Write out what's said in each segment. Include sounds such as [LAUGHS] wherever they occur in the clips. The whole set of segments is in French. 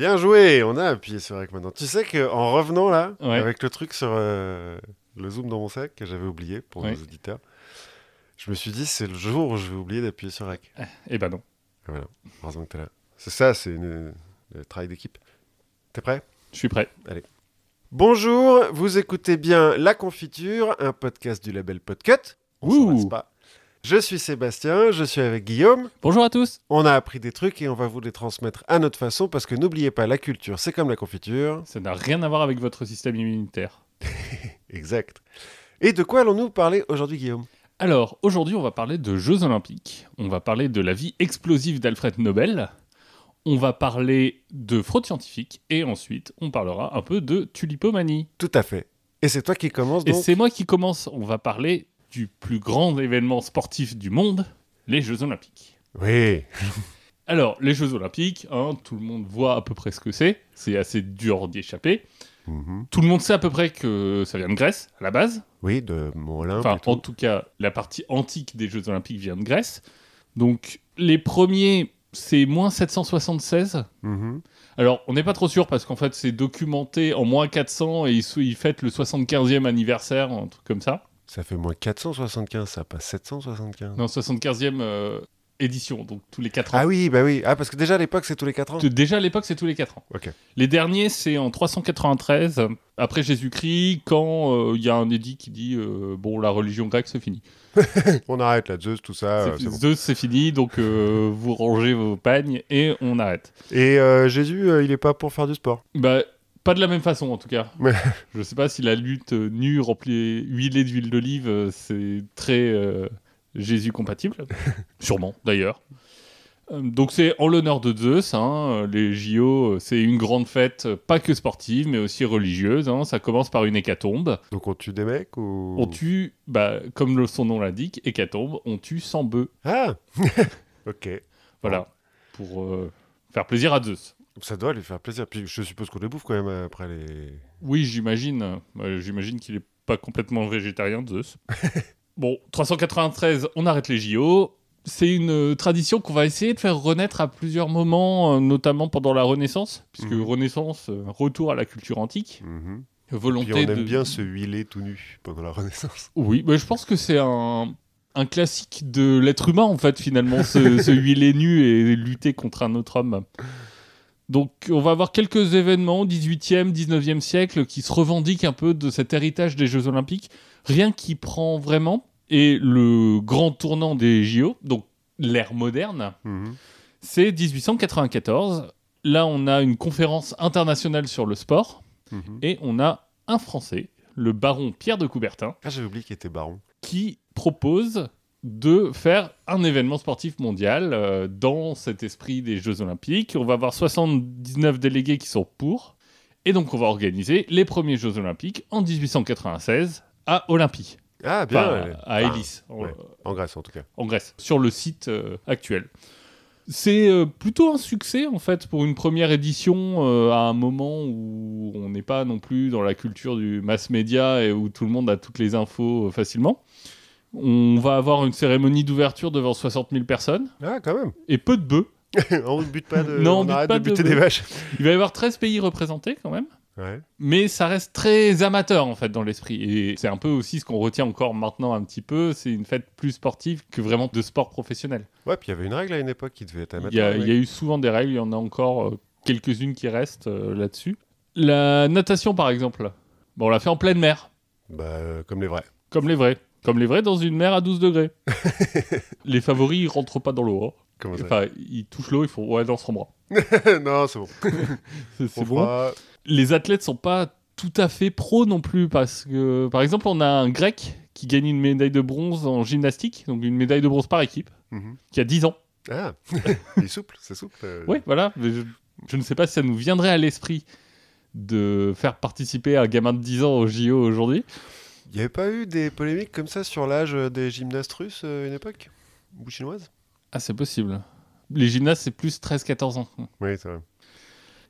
Bien joué, on a appuyé sur Rec maintenant. Tu sais qu'en revenant là, Ouais. avec le truc sur euh, le zoom dans mon sac que j'avais oublié pour Ouais. nos auditeurs, je me suis dit c'est le jour où je vais oublier d'appuyer sur Rec. Eh ben non. Et voilà, heureusement que t'es là. C'est ça, c'est une- le travail d'équipe. T'es prêt? Je suis prêt. Bonjour, vous écoutez bien La Confiture, un podcast du label Podcut. On Ouh. pas. Je suis Sébastien, je suis avec Guillaume. Bonjour à tous. On a appris des trucs et on va vous les transmettre à notre façon parce que n'oubliez pas, la culture, c'est comme la confiture. Ça n'a rien à voir avec votre système immunitaire. [LAUGHS] Exact. Et de quoi allons-nous parler aujourd'hui, Guillaume? Alors, aujourd'hui, on va parler de Jeux Olympiques. On va parler de la vie explosive d'Alfred Nobel. On va parler de fraude scientifique. Et ensuite, on parlera un peu de tulipomanie. Tout à fait. Et c'est toi qui commence Et c'est moi qui commence. On va parler du plus grand événement sportif du monde, les Jeux Olympiques. Oui. [LAUGHS] Alors, les Jeux Olympiques, hein, tout le monde voit à peu près ce que c'est. C'est assez dur d'y échapper. Mhm. Tout le monde sait à peu près que ça vient de Grèce, à la base. Oui, de Olympe Enfin, en tout cas, la partie antique des Jeux Olympiques vient de Grèce. Donc, les premiers, c'est moins 776. Mhm. Alors, on n'est pas trop sûr parce qu'en fait, c'est documenté en moins 400 et ils fêtent le 75e anniversaire, un truc comme ça. Ça fait moins 475, ça, pas 775. Non, 75e euh, édition, donc tous les 4 ans. Ah oui, bah oui. Ah, parce que déjà à l'époque, c'est tous les 4 ans. Déjà à l'époque, c'est tous les 4 ans. Les derniers, c'est en 393, après Jésus-Christ, quand euh, il y a un édit qui dit euh, Bon, la religion grecque, c'est fini. [LAUGHS] On arrête la Zeus, tout ça. Bon. Zeus, c'est fini, donc vous rangez vos pagnes et on arrête. Et Jésus, il est pas pour faire du sport? Bah, pas de la même façon en tout cas. Ouais. [LAUGHS] Je sais pas si la lutte euh, nue, remplie, huilée d'huile d'olive, euh, c'est très euh, Jésus compatible. [LAUGHS] Sûrement, d'ailleurs. Donc c'est en l'honneur de Zeus, hein, les JO, c'est une grande fête, pas que sportive, mais aussi religieuse. hein. Ça commence par une hécatombe. Donc on tue des mecs ou? On tue, bah, comme le- son nom l'indique, hécatombe, on tue 100 bœufs. Ah [LAUGHS] Ok. Voilà, pour euh, faire plaisir à Zeus. Ça doit lui faire plaisir. Puis je suppose qu'on les bouffe quand même euh, après les. Oui, j'imagine. Euh, j'imagine qu'il est pas complètement végétarien, Zeus. [LAUGHS] bon, 393, on arrête les JO. C'est une euh, tradition qu'on va essayer de faire renaître à plusieurs moments, notamment pendant la Renaissance, puisque Mhm. Renaissance, retour à la culture antique, Mhm. volonté Puis on aime de... bien se huiler tout nu pendant la Renaissance. Oui, mais je pense que c'est un, un classique de l'être humain, en fait, finalement, se, [LAUGHS] se huiler nu et lutter contre un autre homme. Donc, on va avoir quelques événements, 18e, 19e siècle, qui se revendiquent un peu de cet héritage des Jeux Olympiques. Rien qui prend vraiment. Et le grand tournant des JO, donc l'ère moderne, Mhm. c'est 1894. Là, on a une conférence internationale sur le sport. Mhm. Et on a un Français, le baron Pierre de Coubertin, Ah, j'avais oublié qu'il était baron. qui propose de faire un événement sportif mondial euh, dans cet esprit des Jeux Olympiques. On va avoir 79 délégués qui sont pour. Et donc on va organiser les premiers Jeux Olympiques en 1896 à Olympie, Ah, bien. Enfin, ouais. à Enfin, Élis, en, ouais. En Grèce en tout cas. en Grèce, sur le site euh, actuel. C'est euh, plutôt un succès en fait pour une première édition euh, à un moment où on n'est pas non plus dans la culture du mass média et où tout le monde a toutes les infos euh, facilement. On va avoir une cérémonie d'ouverture devant 60 000 personnes Ah, quand même. et peu de bœufs. [LAUGHS] on ne bute pas de. Non, on on bute arrête pas de de buter des vaches. [LAUGHS] Il va y avoir 13 pays représentés quand même. Ouais. Mais ça reste très amateur en fait dans l'esprit. Et c'est un peu aussi ce qu'on retient encore maintenant un petit peu. C'est une fête plus sportive que vraiment de sport professionnel. Ouais, puis il y avait une règle à une époque qui devait être amateur. Il y, a, ouais. il y a eu souvent des règles, il y en a encore euh, quelques-unes qui restent euh, là-dessus. La natation, par exemple, bon, on l'a fait en pleine mer, Bah, euh, comme les vrais. comme les vrais. Comme les vrais dans une mer à 12 degrés. [LAUGHS] les favoris, ils rentrent pas dans l'eau. hein. Comment ça Enfin, ils touchent l'eau, ils font ouais, dans son bras. Non, c'est bon. [LAUGHS] C'est c'est On bon. fera- Les athlètes sont pas tout à fait pros non plus parce que, par exemple, on a un grec qui gagne une médaille de bronze en gymnastique, donc une médaille de bronze par équipe, Mhm. qui a 10 ans. Ah, [LAUGHS] il est souple, c'est souple. euh. Oui, voilà. Mais je, je ne sais pas si ça nous viendrait à l'esprit de faire participer un gamin de 10 ans au JO aujourd'hui. Il n'y avait pas eu des polémiques comme ça sur l'âge des gymnastes russes euh, à une époque Ou chinoises? Ah, c'est possible. Les gymnastes, c'est plus 13-14 ans. Oui, c'est vrai.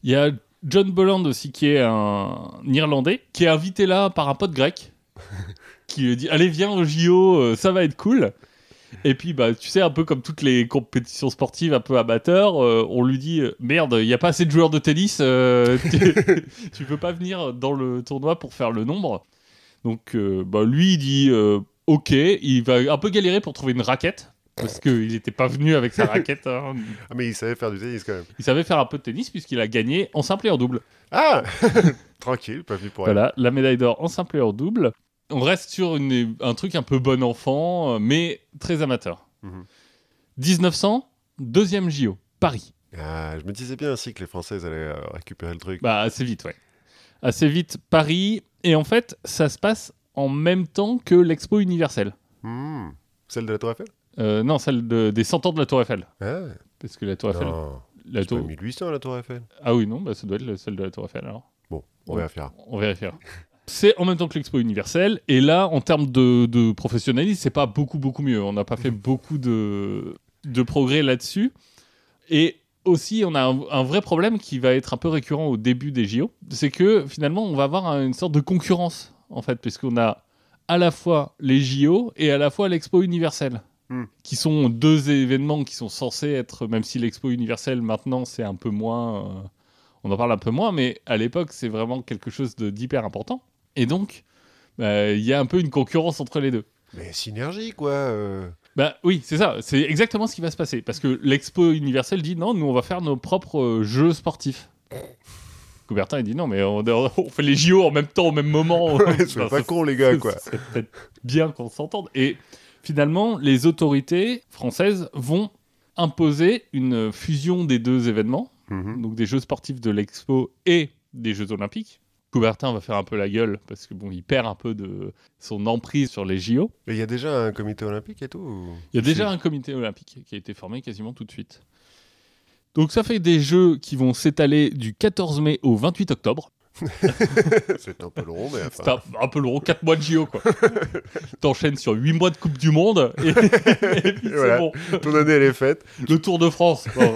Il y a John Bolland aussi, qui est un Irlandais, qui est invité là par un pote grec, [LAUGHS] qui lui dit Allez, viens au JO, euh, ça va être cool. Et puis, bah, tu sais, un peu comme toutes les compétitions sportives un peu amateurs, euh, on lui dit Merde, il n'y a pas assez de joueurs de tennis, euh, [LAUGHS] tu, tu peux pas venir dans le tournoi pour faire le nombre. Donc, euh, bah, lui, il dit euh, Ok, il va un peu galérer pour trouver une raquette. Parce qu'il n'était pas venu avec sa raquette. hein. [LAUGHS] Ah, mais il savait faire du tennis quand même. Il savait faire un peu de tennis puisqu'il a gagné en simple et en double. Ah [LAUGHS] Tranquille, pas venu pour elle. Voilà, la médaille d'or en simple et en double. On reste sur une- un truc un peu bon enfant, mais très amateur. Mhm. 1900, deuxième JO, Paris. Ah, je me disais bien aussi que les Françaises allaient euh, récupérer le truc. Bah, assez vite, ouais. Assez vite, Paris. Et en fait, ça se passe en même temps que l'Expo universelle. Hmm. Celle de la Tour Eiffel? Euh, non, celle de- des 100 ans de la Tour Eiffel. Ah, Parce que la Tour Eiffel. non. La C'est pas tour... 1800 la Tour Eiffel? Ah oui, non, bah, ça doit être le- celle de la Tour Eiffel alors. Bon, on vérifiera. On vérifiera. C'est en même temps que l'Expo universelle. Et là, en termes de, de professionnalisme, c'est pas beaucoup, beaucoup mieux. On n'a pas fait [LAUGHS] beaucoup de, de progrès là-dessus. Et aussi, on a un, un vrai problème qui va être un peu récurrent au début des JO. C'est que finalement, on va avoir un- une sorte de concurrence, en fait, puisqu'on a à la fois les JO et à la fois l'Expo universelle. Hmm. Qui sont deux événements qui sont censés être, même si l'Expo universelle maintenant c'est un peu moins, euh, on en parle un peu moins, mais à l'époque c'est vraiment quelque chose d'hyper important. Et donc, bah, il y a un peu une concurrence entre les deux. Mais synergie, quoi. euh. Bah oui, c'est ça, c'est exactement ce qui va se passer. Parce que l'Expo universelle dit non, nous on va faire nos propres euh, jeux sportifs. Coubertin il dit non, mais on, on fait les JO en même temps, au même moment. Ouais, Enfin, pas con, les gars, quoi. c'est peut-être bien qu'on s'entende. Et finalement, les autorités françaises vont imposer une fusion des deux événements, Mhm. donc des Jeux sportifs de l'Expo et des Jeux olympiques. Coubertin va faire un peu la gueule parce que bon, il perd un peu de son emprise sur les JO. Il y a déjà un comité olympique et tout ou- Il y a déjà un comité olympique qui a été formé quasiment tout de suite. Donc ça fait des jeux qui vont s'étaler du 14 mai au 28 octobre. [LAUGHS] C'est un peu long, mais C'est enfin. un, un peu long, 4 mois de JO quoi. [LAUGHS] T'enchaînes sur 8 mois de Coupe du Monde et, [LAUGHS] et puis c'est Voilà. bon. Ton année, elle est faite. Le Tour de France. Bon.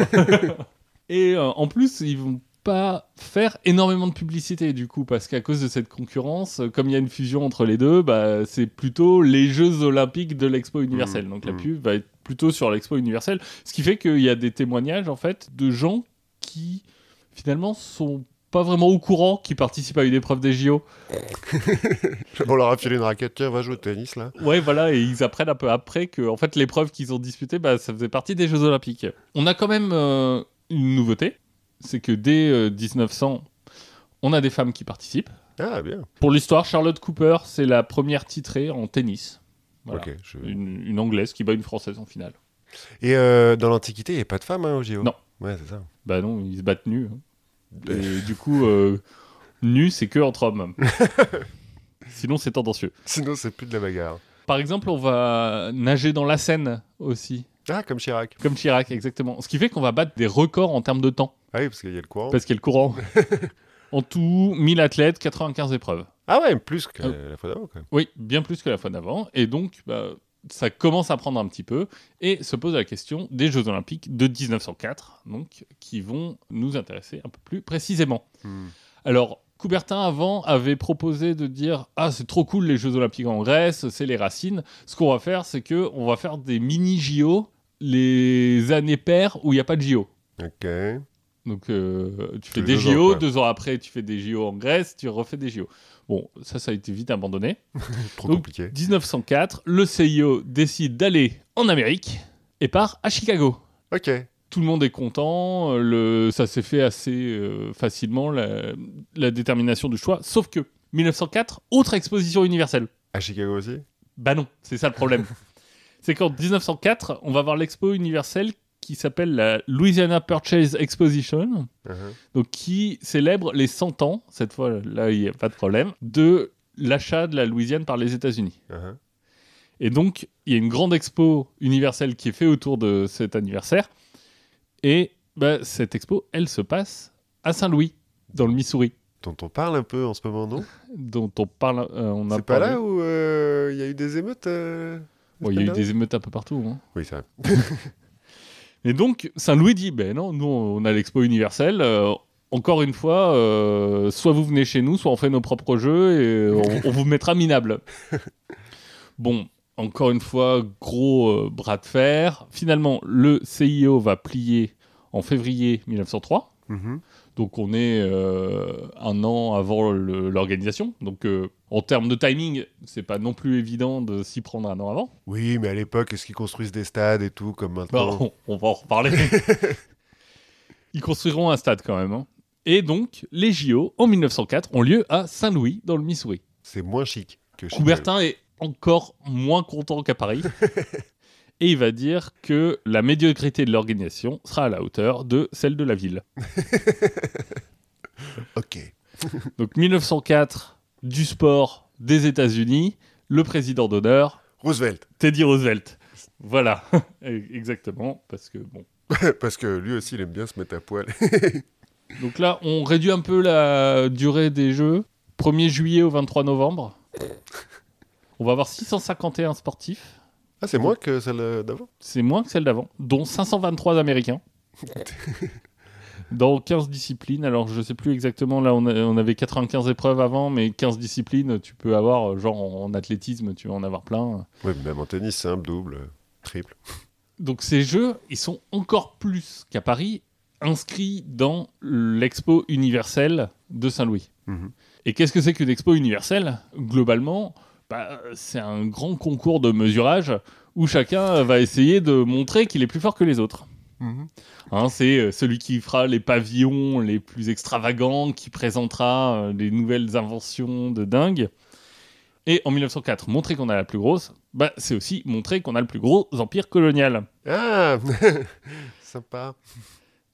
et euh, en plus, ils vont pas faire énormément de publicité du coup parce qu'à cause de cette concurrence, euh, comme il y a une fusion entre les deux, bah, c'est plutôt les Jeux Olympiques de l'Expo universelle. Mmh, Donc la mmh. pub va être plutôt sur l'Expo universelle, ce qui fait qu'il y a des témoignages en fait de gens qui finalement sont pas vraiment au courant qui participent à une épreuve des JO. [LAUGHS] On leur a filé une raquette. Tiens, va jouer au tennis, là. Ouais, voilà, et ils apprennent un peu après que, en fait, l'épreuve qu'ils ont disputée, bah, ça faisait partie des Jeux Olympiques. On a quand même euh, une nouveauté, c'est que dès euh, 1900, on a des femmes qui participent. Ah, bien. Pour l'histoire, Charlotte Cooper, c'est la première titrée en tennis. Voilà. Ok. je- Une, une anglaise qui bat une française en finale. Et euh, dans l'Antiquité, il n'y a pas de femmes hein, au JO Non. Ouais, c'est ça. Bah non, ils se battent nus. hein. Et du coup, euh, nu, c'est que entre hommes. [LAUGHS] Sinon, c'est tendancieux. Sinon, c'est plus de la bagarre. Par exemple, on va nager dans la Seine aussi. Ah, comme Chirac. Comme Chirac, exactement. Ce qui fait qu'on va battre des records en termes de temps. Ah oui, parce qu'il y a le courant. Parce qu'il y a le courant. [LAUGHS] en tout, 1000 athlètes, 95 épreuves. Ah ouais, plus que Ah. la fois d'avant, quand même. Oui, bien plus que la fois d'avant. Et donc, bah, ça commence à prendre un petit peu. Et se pose la question des Jeux Olympiques de 1904, donc, qui vont nous intéresser un peu plus précisément. Hmm. Alors, Coubertin avant avait proposé de dire ah c'est trop cool les Jeux Olympiques en Grèce, c'est les racines. Ce qu'on va faire, c'est que on va faire des mini JO les années paires où il n'y a pas de JO. Ok. Donc euh, tu fais des ans, JO, deux ans après tu fais des JO en Grèce, tu refais des JO. Bon, ça ça a été vite abandonné. [LAUGHS] Trop Donc, compliqué. 1904, le CIO décide d'aller en Amérique et part à Chicago. Ok. Tout le monde est content, le, ça s'est fait assez euh, facilement, la, la détermination du choix. Sauf que 1904, autre exposition universelle. À Chicago aussi? Bah non, c'est ça le problème. [LAUGHS] c'est qu'en 1904, on va avoir l'expo universelle qui s'appelle la Louisiana Purchase Exposition, Uh-huh. donc qui célèbre les 100 ans, cette fois là il n'y a pas de problème, de l'achat de la Louisiane par les États-Unis. Uh-huh. Et donc, il y a une grande expo universelle qui est faite autour de cet anniversaire. Et bah, cette expo, elle se passe à Saint-Louis, dans le Missouri, Dont on parle un peu en ce moment, non? Dont on parle. euh, on C'est pas là où euh, il y a eu des émeutes euh, Bon, il y a eu des émeutes un peu partout. hein. Oui, ça. [LAUGHS] Et donc, Saint-Louis dit ben non, nous, on a l'expo universelle. euh, encore une fois, euh, soit vous venez chez nous, soit on fait nos propres jeux et on, on vous mettra minable. [LAUGHS] Bon, encore une fois, gros euh, bras de fer. Finalement, le CIO va plier en février 1903. Mhm. Donc on est euh, un an avant l'organisation. Donc euh, en termes de timing, c'est pas non plus évident de s'y prendre un an avant. Oui, mais à l'époque, est-ce qu'ils construisent des stades et tout, comme maintenant Bon, on, on va en reparler. [LAUGHS] Ils construiront un stade quand même. hein. Et donc, les JO, en 1904, ont lieu à Saint-Louis, dans le Missouri. C'est moins chic que chez Coubertin est encore moins content qu'à Paris. [LAUGHS] Et il va dire que la médiocrité de l'organisation sera à la hauteur de celle de la ville. [LAUGHS] Ok. Donc 1904, du sport, des États-Unis, le président d'honneur, Roosevelt. Teddy Roosevelt. Voilà, [LAUGHS] exactement, parce que bon. [LAUGHS] Parce que lui aussi, il aime bien se mettre à poil. Donc là, on réduit un peu la durée des jeux. 1er juillet au 23 novembre. On va avoir 651 sportifs. Ah, c'est moins que celle d'avant? C'est moins que celle d'avant, dont 523 Américains. [LAUGHS] Dans 15 disciplines. Alors, je sais plus exactement, là, on, a- on avait 95 épreuves avant, mais 15 disciplines, tu peux avoir, euh, genre en, en athlétisme, tu vas en avoir plein. Oui, même en tennis, simple, double, triple. Donc, ces jeux, ils sont encore plus qu'à Paris inscrits dans l'expo universelle de Saint-Louis. Mhm. Et qu'est-ce que c'est qu'une expo universelle? Globalement, bah, c'est un grand concours de mesurage où chacun va essayer de montrer qu'il est plus fort que les autres. Mhm. Hein, c'est euh, celui qui fera les pavillons les plus extravagants, qui présentera euh, les nouvelles inventions de dingue. Et en 1904, montrer qu'on a la plus grosse, bah, c'est aussi montrer qu'on a le plus gros empire colonial. Ah [LAUGHS] Sympa.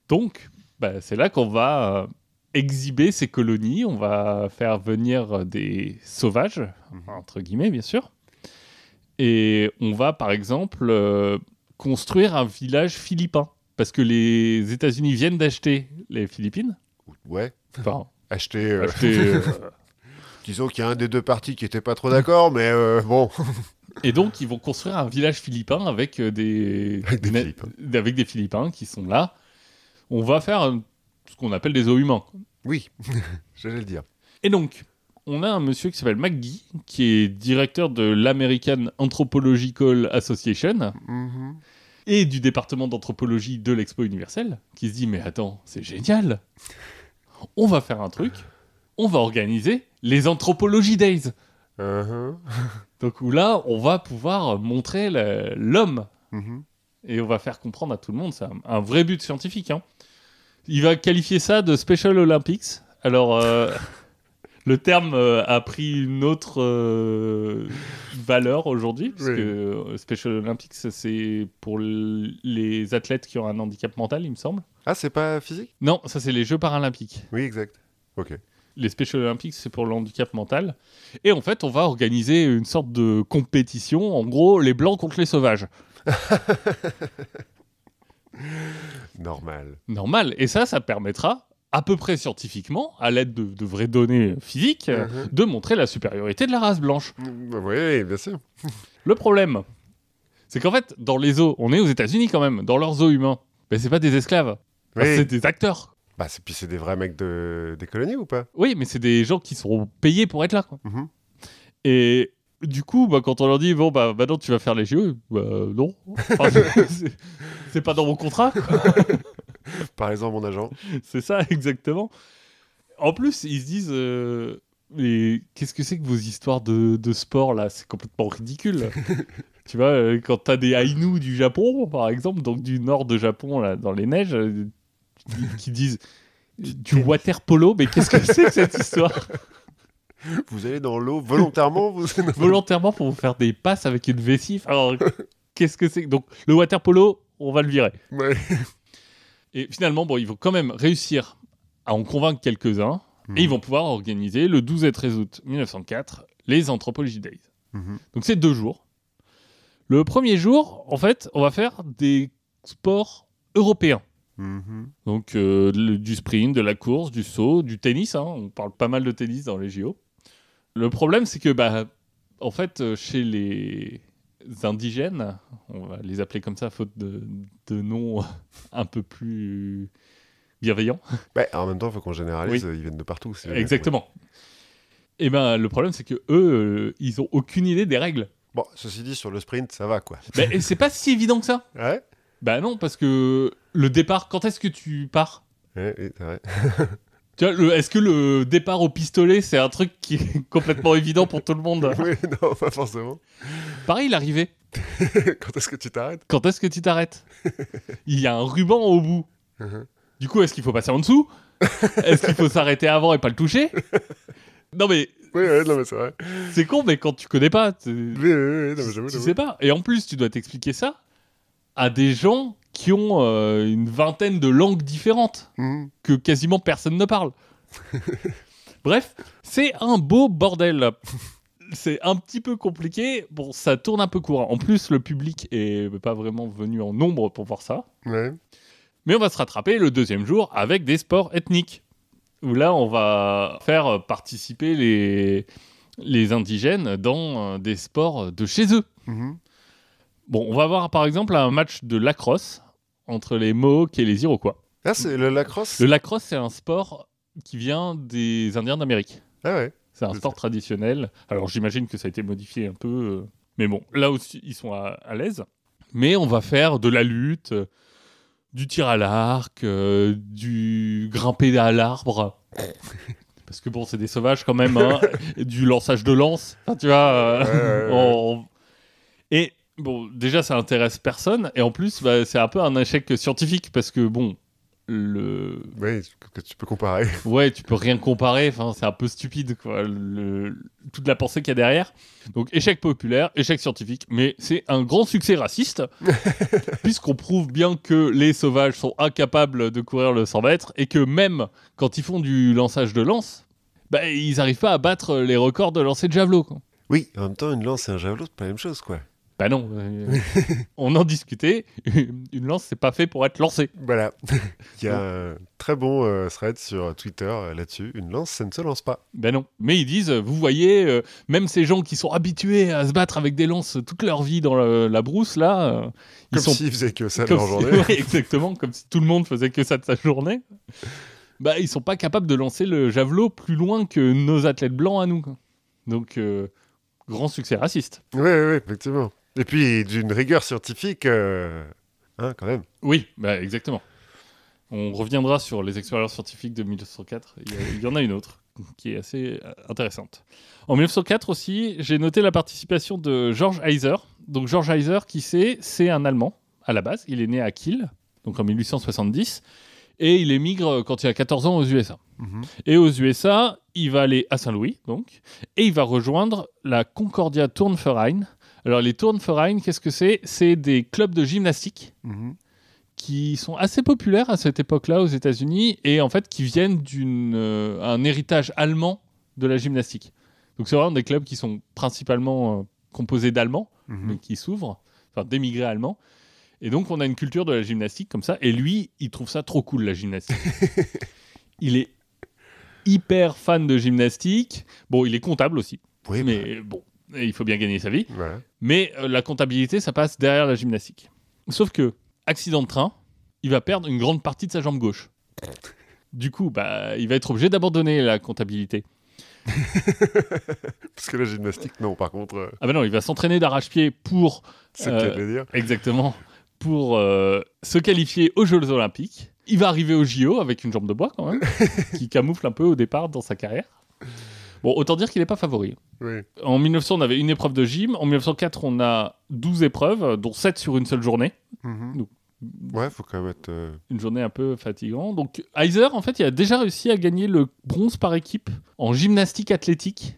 Donc, bah, c'est là qu'on va euh, exhiber ces colonies, on va faire venir des sauvages, entre guillemets bien sûr, et on va par exemple euh, construire un village philippin, parce que les États-Unis viennent d'acheter les Philippines, Ouais. enfin, [LAUGHS] Acheter. euh, acheter, [LAUGHS] euh, disons qu'il y a un des deux parties qui était pas trop d'accord, mais bon. [LAUGHS] et donc ils vont construire un village philippin avec des, Avec des Philippins. avec des Philippins qui sont là. On va faire euh, ce qu'on appelle des zoos humains. Oui, [LAUGHS] j'allais le dire. Et donc, on a un monsieur qui s'appelle McGee, qui est directeur de l'American Anthropological Association Mhm. et du département d'anthropologie de l'Expo universelle, qui se dit Mais attends, c'est génial On va faire un truc, on va organiser les Anthropology Days. Mhm. Donc, où là, on va pouvoir montrer l'homme Mhm. et on va faire comprendre à tout le monde, c'est un, un vrai but scientifique. hein. Il va qualifier ça de Special Olympics. Alors, euh, [LAUGHS] le terme euh, a pris une autre euh, valeur aujourd'hui, parce Oui. que Special Olympics, c'est pour les athlètes qui ont un handicap mental, il me semble. Ah, c'est pas physique? Non, ça c'est les Jeux paralympiques. Oui, exact. Ok. Les Special Olympics, c'est pour le handicap mental. Et en fait, on va organiser une sorte de compétition, en gros, les blancs contre les sauvages. [LAUGHS] Normal. Normal. Et ça, ça permettra, à peu près scientifiquement, à l'aide de, de vraies données physiques, euh, Mhm. de montrer la supériorité de la race blanche. Mm, Oui, bien sûr. [LAUGHS] Le problème, c'est qu'en fait, dans les zoos, on est aux États-Unis quand même, dans leurs zoos humains, ben, c'est pas des esclaves, Oui. C'est des acteurs. Bah, c'est- puis c'est des vrais mecs de... des colonies ou pas? Oui, mais c'est des gens qui sont payés pour être là. quoi. Mhm. Et du coup, bah, quand on leur dit, bon, bah, maintenant tu vas faire les JO, bah, non. Enfin, [LAUGHS] c'est- pas dans mon contrat. [LAUGHS] Par exemple, mon agent. C'est ça, exactement. En plus, ils se disent euh, Mais qu'est-ce que c'est que vos histoires de, de sport là? C'est complètement ridicule. [LAUGHS] tu vois, euh, quand t'as des Ainu du Japon, par exemple, donc du nord de Japon, là, dans les neiges, euh, qui, qui disent du water polo, mais qu'est-ce que c'est que cette histoire? Vous allez dans l'eau volontairement vous... [LAUGHS] Volontairement pour vous faire des passes avec une vessie. Alors, qu'est-ce que c'est Donc, le water polo, on va le virer. Ouais. Et finalement, bon, ils vont quand même réussir à en convaincre quelques-uns. Mhm. Et ils vont pouvoir organiser le 12 et 13 août 1904 les Anthropology Days. Mhm. Donc c'est deux jours. Le premier jour, en fait, on va faire des sports européens. Mhm. Donc euh, le- du sprint, de la course, du saut, du tennis. hein. On parle pas mal de tennis dans les JO. Le problème, c'est que, bah, en fait, euh, chez les indigènes, on va les appeler comme ça, faute de, de noms [LAUGHS] un peu plus bienveillants. Bah, en même temps, il faut qu'on généralise, Oui. ils viennent de partout. Exactement. Et ben le problème c'est que eux, euh, ils ont aucune idée des règles. Bon, ceci dit, sur le sprint, ça va quoi. Bah, et c'est pas si évident que ça. [LAUGHS] Ouais Bah non, parce que le départ, quand est-ce que tu pars? Ouais, oui, c'est [LAUGHS] est-ce que le départ au pistolet, c'est un truc qui est [LAUGHS] complètement évident pour tout le monde [LAUGHS] oui, non, pas forcément. Pareil, l'arrivée. [LAUGHS] Quand est-ce que tu t'arrêtes? Quand est-ce que tu t'arrêtes? Il y a un ruban au bout. Mhm. Du coup, est-ce qu'il faut passer en dessous? Est-ce qu'il faut s'arrêter avant et pas le toucher? Non mais Oui, oui, non, mais c'est vrai. c'est con, mais quand tu connais pas, tu, Oui, oui, oui, non, mais tu sais pas. Et en plus, tu dois t'expliquer ça à des gens qui ont euh, une vingtaine de langues différentes Mhm. que quasiment personne ne parle. [LAUGHS] Bref, c'est un beau bordel. C'est un petit peu compliqué. Bon, ça tourne un peu court. En plus, le public est pas vraiment venu en nombre pour voir ça. Ouais. Mais on va se rattraper le deuxième jour avec des sports ethniques. Où là, on va faire participer les, les indigènes dans euh, des sports de chez eux. Mhm. Bon, on va avoir par exemple un match de lacrosse entre les Mohawks et les Iroquois. Ah, c'est le lacrosse Le lacrosse, c'est un sport qui vient des Indiens d'Amérique. Ah ouais. C'est un sport traditionnel. Alors j'imagine que ça a été modifié un peu. euh, Mais bon, là aussi, ils sont à, à l'aise. Mais on va faire de la lutte, euh, du tir à l'arc, euh, du grimper à l'arbre. [LAUGHS] Parce que bon, c'est des sauvages quand même. hein. Et [LAUGHS] du lançage de lance. Enfin, tu vois. euh, Ouais, ouais, ouais. on- Et bon, déjà, ça intéresse personne. Et en plus, bah, c'est un peu un échec scientifique. Parce que bon, le, Oui, que tu peux comparer. [LAUGHS] Ouais, tu peux rien comparer. Enfin, c'est un peu stupide, quoi. le- toute la pensée qu'il y a derrière. Donc, échec populaire, échec scientifique, mais c'est un grand succès raciste, [LAUGHS] puisqu'on prouve bien que les sauvages sont incapables de courir le 100 mètres et que même quand ils font du lançage de lance, bah, ils n'arrivent pas à battre les records de lancer de javelot. Quoi. Oui, en même temps, une lance et un javelot, c'est pas la même chose, quoi. Bah non, euh, [LAUGHS] on en discutait. Une lance, c'est pas fait pour être lancée. Voilà. [LAUGHS] Il y a un très bon euh, thread sur Twitter euh, là-dessus. Une lance, ça ne se lance pas. Ben non. Mais ils disent, vous voyez, euh, même ces gens qui sont habitués à se battre avec des lances toute leur vie dans le- la brousse, là, ils Comme sont s'ils faisaient que ça de leur si- journée. [LAUGHS] Ouais, exactement, comme si tout le monde faisait que ça de sa journée. Bah, ils sont pas capables de lancer le javelot plus loin que nos athlètes blancs à nous. quoi. Donc, grand succès raciste. Oui, oui, effectivement. Et puis, d'une rigueur scientifique, euh, hein, quand même. Oui, bah, exactement. On reviendra sur les expériences scientifiques de 1904. Il y, a- il y en a une autre qui est assez euh, intéressante. En 1904 aussi, j'ai noté la participation de George Heiser. Donc George Heiser, qui c'est C'est un Allemand à la base. Il est né à Kiel, donc en 1870, et il émigre quand il a 14 ans aux USA. Mhm. Et aux USA, il va aller à Saint-Louis, donc, et il va rejoindre la Concordia Turnverein. Alors les Turnverein, qu'est-ce que c'est? C'est des clubs de gymnastique Mhm. qui sont assez populaires à cette époque-là aux États-Unis et en fait qui viennent d'un héritage allemand de la gymnastique. Donc c'est vraiment des clubs qui sont principalement euh, composés d'Allemands, Mhm. mais qui s'ouvrent, enfin d'émigrés allemands. Et donc on a une culture de la gymnastique comme ça. Et lui, il trouve ça trop cool la gymnastique. [LAUGHS] il est hyper fan de gymnastique. Bon, il est comptable aussi, Oui, mais bon, il faut bien gagner sa vie. Mais euh, la comptabilité, ça passe derrière la gymnastique. Sauf que, accident de train, il va perdre une grande partie de sa jambe gauche. Du coup, bah, il va être obligé d'abandonner la comptabilité. [LAUGHS] Parce que la gymnastique, non, par contre, euh, Ah bah non, il va s'entraîner d'arrache-pied pour, c'est Euh, de le dire. exactement, pour euh, se qualifier aux Jeux Olympiques. Il va arriver au JO avec une jambe de bois quand même, [LAUGHS] qui camoufle un peu au départ dans sa carrière. Bon, autant dire qu'il n'est pas favori. Oui. En 1900, on avait une épreuve de gym. En 1904, on a 12 épreuves, dont 7 sur une seule journée. Mhm. Donc- Ouais, faut quand même être. euh, une journée un peu fatigante. Donc Heiser, en fait, il a déjà réussi à gagner le bronze par équipe en gymnastique athlétique.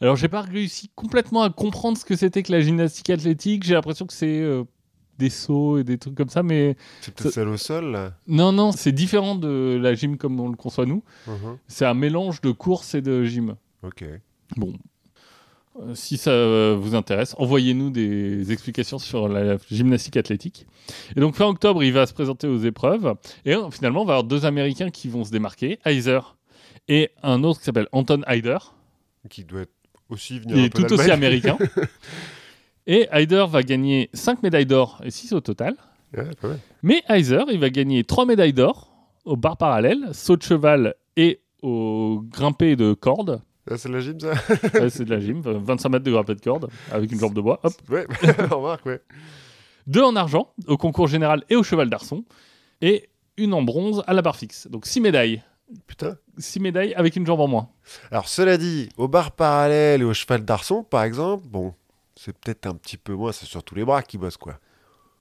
Alors, j'ai pas réussi complètement à comprendre ce que c'était que la gymnastique athlétique. J'ai l'impression que c'est euh, des sauts et des trucs comme ça, mais C'est peut-être celle au sol, là. non, non, c'est différent de la gym comme on le conçoit nous. Mhm. C'est un mélange de course et de gym. Ok. Bon. Euh, Si ça euh, vous intéresse, envoyez-nous des explications sur la gymnastique athlétique. Et donc fin octobre, il va se présenter aux épreuves. Et euh, finalement, on va avoir deux Américains qui vont se démarquer, Heiser et un autre qui s'appelle Anton Heider. Qui doit être aussi venir Il est tout aussi américain. [LAUGHS] et Heider va gagner 5 médailles d'or et 6 au total. Ouais, pas mal. Mais Heiser, il va gagner 3 médailles d'or au bar parallèle, saut de cheval et au grimpé de corde. Ah, c'est de la gym, ça Ouais, c'est de la gym, 25 mètres de grappée de corde avec une jambe de bois. Hop. Ouais, [LAUGHS] remarque, ouais. Deux en argent au concours général et au cheval d'arçon. Et une en bronze à la barre fixe. Donc six médailles. Putain. Six médailles avec une jambe en moins. Alors, cela dit, au bar parallèle et au cheval d'arçon, par exemple, bon, c'est peut-être un petit peu moins, c'est surtout les bras qui bossent, quoi.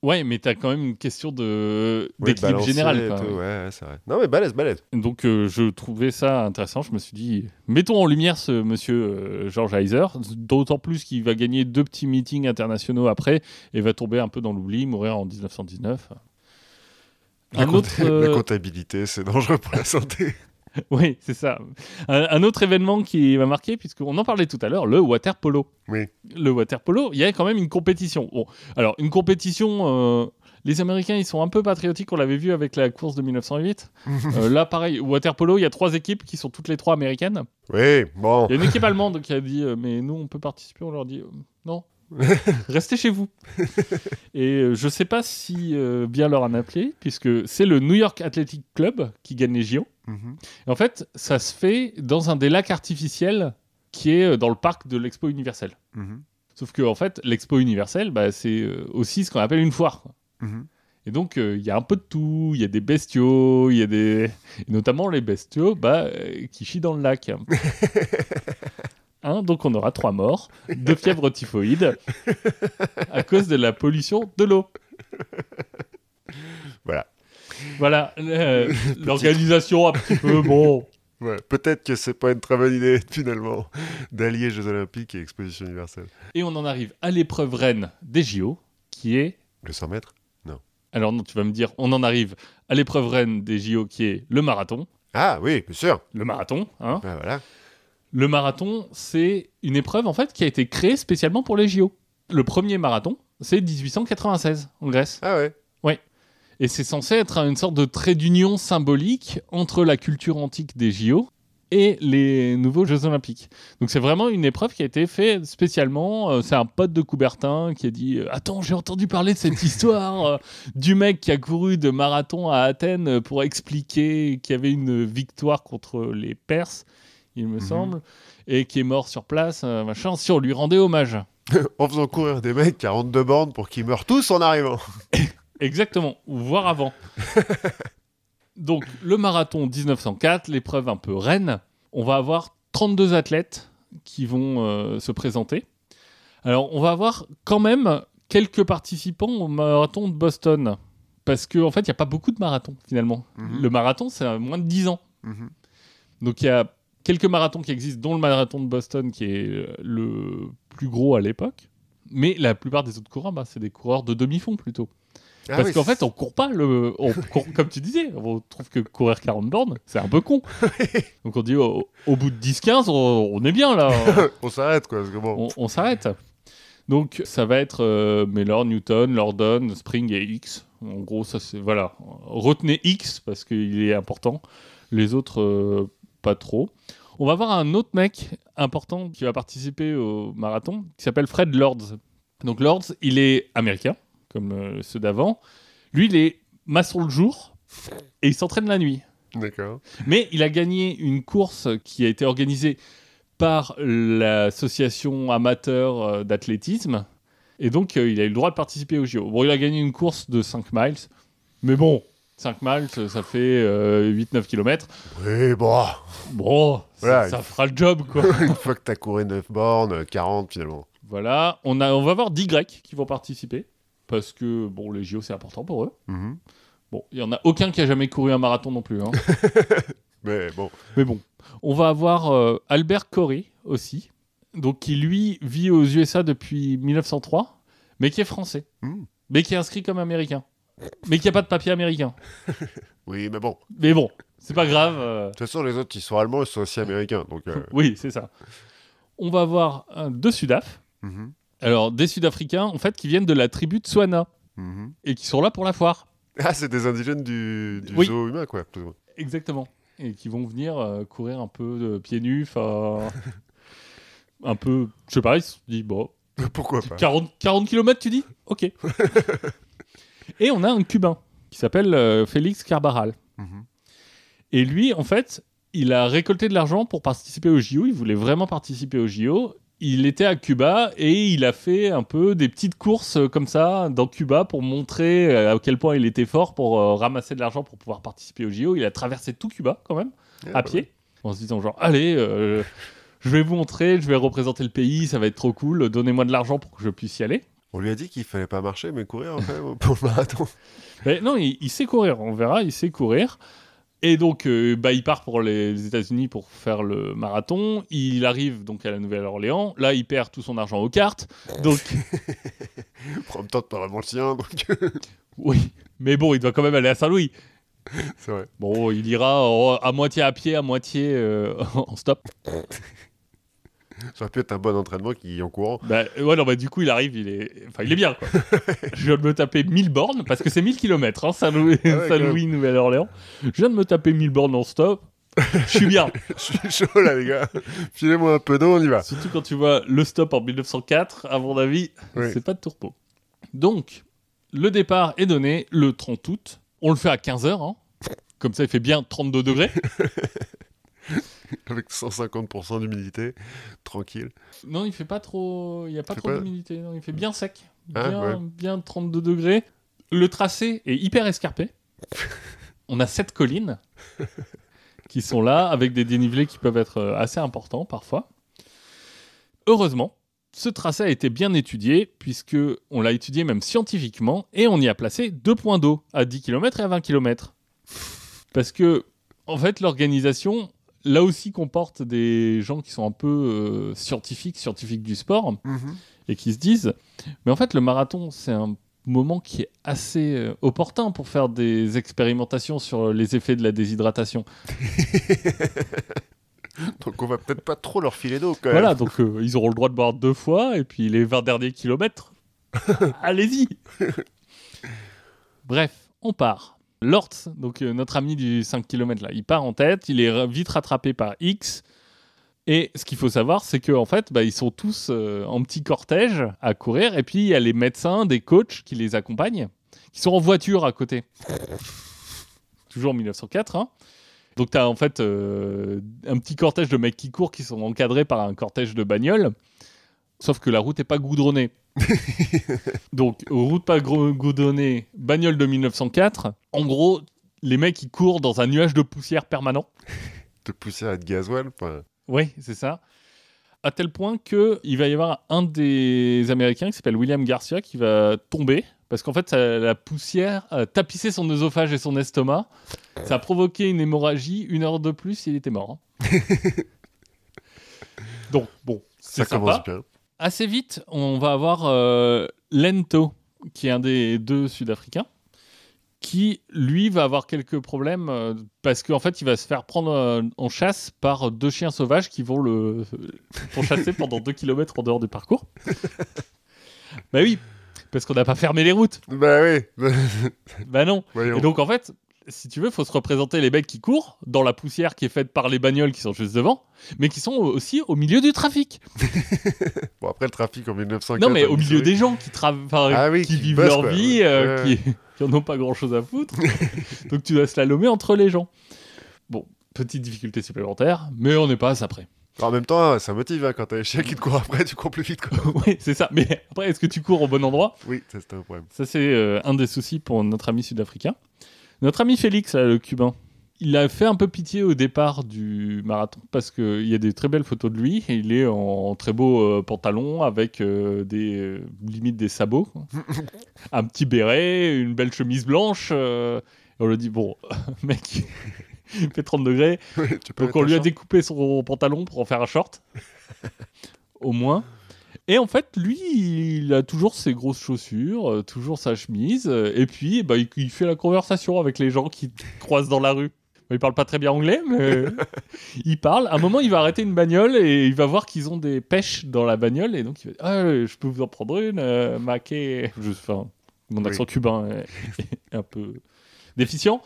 Ouais, mais t'as quand même une question de Ouais, d'équilibre général. quoi. tout, ouais, ouais, c'est vrai. Non, mais balèze, balèze. Donc euh, je trouvais ça intéressant. Je me suis dit, mettons en lumière ce monsieur euh, George Heiser, d'autant plus qu'il va gagner deux petits meetings internationaux après et va tomber un peu dans l'oubli, mourir en 1919. La, Un compta- autre, [LAUGHS] euh, la comptabilité, c'est dangereux pour la santé. [LAUGHS] Oui, c'est ça. Un, un autre événement qui m'a marqué, puisqu'on en parlait tout à l'heure, le water polo. Oui. Le water polo, il y a quand même une compétition. Bon, alors une compétition. euh, les Américains, ils sont un peu patriotiques, on l'avait vu avec la course de 1908. [LAUGHS] Euh, là, pareil, water polo, il y a trois équipes qui sont toutes les trois américaines. Oui, bon. Il y a une équipe allemande qui a dit euh, Mais nous, on peut participer. On leur dit Non, [LAUGHS] restez chez vous. [LAUGHS] Et euh, je sais pas si euh, bien leur en appeler, puisque c'est le New York Athletic Club qui gagne les JO. Mhm. Et en fait, ça se fait dans un des lacs artificiels qui est euh, dans le parc de l'Expo universelle. Mhm. Sauf que, en fait, l'Expo universelle, bah, c'est aussi ce qu'on appelle une foire. Mhm. Et donc, euh, il y a un peu de tout. Il y a des bestiaux, il y a des. et notamment les bestiaux bah, euh, qui chient dans le lac. [LAUGHS] Donc, on aura trois morts de fièvre typhoïde à cause de la pollution de l'eau. Voilà. Voilà, euh, l'organisation un petit peu, bon. Ouais, Peut-être que c'est pas une très bonne idée, finalement, d'allier Jeux Olympiques et Exposition universelle. Et on en arrive à l'épreuve reine des JO, qui est Le 100 mètres? Alors non, tu vas me dire, on en arrive à l'épreuve reine des JO qui est le marathon. Ah oui, bien sûr. Le marathon, hein. Ah, voilà. Le marathon, c'est une épreuve en fait qui a été créée spécialement pour les JO. Le premier marathon, c'est 1896 en Grèce. Ah ouais. Et c'est censé être une sorte de trait d'union symbolique entre la culture antique des JO et les nouveaux Jeux Olympiques. Donc c'est vraiment une épreuve qui a été faite spécialement. euh, c'est un pote de Coubertin qui a dit euh, Attends, j'ai entendu parler de cette [LAUGHS] histoire euh, du mec qui a couru de marathon à Athènes pour expliquer qu'il y avait une victoire contre les Perses, il me Mhm. semble, et qui est mort sur place, euh, machin, si on lui rendait hommage. [LAUGHS] en faisant courir des mecs 42 bornes pour qu'ils meurent tous en arrivant. [LAUGHS] Exactement, ou voire avant. [LAUGHS] Donc, le marathon 1904, l'épreuve un peu reine, on va avoir 32 athlètes qui vont euh, se présenter. Alors, on va avoir quand même quelques participants au marathon de Boston. Parce qu'en en fait, il n'y a pas beaucoup de marathons finalement. Mhm. Le marathon, c'est moins de 10 ans. Mhm. Donc, il y a quelques marathons qui existent, dont le marathon de Boston qui est euh, le plus gros à l'époque. Mais la plupart des autres coureurs, bah, c'est des coureurs de demi-fond plutôt. Ah Parce oui, qu'en fait, on court pas le. on [LAUGHS] court- comme tu disais, on trouve que courir 40 bornes, c'est un peu con. [LAUGHS] Donc on dit au, au bout de 10-15, on, on est bien là. [LAUGHS] on s'arrête quoi. Parce que bon. on on s'arrête. Donc ça va être euh, Mellor, Newton, Lordon, Spring et X. En gros, ça c'est. Voilà. Retenez X parce qu'il est important. Les autres, euh, pas trop. On va voir un autre mec important qui va participer au marathon qui s'appelle Fred Lords. Donc Lords, il est américain, comme euh, ceux d'avant. Lui, il est maçon le jour et il s'entraîne la nuit. D'accord. Mais il a gagné une course qui a été organisée par l'association amateur euh, d'athlétisme. Et donc, euh, il a eu le droit de participer au JO. Bon, il a gagné une course de 5 miles. Mais bon, 5 miles, ça fait euh, 8-9 km. Oui, bon. Bon, ça- Voilà, ça, il- fera le job, quoi. [LAUGHS] Une fois que t'as couru 9 bornes, euh, 40 finalement. voilà, on, a, on va voir 10 Grecs qui vont participer. Parce que, bon, les JO, c'est important pour eux. Mhm. Bon, il y en a aucun qui a jamais couru un marathon non plus. hein. [LAUGHS] Mais bon. Mais bon, on va avoir euh, Albert Corey aussi, donc qui lui vit aux USA depuis 1903, mais qui est français, Hmm. mais qui est inscrit comme américain, mais qui a pas de papier américain. [LAUGHS] Oui, mais bon. Mais bon, c'est pas grave. euh, De toute façon, les autres, ils sont allemands, ils sont aussi américains. Donc. euh, Oui, c'est ça. On va avoir euh, deux Sudaf. mhm. Alors des Sud-Africains en fait qui viennent de la tribu de Tswana Mhm. et qui sont là pour la foire. Ah, c'est des indigènes du, du Oui. zoo humain, quoi. plus ou moins. Exactement. Et qui vont venir euh, courir un peu de pieds nus, enfin, [LAUGHS] un peu, je sais pas, ils se disent bon, Pourquoi pas 40, 40 km, tu dis? Ok. [LAUGHS] Et on a un Cubain qui s'appelle euh, Félix Carbaral. Mhm. Et lui, en fait, il a récolté de l'argent pour participer au JO. Il voulait vraiment participer au JO. Il était à Cuba et il a fait un peu des petites courses euh, comme ça dans Cuba pour montrer euh, à quel point il était fort pour euh, ramasser de l'argent pour pouvoir participer au JO. Il a traversé tout Cuba quand même Ah, à pied en se disant genre allez euh, je vais vous montrer, je vais représenter le pays, ça va être trop cool, donnez-moi de l'argent pour que je puisse y aller. On lui a dit qu'il fallait pas marcher, mais courir [LAUGHS] quand même pour le marathon. Mais non, il, il sait courir, on verra, il sait courir. Et donc, euh, bah, il part pour les États-Unis pour faire le marathon. Il arrive donc à la Nouvelle-Orléans. Là, il perd tout son argent aux cartes. Donc, même temps, t'as vraiment le sien, donc [LAUGHS] oui. Mais bon, il doit quand même aller à Saint-Louis. c'est vrai. Bon, il ira en- à moitié à pied, à moitié euh, [LAUGHS] en stop. Ça aurait pu être un bon entraînement qui en courant. Bah, ouais, non, bah, du coup, il arrive, il est, enfin, il est bien, quoi. [LAUGHS] je viens de me taper 1000 bornes, parce que c'est 1000 km, hein, Saint-Louis, Ah ouais, Nouvelle-Orléans. Je viens de me taper 1000 bornes en stop. Je suis bien. [LAUGHS] Je suis chaud là, les gars. Filez-moi un peu d'eau, on y va. Surtout quand tu vois le stop en 1904, à mon avis, Oui. c'est pas de tourpeau. Donc, le départ est donné le 30 août. On le fait à 15h, hein. comme ça il fait bien 32 degrés. [LAUGHS] [LAUGHS] Avec 150% d'humidité, tranquille. Non, il fait pas trop. Il y a pas trop pas- d'humidité. Il fait bien sec. Ah, Bien, ouais. bien 32 degrés. Le tracé est hyper escarpé. [LAUGHS] On a sept collines qui sont là avec des dénivelés qui peuvent être euh, assez importants parfois. Heureusement, ce tracé a été bien étudié puisque on l'a étudié même scientifiquement et on y a placé deux points d'eau à 10 km et à 20 km. Parce que en fait, l'organisation là aussi comporte des gens qui sont un peu euh, scientifiques, scientifiques du sport et qui se disent mais en fait le marathon c'est un moment qui est assez euh, opportun pour faire des expérimentations sur les effets de la déshydratation. [LAUGHS] Donc on va peut-être pas trop leur filer d'eau quand même. Voilà, donc euh, ils auront le droit de boire deux fois et puis les 20 derniers kilomètres, [LAUGHS] allez-y. [LAUGHS] Bref, on part. Lortz, donc euh, notre ami du 5 km là, il part en tête, il est vite rattrapé par X. Et ce qu'il faut savoir, c'est qu'en fait, bah, ils sont tous euh, en petit cortège à courir. Et puis, il y a les médecins, des coachs qui les accompagnent, qui sont en voiture à côté. Toujours en 1904. Hein. Donc, tu as en fait euh, un petit cortège de mecs qui courent qui sont encadrés par un cortège de bagnoles. Sauf que la route n'est pas goudronnée. [LAUGHS] Donc, route pas goudronnée, bagnole de 1904. En gros, les mecs, ils courent dans un nuage de poussière permanent. De pousser à de gasoil. enfin, Oui, c'est ça. À tel point que il va y avoir un des Américains qui s'appelle William Garcia qui va tomber parce qu'en fait ça- la poussière a tapissé son œsophage et son estomac. Ça a provoqué une hémorragie. Une heure de plus, il était mort. hein. [LAUGHS] Donc bon, Ça commence bien. Assez vite, on va avoir euh, Lento, qui est un des deux Sud-Africains, qui, lui, va avoir quelques problèmes euh, parce qu'en fait, il va se faire prendre euh, en chasse par deux chiens sauvages qui vont le pourchasser [LAUGHS] pendant deux kilomètres en dehors du parcours. bah oui, parce qu'on n'a pas fermé les routes. Bah oui. Bah non. Voyons. Et donc, en fait, si tu veux, faut se représenter les mecs qui courent dans la poussière qui est faite par les bagnoles qui sont juste devant, mais qui sont aussi au milieu du trafic. [LAUGHS] Bon, après le trafic en 1904. Non, mais au milieu des gens qui, Ah oui, qui qui vivent bossent, leur quoi, vie, euh, Ouais, qui, [LAUGHS] qui en ont pas grand chose à foutre. [LAUGHS] Donc tu dois slalomer entre les gens. Bon, petite difficulté supplémentaire, mais on n'est pas à ça près. En même temps, ça motive hein, quand t'as les chiens qui te courent après, tu cours plus vite. Quoi. oui, c'est ça. Mais après, est-ce que tu cours au bon endroit? Oui, c'était un problème. Ça, c'est euh, un des soucis pour notre ami sud-africain. Notre ami Félix, là, le cubain, il a fait un peu pitié au départ du marathon parce qu'il y a des très belles photos de lui. Et il est en très beau euh, pantalon avec euh, des euh, limite des sabots, [LAUGHS] un petit béret, une belle chemise blanche. euh, et on lui dit bon, [LAUGHS] mec, il fait 30 degrés, [LAUGHS] tu peux donc on lui a découpé son pantalon pour en faire un short. Au moins. Et en fait, lui, il a toujours ses grosses chaussures, euh, toujours sa chemise, euh, et puis bah, il, fait la conversation avec les gens qui croisent dans la rue. Il parle pas très bien anglais, mais [LAUGHS] il parle. À un moment, il va arrêter une bagnole et il va voir qu'ils ont des pêches dans la bagnole, et donc il va dire Ah, je peux vous en prendre une, euh, maquet. Je, enfin, mon accent cubain est, [LAUGHS] est un peu déficient.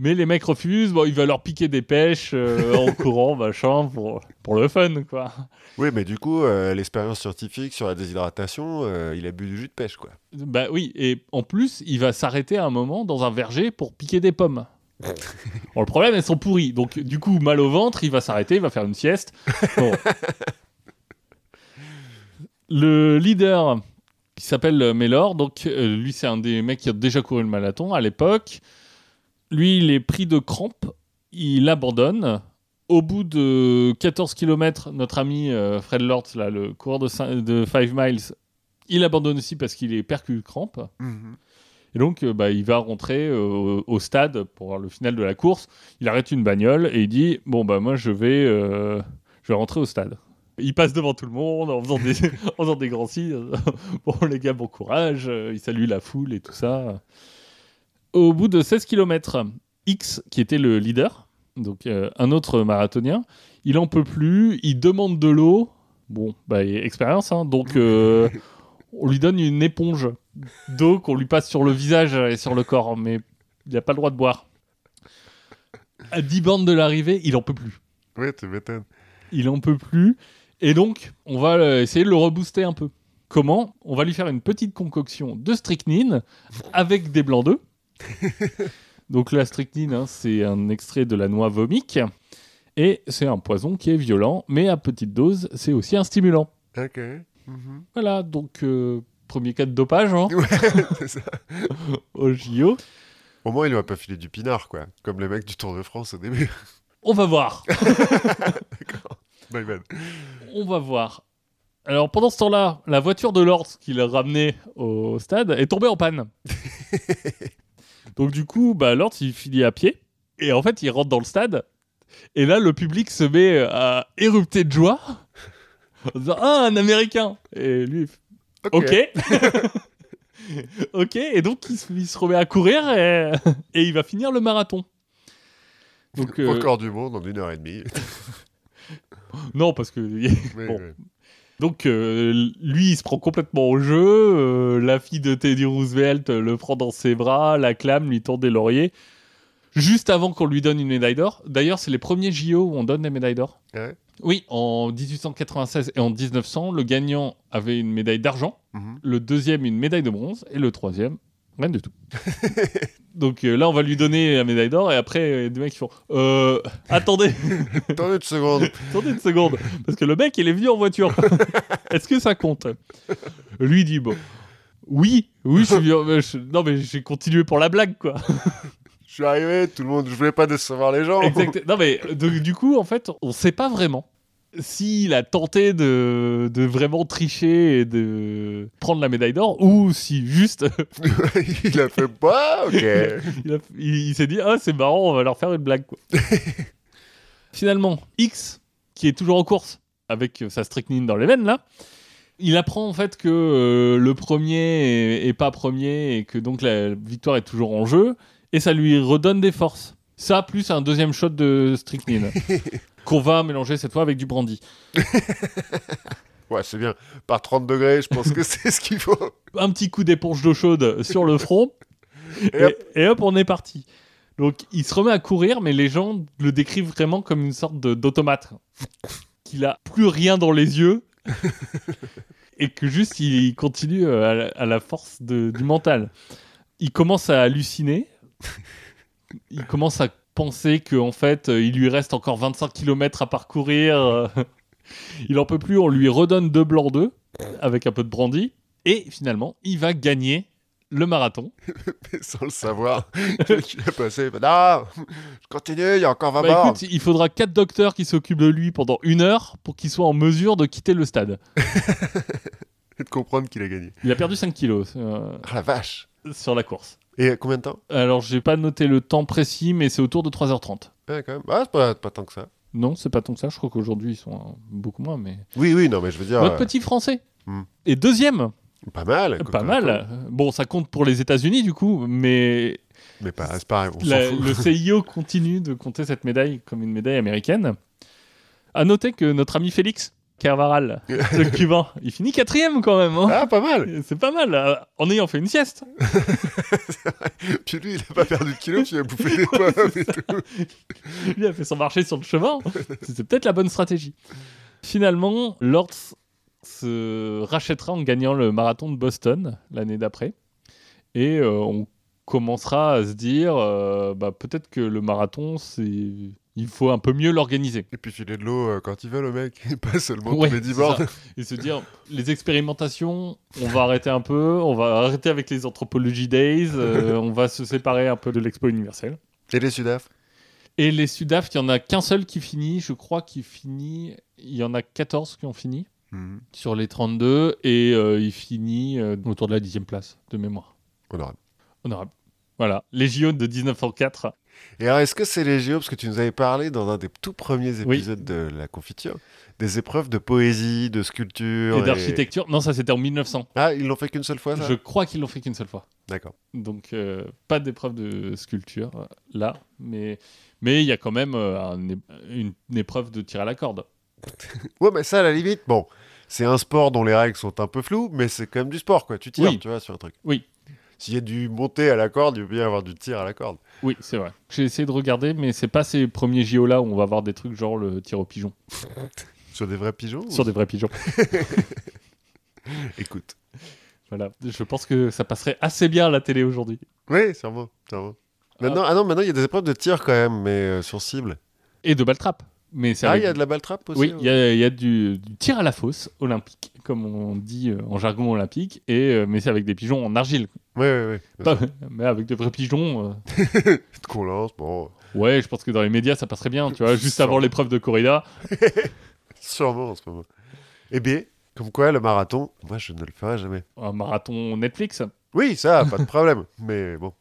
Mais les mecs refusent, bon, il va leur piquer des pêches euh, en [LAUGHS] courant, machin, pour, pour le fun, quoi. Oui, mais du coup, euh, l'expérience scientifique sur la déshydratation, euh, il a bu du jus de pêche, quoi. Bah oui, et en plus, il va s'arrêter à un moment dans un verger pour piquer des pommes. [LAUGHS] Bon, le problème, elles sont pourries. Donc, du coup, mal au ventre, il va s'arrêter, il va faire une sieste. Bon. [LAUGHS] le leader qui s'appelle Mellor, donc lui, c'est un des mecs qui a déjà couru le marathon à l'époque. Lui, il est pris de crampes, il abandonne. Au bout de 14 km, notre ami euh, Fred Lortz, là, le coureur de 5 miles, il abandonne aussi parce qu'il est percu de crampes. Mhm. Et donc, euh, bah, il va rentrer euh, au stade pour voir le final de la course. Il arrête une bagnole et il dit Bon, bah, moi, je vais, euh, je vais rentrer au stade. Il passe devant tout le monde en faisant des, [LAUGHS] en faisant des grands signes. [LAUGHS] bon, les gars, bon courage. Il salue la foule et tout ça. Au bout de 16 km, X, qui était le leader, donc euh, un autre marathonien, il en peut plus. Il demande de l'eau. Bon, bah, expérience, hein. Donc, euh, on lui donne une éponge d'eau qu'on lui passe sur le visage et sur le corps, mais il n'a pas le droit de boire. À 10 bandes de l'arrivée, il en peut plus. Ouais, tu m'étonnes. Il en peut plus. Et donc, on va euh, essayer de le rebooster un peu. Comment? On va lui faire une petite concoction de strychnine avec des blancs d'œufs. [LAUGHS] donc la strychnine, hein, c'est un extrait de la noix vomique. Et c'est un poison qui est violent, mais à petite dose, c'est aussi un stimulant. Ok. Mhm. Voilà, donc euh, premier cas de dopage hein, Ouais, [LAUGHS] c'est ça. [LAUGHS] au JO. Au moins, il va pas filer du pinard, quoi. Comme les mecs du Tour de France au début. On va voir. My bad. On va voir. Alors pendant ce temps-là, la voiture de Lord qui l'a ramené au stade est tombée en panne. Donc du coup, bah, Lord il finit à pied et en fait il rentre dans le stade et là le public se met à érupter de joie en disant ah un Américain et lui il fait, ok ok [LAUGHS] et donc il se, il se remet à courir et, et il va finir le marathon. Donc euh, Record du monde en une heure et demie. non parce que [LAUGHS] Oui, Bon. oui. Donc euh, lui, il se prend complètement au jeu. euh, la fille de Teddy Roosevelt le prend dans ses bras, l'acclame, lui tend des lauriers. Juste avant qu'on lui donne une médaille d'or. D'ailleurs, c'est les premiers JO où on donne des médailles d'or. Ouais. Oui, en 1896 et en 1900, le gagnant avait une médaille d'argent, Mhm. le deuxième une médaille de bronze et le troisième rien du tout. [LAUGHS] Donc euh, là, on va lui donner la médaille d'or et après, euh, des mecs qui font euh, attendez. [LAUGHS] Attendez une seconde. [LAUGHS] Attendez une seconde, parce que le mec, il est venu en voiture. [LAUGHS] Est-ce que ça compte? Lui il dit bon. Oui, oui, je suis venu- euh, je- Non, mais j'ai continué pour la blague, quoi. Je suis arrivé, tout le monde, je voulais pas décevoir les gens. Exact. Non, mais du coup, en fait, on sait pas vraiment s'il a tenté de, de vraiment tricher et de prendre la médaille d'or ou si juste [LAUGHS] il a fait pas, ok. [LAUGHS] il, a- il- il s'est dit ah c'est marrant on va leur faire une blague quoi. [LAUGHS] Finalement X qui est toujours en course avec sa strychnine dans les veines là, il apprend en fait que euh, le premier est, est pas premier et que donc la victoire est toujours en jeu et ça lui redonne des forces. Ça plus un deuxième shot de strychnine [LAUGHS] qu'on va mélanger cette fois avec du brandy. [LAUGHS] Ouais, c'est bien. Par 30 degrés, je pense que c'est ce qu'il faut. [LAUGHS] Un petit coup d'éponge d'eau chaude sur le front Et hop. et hop, on est parti. Donc, il se remet à courir, mais les gens le décrivent vraiment comme une sorte d'automate. Qu'il a plus rien dans les yeux. et que juste, il continue à la, à la force de- du mental. Il commence à halluciner. Il commence à penser qu'en fait, euh, il lui reste encore 25 km à parcourir. euh. [LAUGHS] Il en peut plus, on lui redonne deux blancs d'œufs avec un peu de brandy. Et finalement, il va gagner le marathon. [LAUGHS] Sans le savoir. tu l'as passé. Non, je continue, il y a encore 20 Bah, morts. écoute, il faudra quatre docteurs qui s'occupent de lui pendant une heure pour qu'il soit en mesure de quitter le stade. Et [LAUGHS] de comprendre qu'il a gagné. Il a perdu 5 kilos euh, Ah la vache. sur la course. Et combien de temps? Alors, j'ai pas noté le temps précis, mais c'est autour de 3h30. Ouais, quand même. Ah, c'est pas, pas tant que ça. Non, c'est pas tant que ça. Je crois qu'aujourd'hui, ils sont beaucoup moins. Mais Oui, oui, non, mais je veux dire. Notre euh, petit français. Hmm. Et deuxième, Pas mal. pas mal. Bon, ça compte pour les États-Unis du coup, mais Mais pas, c'est pareil, on La- s'en fout. le CIO continue de compter cette médaille comme une médaille américaine. À noter que notre ami Félix Carvaral, le [LAUGHS] cubain, il finit quatrième quand même. hein. Ah, pas mal. C'est pas mal, euh, en ayant fait une sieste. [LAUGHS] Puis lui, il a pas perdu de kilos, puis il a bouffé des [LAUGHS] pommes et tout. Lui a fait son marché sur le chemin. C'était peut-être la bonne stratégie. Finalement, Lords se rachètera en gagnant le marathon de Boston l'année d'après. Et euh, on commencera à se dire euh, bah, peut-être que le marathon, c'est il faut un peu mieux l'organiser. Et puis filer de l'eau euh, quand il veut, le mec, et [LAUGHS] pas seulement Ouais, les ça. Et se dire les expérimentations, on va arrêter un peu, on va arrêter avec les Anthropology Days, euh, [LAUGHS] on va se séparer un peu de l'Expo universelle. Et les Sudaf? Et les Sudaf, il y en a qu'un seul qui finit, je crois qu'il finit, il y en a 14 qui ont fini Mhm. sur les 32 et euh, il finit euh, autour de la dixième place de mémoire. Honorable. Honorable. Voilà, les JO de 1904. Et alors, est-ce que c'est les JO Parce que tu nous avais parlé dans un des tout premiers Oui. épisodes de La Confiture, des épreuves de poésie, de sculpture. Et d'architecture. Non, ça c'était en 1900. Ah, ils l'ont fait qu'une seule fois, ça? Je crois qu'ils l'ont fait qu'une seule fois. D'accord. Donc, euh, pas d'épreuve de sculpture euh, là, mais mais il y a quand même euh, un une, une épreuve de tir à la corde. [LAUGHS] Ouais, mais ça, à la limite, bon, c'est un sport dont les règles sont un peu floues, mais c'est quand même du sport, quoi. Tu tires, Oui. tu vois, sur un truc. Oui. S'il y a du monter à la corde, il veut bien y avoir du tir à la corde. Oui, c'est vrai. J'ai essayé de regarder, mais c'est pas ces premiers JO là où on va voir des trucs genre le tir au pigeon [LAUGHS] Sur des vrais pigeons ou- sur des vrais pigeons. [LAUGHS] Écoute. Voilà. Je pense que ça passerait assez bien à la télé aujourd'hui. Oui, sûrement. sûrement. Maintenant, ah non, maintenant, il y a des épreuves de tir quand même, mais euh, sur cible. Et de balle trappe. Mais Ah, il y a de la balle trappe aussi Oui, il y a, il y a du, du tir à la fosse olympique, comme on dit euh, en jargon olympique, et, euh, mais c'est avec des pigeons en argile. Ouais, ouais. [LAUGHS] Pas- mais avec de vrais pigeons. euh, [LAUGHS] Qu'on lance, bon, ouais, je pense que dans les médias, ça passerait bien, tu vois, [LAUGHS] juste avant l'épreuve de corrida. sûrement en ce moment. Eh bien, comme quoi, le marathon, moi, je ne le ferai jamais. Un marathon Netflix. Oui, ça, pas de problème. Mais bon.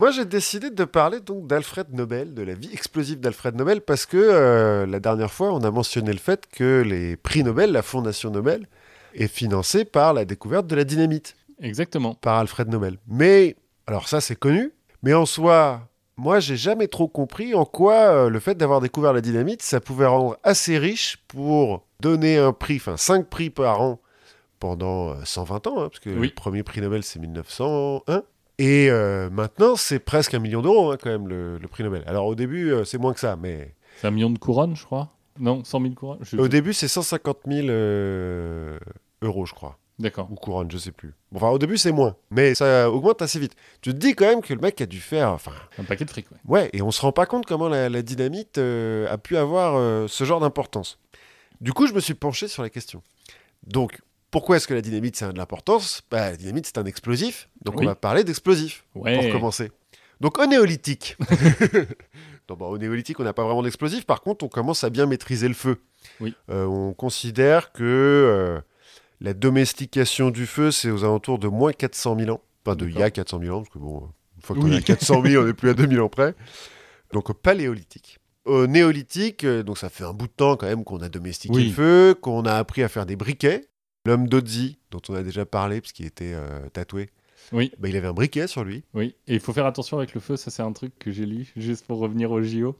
Moi, j'ai décidé de parler donc d'Alfred Nobel, de la vie explosive d'Alfred Nobel, parce que euh, la dernière fois, on a mentionné le fait que les prix Nobel, la Fondation Nobel, est financée par la découverte de la dynamite, Exactement. par Alfred Nobel. Mais, alors ça, c'est connu, mais en soi, moi, j'ai jamais trop compris en quoi euh, le fait d'avoir découvert la dynamite, ça pouvait rendre assez riche pour donner un prix, enfin 5 prix par an pendant euh, 120 ans, hein, parce que Oui. le premier prix Nobel, c'est 1901. Et euh, maintenant, c'est presque un million d'euros, hein, quand même, le, le prix Nobel. Alors, au début, euh, c'est moins que ça, mais C'est un million de couronnes, je crois. Non, 100 000 couronnes. Je- au début, c'est 150 000 euh, euros, je crois, D'accord. ou couronne, je sais plus. Enfin, au début, c'est moins, mais ça augmente assez vite. Tu te dis quand même que le mec a dû faire, enfin, Un paquet de fric, ouais. Ouais, et on se rend pas compte comment la, la dynamite euh, a pu avoir ce genre d'importance. Du coup, je me suis penché sur la question. Donc, pourquoi est-ce que la dynamite, ça a de l'importance? Bah, La dynamite, c'est un explosif, donc Oui. on va parler d'explosifs, Ouais. pour commencer. Donc, au néolithique. [LAUGHS] non, bah, au néolithique, on n'a pas vraiment d'explosifs, par contre, on commence à bien maîtriser le feu. Oui. Euh, on considère que euh, la domestication du feu, c'est aux alentours de moins 400 000 ans. Enfin, de il y a D'accord. 400 000 ans, parce que bon, une fois qu'on Oui. est à 400 000, on n'est plus à 2000 ans près. Donc au paléolithique. Au néolithique, euh, donc ça fait un bout de temps quand même qu'on a domestiqué Oui. le feu, qu'on a appris à faire des briquets. L'homme d'Odzi, dont on a déjà parlé, parce qu'il était euh, tatoué, Oui, bah, il avait un briquet sur lui. oui. Et il faut faire attention avec le feu, ça c'est un truc que j'ai lu, juste pour revenir au JO.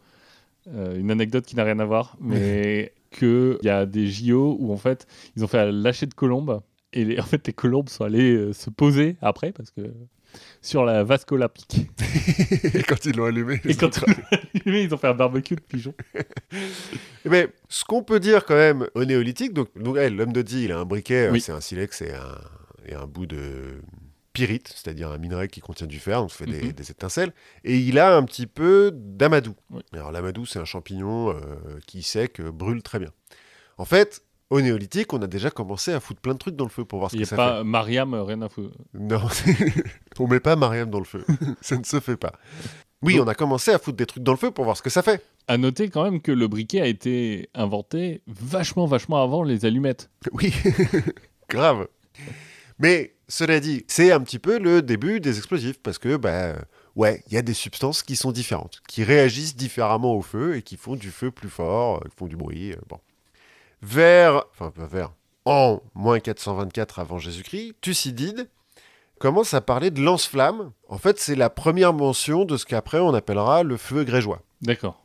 Euh, une anecdote qui n'a rien à voir, mais [LAUGHS] qu'il y a des JO où en fait, ils ont fait un lâcher de colombes, et les- [LAUGHS] en fait, les colombes sont allées euh, se poser après, parce que sur la vasque olympique. [LAUGHS] Et quand ils l'ont allumé, Et quand ils ont fait un barbecue de pigeons. [LAUGHS] Eh ben, ce qu'on peut dire quand même au néolithique, donc, donc, ouais, l'homme d'Odzi, il a un briquet, Oui. c'est un silex et un, et un bout de pyrite, c'est-à-dire un minerai qui contient du fer, donc ça fait des, Mhm. des étincelles, et il a un petit peu d'amadou. Oui. Alors l'amadou, c'est un champignon euh, qui sec, euh, brûle très bien. En fait, au néolithique, on a déjà commencé à foutre plein de trucs dans le feu pour voir ce Il n'y que a ça pas Mariam, euh, rien à foutre. Non, [LAUGHS] on met pas Mariam dans le feu, [LAUGHS] ça ne se fait pas. Oui, Donc- on a commencé à foutre des trucs dans le feu pour voir ce que ça fait. À noter quand même que le briquet a été inventé vachement, vachement avant les allumettes. [LAUGHS] Oui, grave. Mais cela dit, c'est un petit peu le début des explosifs parce que, bah, ouais, il y a des substances qui sont différentes, qui réagissent différemment au feu et qui font du feu plus fort, euh, qui font du bruit. euh, bon. Vers, enfin, vers, en moins 424 avant Jésus-Christ, Thucydide commence à parler de lance-flamme. En fait, c'est la première mention de ce qu'après on appellera le feu grégeois. D'accord.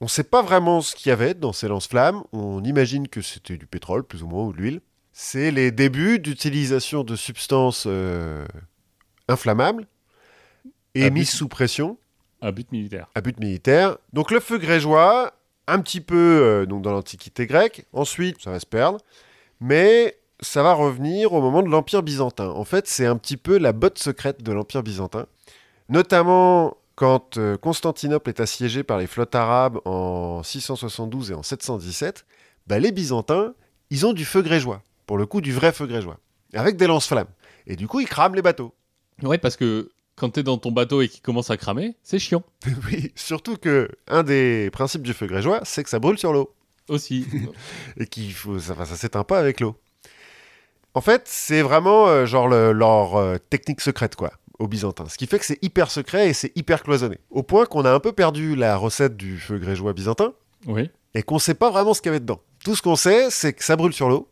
On ne sait pas vraiment ce qu'il y avait dans ces lance-flammes. On imagine que c'était du pétrole, plus ou moins, ou de l'huile. C'est les débuts d'utilisation de substances euh, inflammables et À mises sous pression Un but militaire. à but militaire. Donc le feu grégeois, un petit peu euh, dans l'Antiquité grecque. Ensuite, ça va se perdre. Mais ça va revenir au moment de l'Empire byzantin. En fait, c'est un petit peu la botte secrète de l'Empire byzantin. Notamment quand euh, Constantinople est assiégée par les flottes arabes en 672 et en 717, bah, les Byzantins, ils ont du feu grégeois, pour le coup du vrai feu grégeois, avec des lance-flammes. Et du coup, ils crament les bateaux. Ouais, parce que quand t'es dans ton bateau et qu'il commence à cramer, c'est chiant. [LAUGHS] oui, surtout que un des principes du feu grégeois, c'est que ça brûle sur l'eau. Aussi. [LAUGHS] et qu'il faut, ça, ça s'éteint pas avec l'eau. En fait, c'est vraiment euh, genre le- leur euh, technique secrète, quoi, aux Byzantins. Ce qui fait que c'est hyper secret et c'est hyper cloisonné. Au point qu'on a un peu perdu la recette du feu grégeois byzantin oui. et qu'on sait pas vraiment ce qu'il y avait dedans. Tout ce qu'on sait, c'est que ça brûle sur l'eau,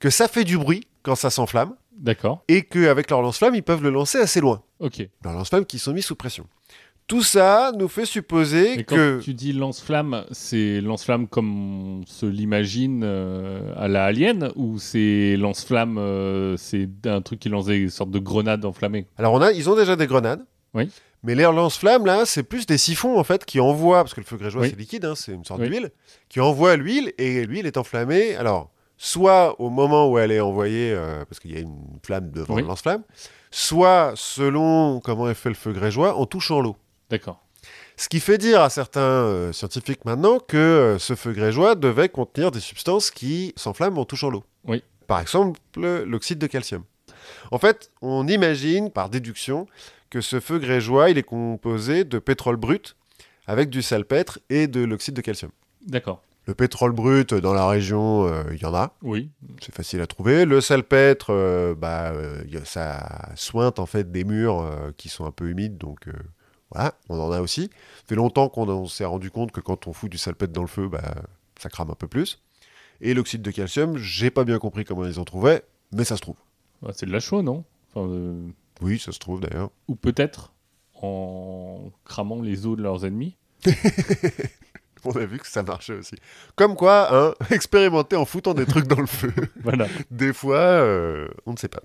que ça fait du bruit quand ça s'enflamme, D'accord. et qu'avec leur lance-flamme, ils peuvent le lancer assez loin. Ok. Leurs lance-flammes qui sont mis sous pression. Tout ça nous fait supposer quand que... tu dis lance-flamme, c'est lance-flamme comme on se l'imagine euh, à la Alien ou c'est lance-flamme, euh, c'est un truc qui lance des sortes de grenades enflammées? Alors on a, ils ont déjà des grenades. Oui. Mais les lance-flammes, là, c'est plus des siphons, en fait, qui envoient, parce que le feu grégeois, Oui. c'est liquide, hein, c'est une sorte Oui. d'huile, qui envoie l'huile, et l'huile est enflammée, alors, soit au moment où elle est envoyée, euh, parce qu'il y a une flamme devant Oui. le lance-flamme, soit, selon comment est fait le feu grégeois, en touchant l'eau. D'accord. Ce qui fait dire à certains euh, scientifiques maintenant que euh, ce feu grégeois devait contenir des substances qui s'enflamment en touchant l'eau. Oui. Par exemple, l'oxyde de calcium. En fait, on imagine, par déduction, que ce feu grégeois, il est composé de pétrole brut avec du salpêtre et de l'oxyde de calcium. D'accord. Le pétrole brut, dans la région, euh, il y en a, Oui. c'est facile à trouver. Le salpêtre, euh, bah, euh, ça sointe en fait des murs qui sont un peu humides, donc voilà, on en a aussi. Ça fait longtemps qu'on on s'est rendu compte que quand on fout du salpêtre dans le feu, bah, ça crame un peu plus. Et l'oxyde de calcium, j'ai pas bien compris comment ils en trouvaient, mais ça se trouve. Bah, c'est de la chaux, non? Enfin, euh, Oui, ça se trouve d'ailleurs. Ou peut-être en cramant les os de leurs ennemis. [LAUGHS] [LAUGHS] On a vu que ça marchait aussi. Comme quoi, hein, [LAUGHS] expérimenter en foutant des trucs dans le feu. [LAUGHS] Voilà. Des fois, euh, on ne sait pas.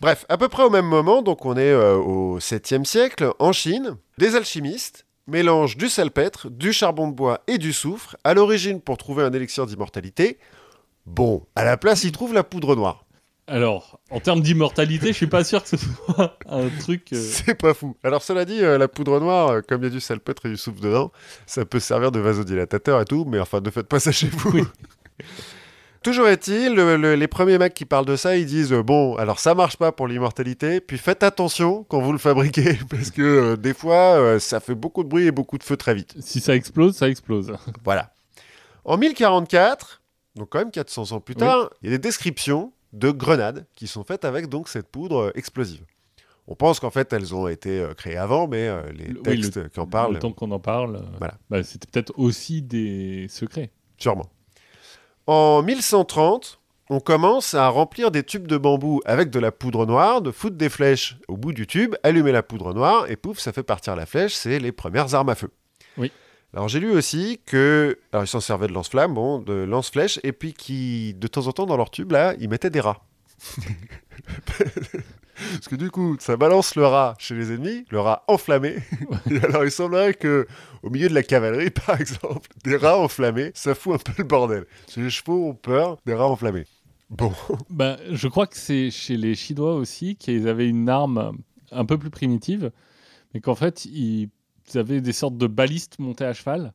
Bref, à peu près au même moment, donc on est euh, au 7e siècle, en Chine, des alchimistes mélangent du salpêtre, du charbon de bois et du soufre, à l'origine pour trouver un élixir d'immortalité. Bon, à la place, ils trouvent la poudre noire. Alors, en termes d'immortalité, je suis pas sûr que ce soit un truc. euh, [LAUGHS] C'est pas fou. Alors cela dit, euh, la poudre noire, euh, comme il y a du salpêtre et du soufre dedans, ça peut servir de vasodilatateur et tout, mais enfin, ne faites pas ça chez vous. Oui. [LAUGHS] Toujours est-il, le- le- les premiers mecs qui parlent de ça, ils disent bon, alors ça marche pas pour l'immortalité, puis faites attention quand vous le fabriquez, [LAUGHS] parce que des fois, ça fait beaucoup de bruit et beaucoup de feu très vite. Si ça explose, ça explose. Voilà. En 1044, donc quand même 400 ans plus tard, il y a des descriptions de grenades qui sont faites avec donc cette poudre euh, explosive. On pense qu'en fait elles ont été euh, créées avant, mais euh, les Le- oui, textes qui en parlent, Le temps qu'on en parle, Voilà. bah, c'était peut-être aussi des secrets. sûrement. En 1130, on commence à remplir des tubes de bambou avec de la poudre noire, de foutre des flèches au bout du tube, allumer la poudre noire, et pouf, ça fait partir la flèche, c'est les premières armes à feu. Oui. Alors j'ai lu aussi que, alors ils s'en servaient de lance-flammes, bon, de lance-flèches, et puis qui, de temps en temps dans leur tube là, ils mettaient des rats. [LAUGHS] Parce que du coup, ça balance le rat chez les ennemis, le rat enflammé. Et alors il semblerait que, au milieu de la cavalerie, [LAUGHS] par exemple, des rats enflammés, ça fout un peu le bordel. Parce que les chevaux ont peur des rats enflammés. Bon, [LAUGHS] Bah, je crois que c'est chez les Chinois aussi qu'ils avaient une arme un peu plus primitive, mais qu'en fait, ils avaient des sortes de balistes montés à cheval,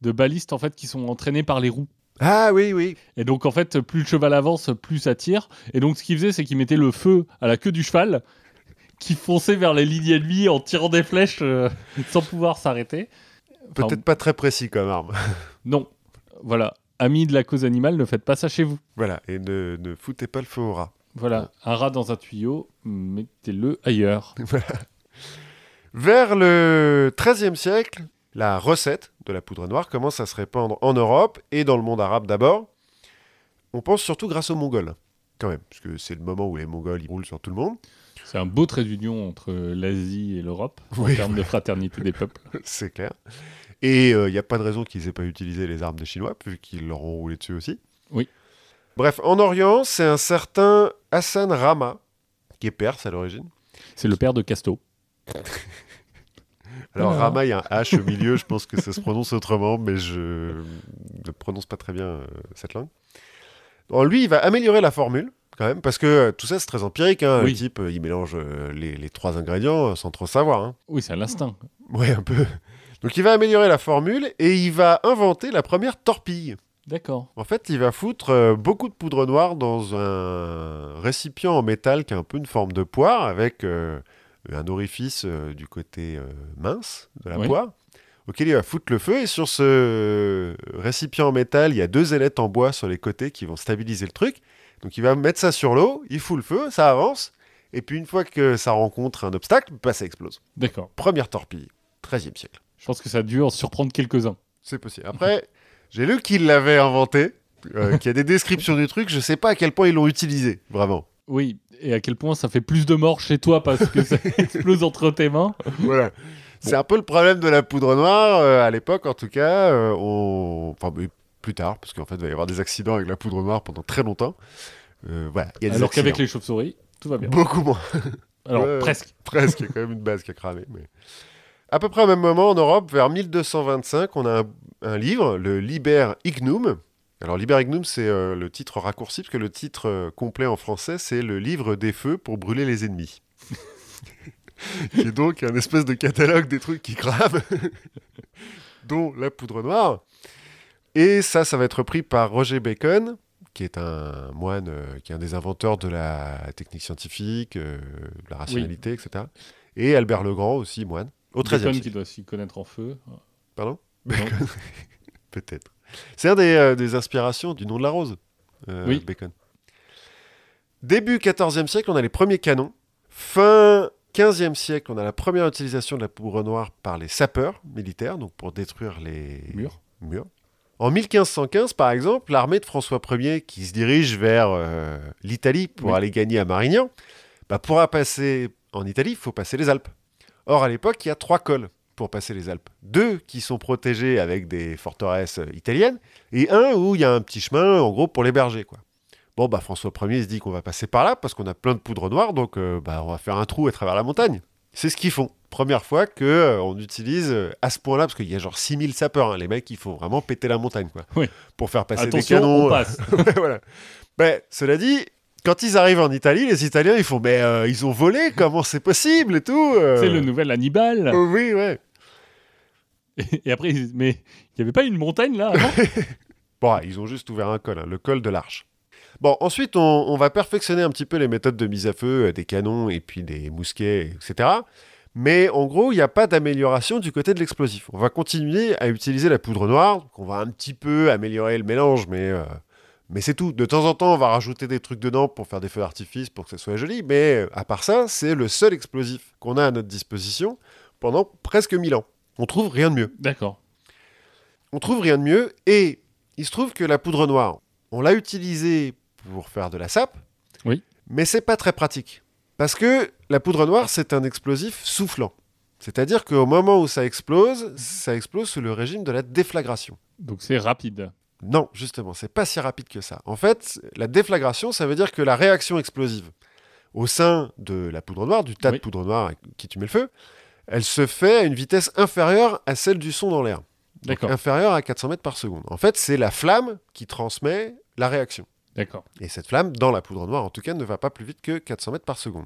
de balistes en fait qui sont entraînés par les roues. ah oui, oui, Et donc en fait, plus le cheval avance, plus ça tire. Et donc ce qu'ils faisaient, c'est qu'ils mettaient le feu à la queue du cheval, qui fonçait vers les lignes ennemies en tirant des flèches euh, [LAUGHS] sans pouvoir s'arrêter. Enfin, peut-être pas très précis comme arme. [LAUGHS] Non. Voilà. Amis de la cause animale, ne faites pas ça chez vous. voilà, et ne, ne foutez pas le feu au rat. Voilà. Un rat dans un tuyau, mettez-le ailleurs. [LAUGHS] Vers le XIIIe siècle, la recette de la poudre noire commence à se répandre en Europe et dans le monde arabe d'abord. On pense surtout grâce aux Mongols, quand même, parce que c'est le moment où les Mongols ils roulent sur tout le monde. C'est un beau trait d'union entre l'Asie et l'Europe en termes de fraternité des peuples. [LAUGHS] c'est clair. Et il n'y a pas de raison qu'ils aient pas utilisé les armes des Chinois, vu qu'ils leur ont roulé dessus aussi. Oui. Bref, en Orient, c'est un certain Hassan Rama, qui est perse à l'origine. C'est le père de Casto. [LAUGHS] Alors Ah. Rama, il y a un H au milieu, je pense que ça se prononce autrement, mais je ne prononce pas très bien euh, cette langue. Lui, il va améliorer la formule quand même, parce que euh, tout ça c'est très empirique. Hein. Oui. Le type, euh, il mélange les, les trois ingrédients sans trop savoir. Hein. Oui, c'est à l'instinct. Ouais, un peu. Donc il va améliorer la formule et il va inventer la première torpille. D'accord. En fait, il va foutre beaucoup de poudre noire dans un récipient en métal qui a un peu une forme de poire avec un orifice euh, du côté euh, mince de la Oui. poire auquel il va foutre le feu et sur ce récipient en métal, il y a deux ailettes en bois sur les côtés qui vont stabiliser le truc. Donc il va mettre ça sur l'eau, il fout le feu, ça avance et puis une fois que ça rencontre un obstacle, bah, ça explose. D'accord. Première torpille, 13e siècle. Je pense que ça a dû en surprendre quelques-uns. C'est possible. Après, [LAUGHS] j'ai lu qu'il l'avait inventé, euh, qu'il y a des descriptions du truc, je sais pas à quel point ils l'ont utilisé, vraiment. Oui, et à quel point ça fait plus de morts chez toi parce que ça [LAUGHS] explose entre tes mains. Voilà. C'est un peu le problème de la poudre noire, euh, à l'époque en tout cas. euh, on... Enfin, plus tard, parce qu'en fait, il va y avoir des accidents avec la poudre noire pendant très longtemps. Euh, voilà, il y a des Alors qu'avec les chauves-souris, tout va bien. Beaucoup moins. [LAUGHS] Alors, presque. [LAUGHS] Presque, il y a quand même une base qui a cramé. Mais... À peu près au même moment, en Europe, vers 1225, on a un, un livre, le Liber Ignum. Alors, Liber Ignum, c'est euh, le titre raccourci, parce que le titre euh, complet en français, c'est le livre des feux pour brûler les ennemis. [LAUGHS] qui est donc un espèce de catalogue des trucs qui crament, [LAUGHS] dont la poudre noire. Et ça, ça va être repris par Roger Bacon, qui est un moine, euh, qui est un des inventeurs de la technique scientifique, de la rationalité, etc. Et Albert Legrand aussi, moine, au XIIIe Bacon siècle. qui doit s'y connaître en feu. Pardon? Bacon [LAUGHS] Peut-être. C'est un des, euh, des inspirations du nom de la rose, euh, Oui. Bacon. Début XIVe siècle, on a les premiers canons. Fin XVe siècle, on a la première utilisation de la poudre noire par les sapeurs militaires, donc pour détruire les Murs. murs. En 1515, par exemple, l'armée de François Ier, qui se dirige vers euh, l'Italie pour Oui. aller gagner à Marignan, bah, pour passer en Italie, il faut passer les Alpes. Or, à l'époque, il y a trois cols pour passer les Alpes. Deux qui sont protégés avec des forteresses italiennes, et un où il y a un petit chemin, en gros, pour les bergers. Quoi. Bon, bah, François Ier se dit qu'on va passer par là, parce qu'on a plein de poudre noire, donc euh, bah, on va faire un trou à travers la montagne. C'est ce qu'ils font. Première fois que euh, on utilise euh, à ce point-là, parce qu'il y a genre 6000 sapeurs, hein, les mecs, il faut vraiment péter la montagne, quoi. Oui. Pour faire passer Attention, des canons. on passe. [LAUGHS] Ouais, voilà. Cela dit, quand ils arrivent en Italie, les Italiens, ils font, mais euh, ils ont volé, comment c'est possible et tout euh. C'est le nouvel Hannibal. Oh, oui, ouais. Et après, mais il n'y avait pas une montagne là avant? [LAUGHS] Bon, ils ont juste ouvert un col, hein, le col de l'Arche. Bon, ensuite, on, on va perfectionner un petit peu les méthodes de mise à feu euh, des canons et puis des mousquets, etc. Mais en gros, il n'y a pas d'amélioration du côté de l'explosif. On va continuer à utiliser la poudre noire, donc on va un petit peu améliorer le mélange, mais, mais c'est tout. De temps en temps, on va rajouter des trucs dedans pour faire des feux d'artifice, pour que ça soit joli, mais euh, à part ça, c'est le seul explosif qu'on a à notre disposition pendant presque 1000 ans. On trouve rien de mieux D'accord. on trouve rien de mieux. Et il se trouve que la poudre noire, on l'a utilisée pour faire de la sape. Oui. Mais c'est pas très pratique. Parce que la poudre noire, c'est un explosif soufflant. C'est-à-dire qu'au moment où ça explose, ça explose sous le régime de la déflagration. Donc c'est rapide. Non, justement, c'est pas si rapide que ça. En fait, la déflagration, ça veut dire que la réaction explosive au sein de la poudre noire, du tas Oui. de poudre noire avec qui tu mets le feu, elle se fait à une vitesse inférieure à celle du son dans l'air. D'accord. inférieure à 400 mètres par seconde. En fait, c'est la flamme qui transmet la réaction. D'accord. Et cette flamme, dans la poudre noire en tout cas, ne va pas plus vite que 400 mètres par seconde.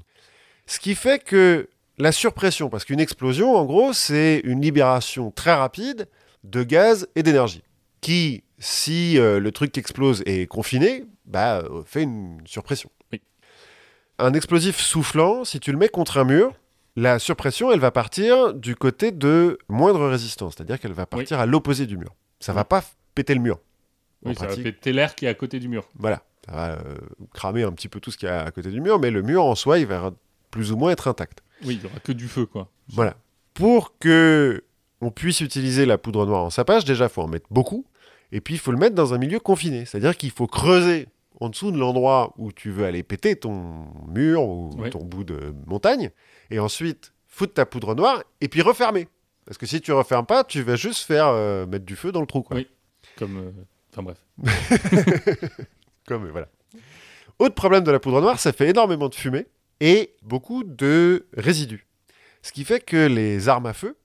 Ce qui fait que la surpression, parce qu'une explosion, en gros, c'est une libération très rapide de gaz et d'énergie, qui, si euh, le truc qui explose est confiné, bah, euh, fait une surpression. Oui. Un explosif soufflant, si tu le mets contre un mur, la surpression, elle va partir du côté de moindre résistance, c'est-à-dire qu'elle va partir à l'opposé du mur. Ça va pas péter le mur. Oui, ça va péter l'air qui est à côté du mur. Voilà, ça va euh, cramer un petit peu tout ce qu'il y a à côté du mur, mais le mur en soi, il va plus ou moins être intact. Oui, il n'y aura que du feu, quoi. Voilà. Pour que on puisse utiliser la poudre noire en sapage, déjà, il faut en mettre beaucoup, et puis il faut le mettre dans un milieu confiné, c'est-à-dire qu'il faut creuser en dessous de l'endroit où tu veux aller péter ton mur ou Oui. ton bout de montagne, et ensuite foutre ta poudre noire, et puis refermer. Parce que si tu refermes pas, tu vas juste faire euh, mettre du feu dans le trou. Quoi. Oui. Comme. euh, Enfin bref. [LAUGHS] Comme, euh, voilà. Autre problème de la poudre noire, ça fait énormément de fumée et beaucoup de résidus. Ce qui fait que les armes à feu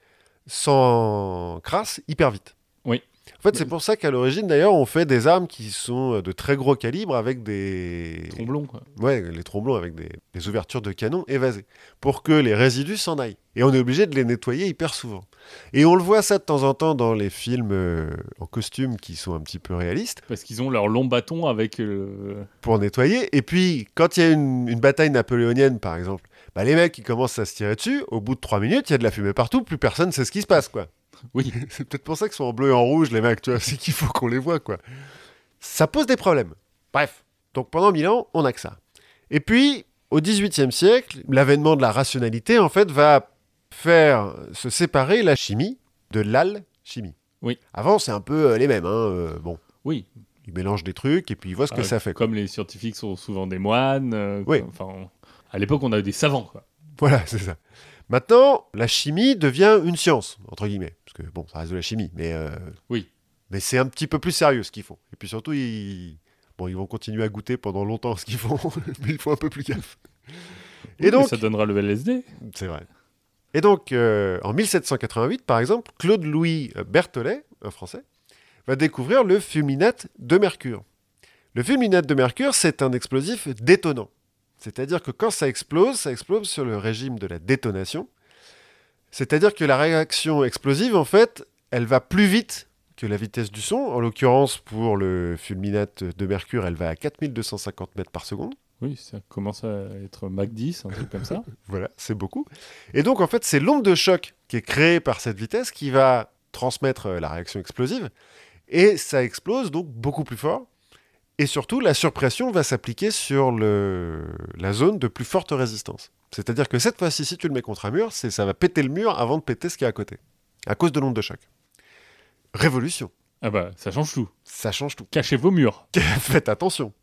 s'encrassent hyper vite. Oui. En fait, c'est pour ça qu'à l'origine, d'ailleurs, on fait des armes qui sont de très gros calibre avec des. Tromblons, quoi. Ouais, les tromblons avec des, des ouvertures de canon évasées. Pour que les résidus s'en aillent. Et on est obligé de les nettoyer hyper souvent. Et on le voit ça de temps en temps dans les films euh, en costume qui sont un petit peu réalistes. Parce qu'ils ont leur long bâton avec. euh, pour nettoyer. Et puis, quand il y a une, une bataille napoléonienne, par exemple, bah, les mecs, ils commencent à se tirer dessus. Au bout de trois minutes, il y a de la fumée partout. Plus personne sait ce qui se passe, quoi. Oui. [LAUGHS] C'est peut-être pour ça qu'ils sont en bleu et en rouge, les mecs, tu vois. C'est qu'il faut qu'on les voit, quoi. Ça pose des problèmes. Bref. Donc, pendant mille ans, on a que ça. Et puis, au XVIIIe siècle, l'avènement de la rationalité, en fait, va faire se séparer la chimie de l'alchimie. Oui. Avant, c'est un peu euh, les mêmes. Hein. euh, bon, Oui. ils mélangent des trucs et puis ils voient ce que Euh, ça fait. quoi. Comme les scientifiques sont souvent des moines. Oui. Enfin, à l'époque, on avait des savants, quoi. Voilà, [LAUGHS] c'est ça. Maintenant, la chimie devient une science, entre guillemets. Parce que, bon, ça reste de la chimie, mais... euh, Oui. Mais c'est un petit peu plus sérieux ce qu'ils font. Et puis surtout, ils... Bon, ils vont continuer à goûter pendant longtemps ce qu'ils font, [LAUGHS] mais ils font un peu plus gaffe. Et donc, ça donnera le LSD. c'est vrai. Et donc, euh, en 1788, par exemple, Claude-Louis Berthollet, un Français, va découvrir le fulminate de mercure. Le fulminate de mercure, c'est un explosif détonant. C'est-à-dire que quand ça explose, ça explose sur le régime de la détonation. C'est-à-dire que la réaction explosive, en fait, elle va plus vite que la vitesse du son. En l'occurrence, pour le fulminate de mercure, elle va à 4250 mètres par seconde. Oui, ça commence à être Mac 10, un truc comme ça. [LAUGHS] Voilà, c'est beaucoup. Et donc, en fait, c'est l'onde de choc qui est créée par cette vitesse qui va transmettre la réaction explosive. Et ça explose donc beaucoup plus fort. Et surtout, la surpression va s'appliquer sur le... la zone de plus forte résistance. C'est-à-dire que cette fois-ci, si tu le mets contre un mur, c'est ça va péter le mur avant de péter ce qui est à côté. À cause de l'onde de choc. Révolution. Ah bah, ça change tout. Ça change tout. Cachez vos murs. [LAUGHS] Faites attention.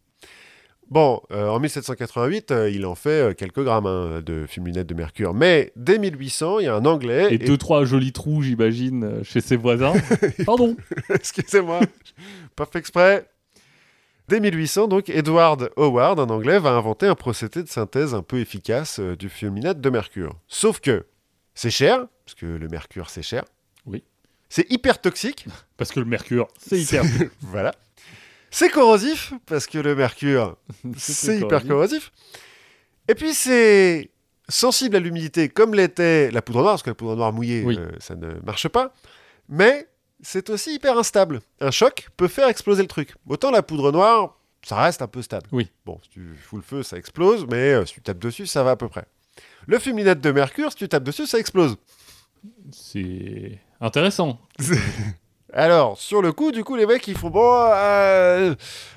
Bon, euh, en 1788, euh, il en fait euh, quelques grammes hein, de fulminate de mercure. Mais dès 1800, il y a un Anglais. Et deux, trois jolis trous, j'imagine, chez ses voisins. [LAUGHS] Pardon. Excusez-moi, pas fait exprès. Dès 1800, donc, Edward Howard, un Anglais, va inventer un procédé de synthèse un peu efficace euh, du fulminate de mercure. Sauf que c'est cher, parce que le mercure, c'est cher. Oui. C'est hyper toxique. [LAUGHS] Parce que le mercure, c'est hyper. [LAUGHS] voilà. C'est corrosif, parce que le mercure, [LAUGHS] c'est hyper corrosif. Et puis c'est sensible à l'humidité, comme l'était la poudre noire, parce que la poudre noire mouillée, Oui. euh, ça ne marche pas. Mais c'est aussi hyper instable. Un choc peut faire exploser le truc. Autant la poudre noire, ça reste un peu stable. Oui. Bon, si tu fous le feu, ça explose, mais euh, si tu tapes dessus, ça va à peu près. Le fulminate de mercure, si tu tapes dessus, ça explose. C'est intéressant. [LAUGHS] Alors, sur le coup, du coup, les mecs, ils font bon, euh,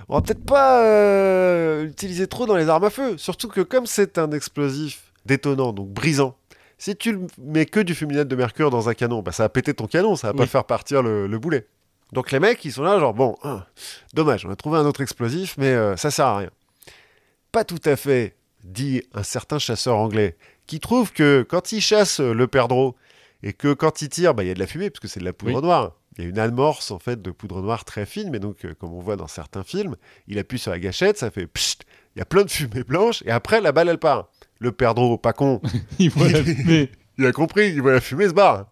on va peut-être pas euh, l'utiliser trop dans les armes à feu. Surtout que comme c'est un explosif détonnant, donc brisant, si tu mets que du fulminate de mercure dans un canon, bah, ça va péter ton canon, ça va pas faire partir le, le boulet. Donc les mecs, ils sont là, genre bon, hein, dommage, on a trouvé un autre explosif, mais euh, ça sert à rien. Pas tout à fait, dit un certain chasseur anglais, qui trouve que quand il chasse euh, le perdreau et que quand il tire, bah, il y a de la fumée, parce que c'est de la poudre Oui. noire. Il y a une amorce en fait de poudre noire très fine, mais donc euh, comme on voit dans certains films, il appuie sur la gâchette, ça fait pchit, il y a plein de fumée blanche, et après la balle elle part. Le perdreau, pas con, [LAUGHS] Il voit la fumée. il a compris, il voit la fumée, se barre.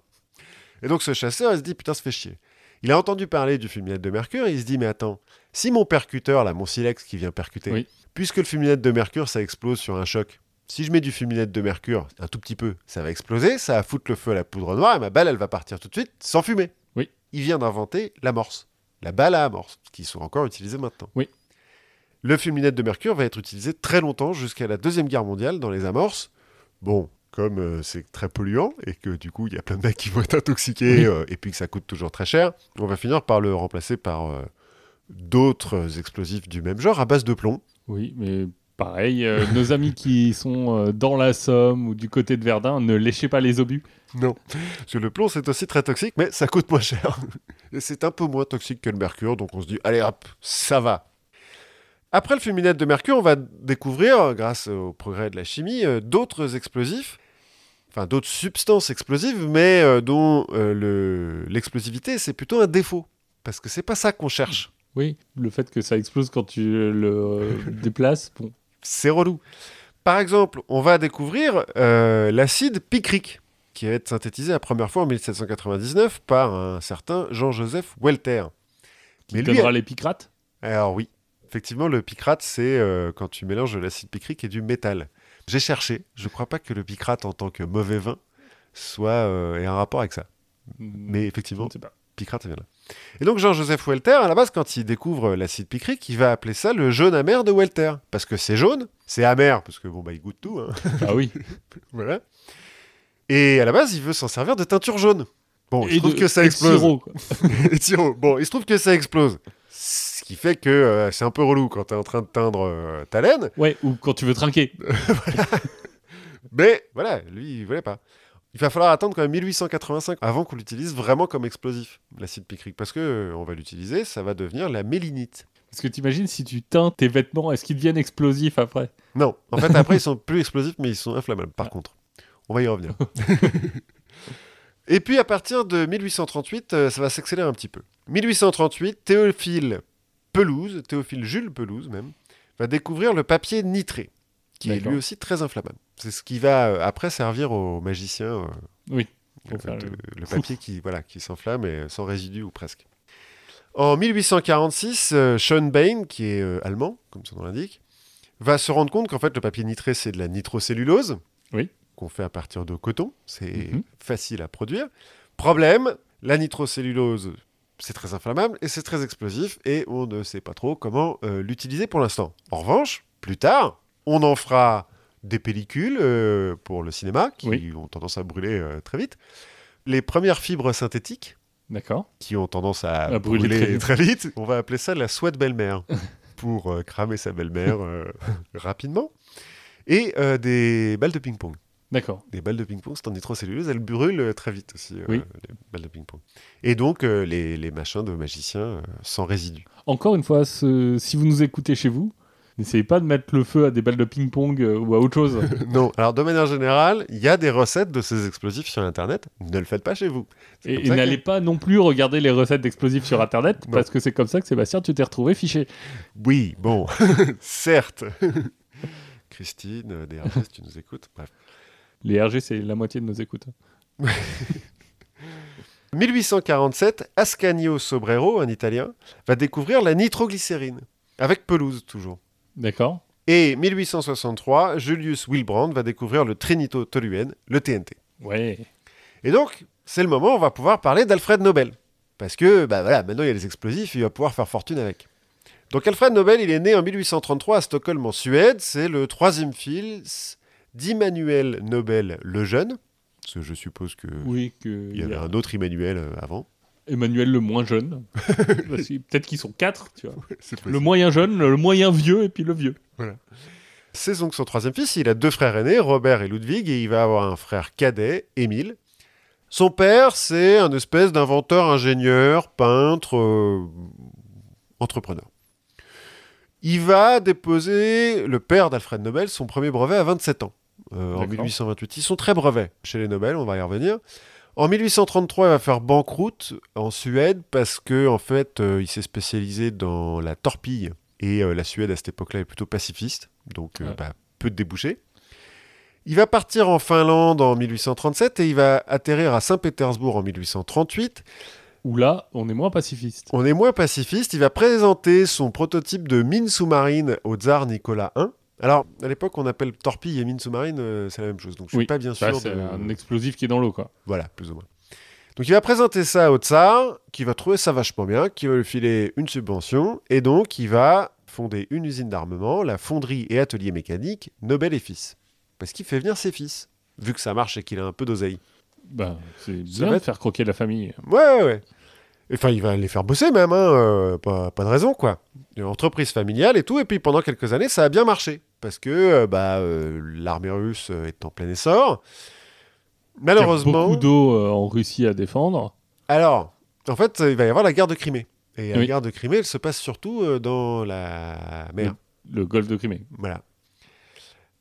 Et donc ce chasseur, il se dit, putain, ça fait chier. Il a entendu parler du fulminate de mercure, et il se dit, mais attends, si mon percuteur, là, mon silex qui vient percuter, Oui. puisque le fulminate de mercure, ça explose sur un choc, si je mets du fulminate de mercure, un tout petit peu, ça va exploser, ça va foutre le feu à la poudre noire, et ma balle, elle va partir tout de suite sans fumée. Oui. Il vient d'inventer l'amorce, la balle à amorce, qui sont encore utilisées maintenant. Oui. Le fulminate de mercure va être utilisé très longtemps, jusqu'à la Deuxième Guerre mondiale, dans les amorces. Bon, comme euh, c'est très polluant et que du coup il y a plein de mecs qui vont être intoxiqués euh, et puis que ça coûte toujours très cher, on va finir par le remplacer par euh, d'autres explosifs du même genre à base de plomb. Oui, mais pareil, [LAUGHS] nos amis qui sont dans la Somme ou du côté de Verdun, ne léchez pas les obus. Non, parce que le plomb c'est aussi très toxique, mais ça coûte moins cher. [LAUGHS] Et c'est un peu moins toxique que le mercure, donc on se dit allez hop, ça va. Après le fulminate de mercure, on va découvrir, grâce au progrès de la chimie, euh, d'autres explosifs, enfin d'autres substances explosives, mais euh, dont euh, le- l'explosivité c'est plutôt un défaut, parce que c'est pas ça qu'on cherche. Oui, le fait que ça explose quand tu le [LAUGHS] déplaces, bon. c'est relou. Par exemple, on va découvrir euh, l'acide picrique, qui va être synthétisé la première fois en 1799 par un certain Jean-Joseph Welter. Qui Mais lui, donnera les picrates? Alors oui, effectivement, le picrate, c'est euh, quand tu mélanges de l'acide picrique et du métal. J'ai cherché, je crois pas que le picrate en tant que mauvais vin soit euh, ait un rapport avec ça. Mais je effectivement, ne pas. picrate, ça vient là. Et donc Jean-Joseph Welter, à la base, quand il découvre l'acide picrique, il va appeler ça le jaune amer de Welter. Parce que c'est jaune, c'est amer, parce que bon, bah, il goûte tout. hein. Ah oui. [LAUGHS] voilà. Et à la base, il veut s'en servir de teinture jaune. Bon, il se trouve de- que ça et de explose. sirop, quoi. [LAUGHS] Et. Bon, il se trouve que ça explose. Ce qui fait que euh, c'est un peu relou quand tu es en train de teindre euh, ta laine. Ouais, ou quand tu veux trinquer. [LAUGHS] Mais voilà, lui, il voulait pas. Il va falloir attendre quand même 1885 avant qu'on l'utilise vraiment comme explosif, l'acide picrique. Parce que euh, on va l'utiliser, ça va devenir la mélinite. Parce que t'imagines si tu teins tes vêtements, est-ce qu'ils deviennent explosifs après? Non, en fait, après, ils [LAUGHS] sont plus explosifs, mais ils sont inflammables, par contre. On va y revenir. [LAUGHS] Et puis, à partir de 1838, euh, ça va s'accélérer un petit peu. 1838, Théophile Pelouse, Théophile Jules Pelouse même, va découvrir le papier nitré, qui est lui aussi très inflammable. C'est ce qui va euh, après servir aux magiciens. euh, Oui, euh, faire de- le- papier [LAUGHS] qui, voilà, qui s'enflamme et sans résidus ou presque. En 1846, euh, Sean Bain, qui est euh, allemand, comme son nom l'indique, va se rendre compte qu'en fait le papier nitré c'est de la nitrocellulose, Oui. qu'on fait à partir de coton, c'est Mhm. facile à produire. Problème, la nitrocellulose c'est très inflammable et c'est très explosif et on ne sait pas trop comment euh, l'utiliser pour l'instant. En revanche, plus tard, on en fera des pellicules euh, pour le cinéma qui Oui. ont tendance à brûler euh, très vite. Les premières fibres synthétiques qui ont tendance à, À brûler brûler, très très vite. vite. On va appeler ça la soie de belle-mère [LAUGHS] pour cramer sa belle-mère [LAUGHS] rapidement. Et des balles de ping-pong. D'accord. Des balles de ping-pong, c'est en nitrocellulose, elles brûlent euh, très vite aussi, euh, Oui. les balles de ping-pong. Et donc, euh, les, les machins de magiciens euh, sans résidus. Encore une fois, ce- si vous nous écoutez chez vous, n'essayez pas de mettre le feu à des balles de ping-pong ou à autre chose. [LAUGHS] non, alors de manière générale, il y a des recettes de ces explosifs sur Internet. Ne le faites pas chez vous. Et, que- n'allez pas non plus regarder les recettes d'explosifs sur Internet, Non. parce que c'est comme ça que Sébastien, tu t'es retrouvé fiché. Oui, bon, [LAUGHS] certes. [LAUGHS] Christine, DRG, si tu nous écoutes. Bref. Les RG, c'est la moitié de nos écoutes. [LAUGHS] 1847, Ascanio Sobrero, un Italien, va découvrir la nitroglycérine, avec pelouse toujours. D'accord Et 1863, Julius Wilbrand va découvrir le trinitotoluène, le TNT. Ouais. Et donc, c'est le moment où on va pouvoir parler d'Alfred Nobel. Parce que, bah voilà, maintenant il y a les explosifs, il va pouvoir faire fortune avec. Donc Alfred Nobel, il est né en 1833 à Stockholm en Suède. C'est le troisième fils d'Immanuel Nobel le Jeune. Parce que je suppose que Oui, que il y avait un autre Emmanuel euh, avant. Emmanuel le moins jeune. [LAUGHS] Peut-être qu'ils sont quatre, tu vois. Le moyen jeune, le moyen vieux et puis le vieux. C'est donc son troisième fils. Il a deux frères aînés, Robert et Ludwig, et il va avoir un frère cadet, Émile. Son père, c'est un espèce d'inventeur, ingénieur, peintre, euh, entrepreneur. Il va déposer, le père d'Alfred Nobel, son premier brevet à 27 ans, en D'accord. 1828. Ils sont très brevets chez les Nobel, on va y revenir. En 1833, il va faire banqueroute en Suède parce que en fait, euh, il s'est spécialisé dans la torpille et euh, la Suède à cette époque-là est plutôt pacifiste, donc euh, Ouais. bah, peu de débouchés. Il va partir en Finlande en 1837 et il va atterrir à Saint-Pétersbourg en 1838. Où là, on est moins pacifiste. On est moins pacifiste. Il va présenter son prototype de mine sous-marine au tsar Nicolas I. Alors, à l'époque, on appelle torpille et mine sous-marine, euh, c'est la même chose. Donc, je suis Oui. pas bien sûr. c'est de- un explosif qui est dans l'eau, quoi. Voilà, plus ou moins. Donc il va présenter ça au tsar, qui va trouver ça vachement bien, qui va lui filer une subvention, et donc il va fonder une usine d'armement, la fonderie et atelier mécanique Nobel et Fils. Parce qu'il fait venir ses fils, vu que ça marche et qu'il a un peu d'oseille. Bah, c'est bien va de faire croquer la famille. Ouais, ouais, ouais. Enfin, il va les faire bosser même, hein, euh, pas, pas de raison, quoi. Une entreprise familiale et tout, et puis pendant quelques années, ça a bien marché. Parce que euh, bah, euh, l'armée russe euh, est en plein essor. Il y a Malheureusement... beaucoup d'eau euh, en Russie à défendre. Alors, en fait, il va y avoir la guerre de Crimée. Et la guerre de Crimée, elle se passe surtout euh, dans la mer. Le golfe de Crimée. Voilà.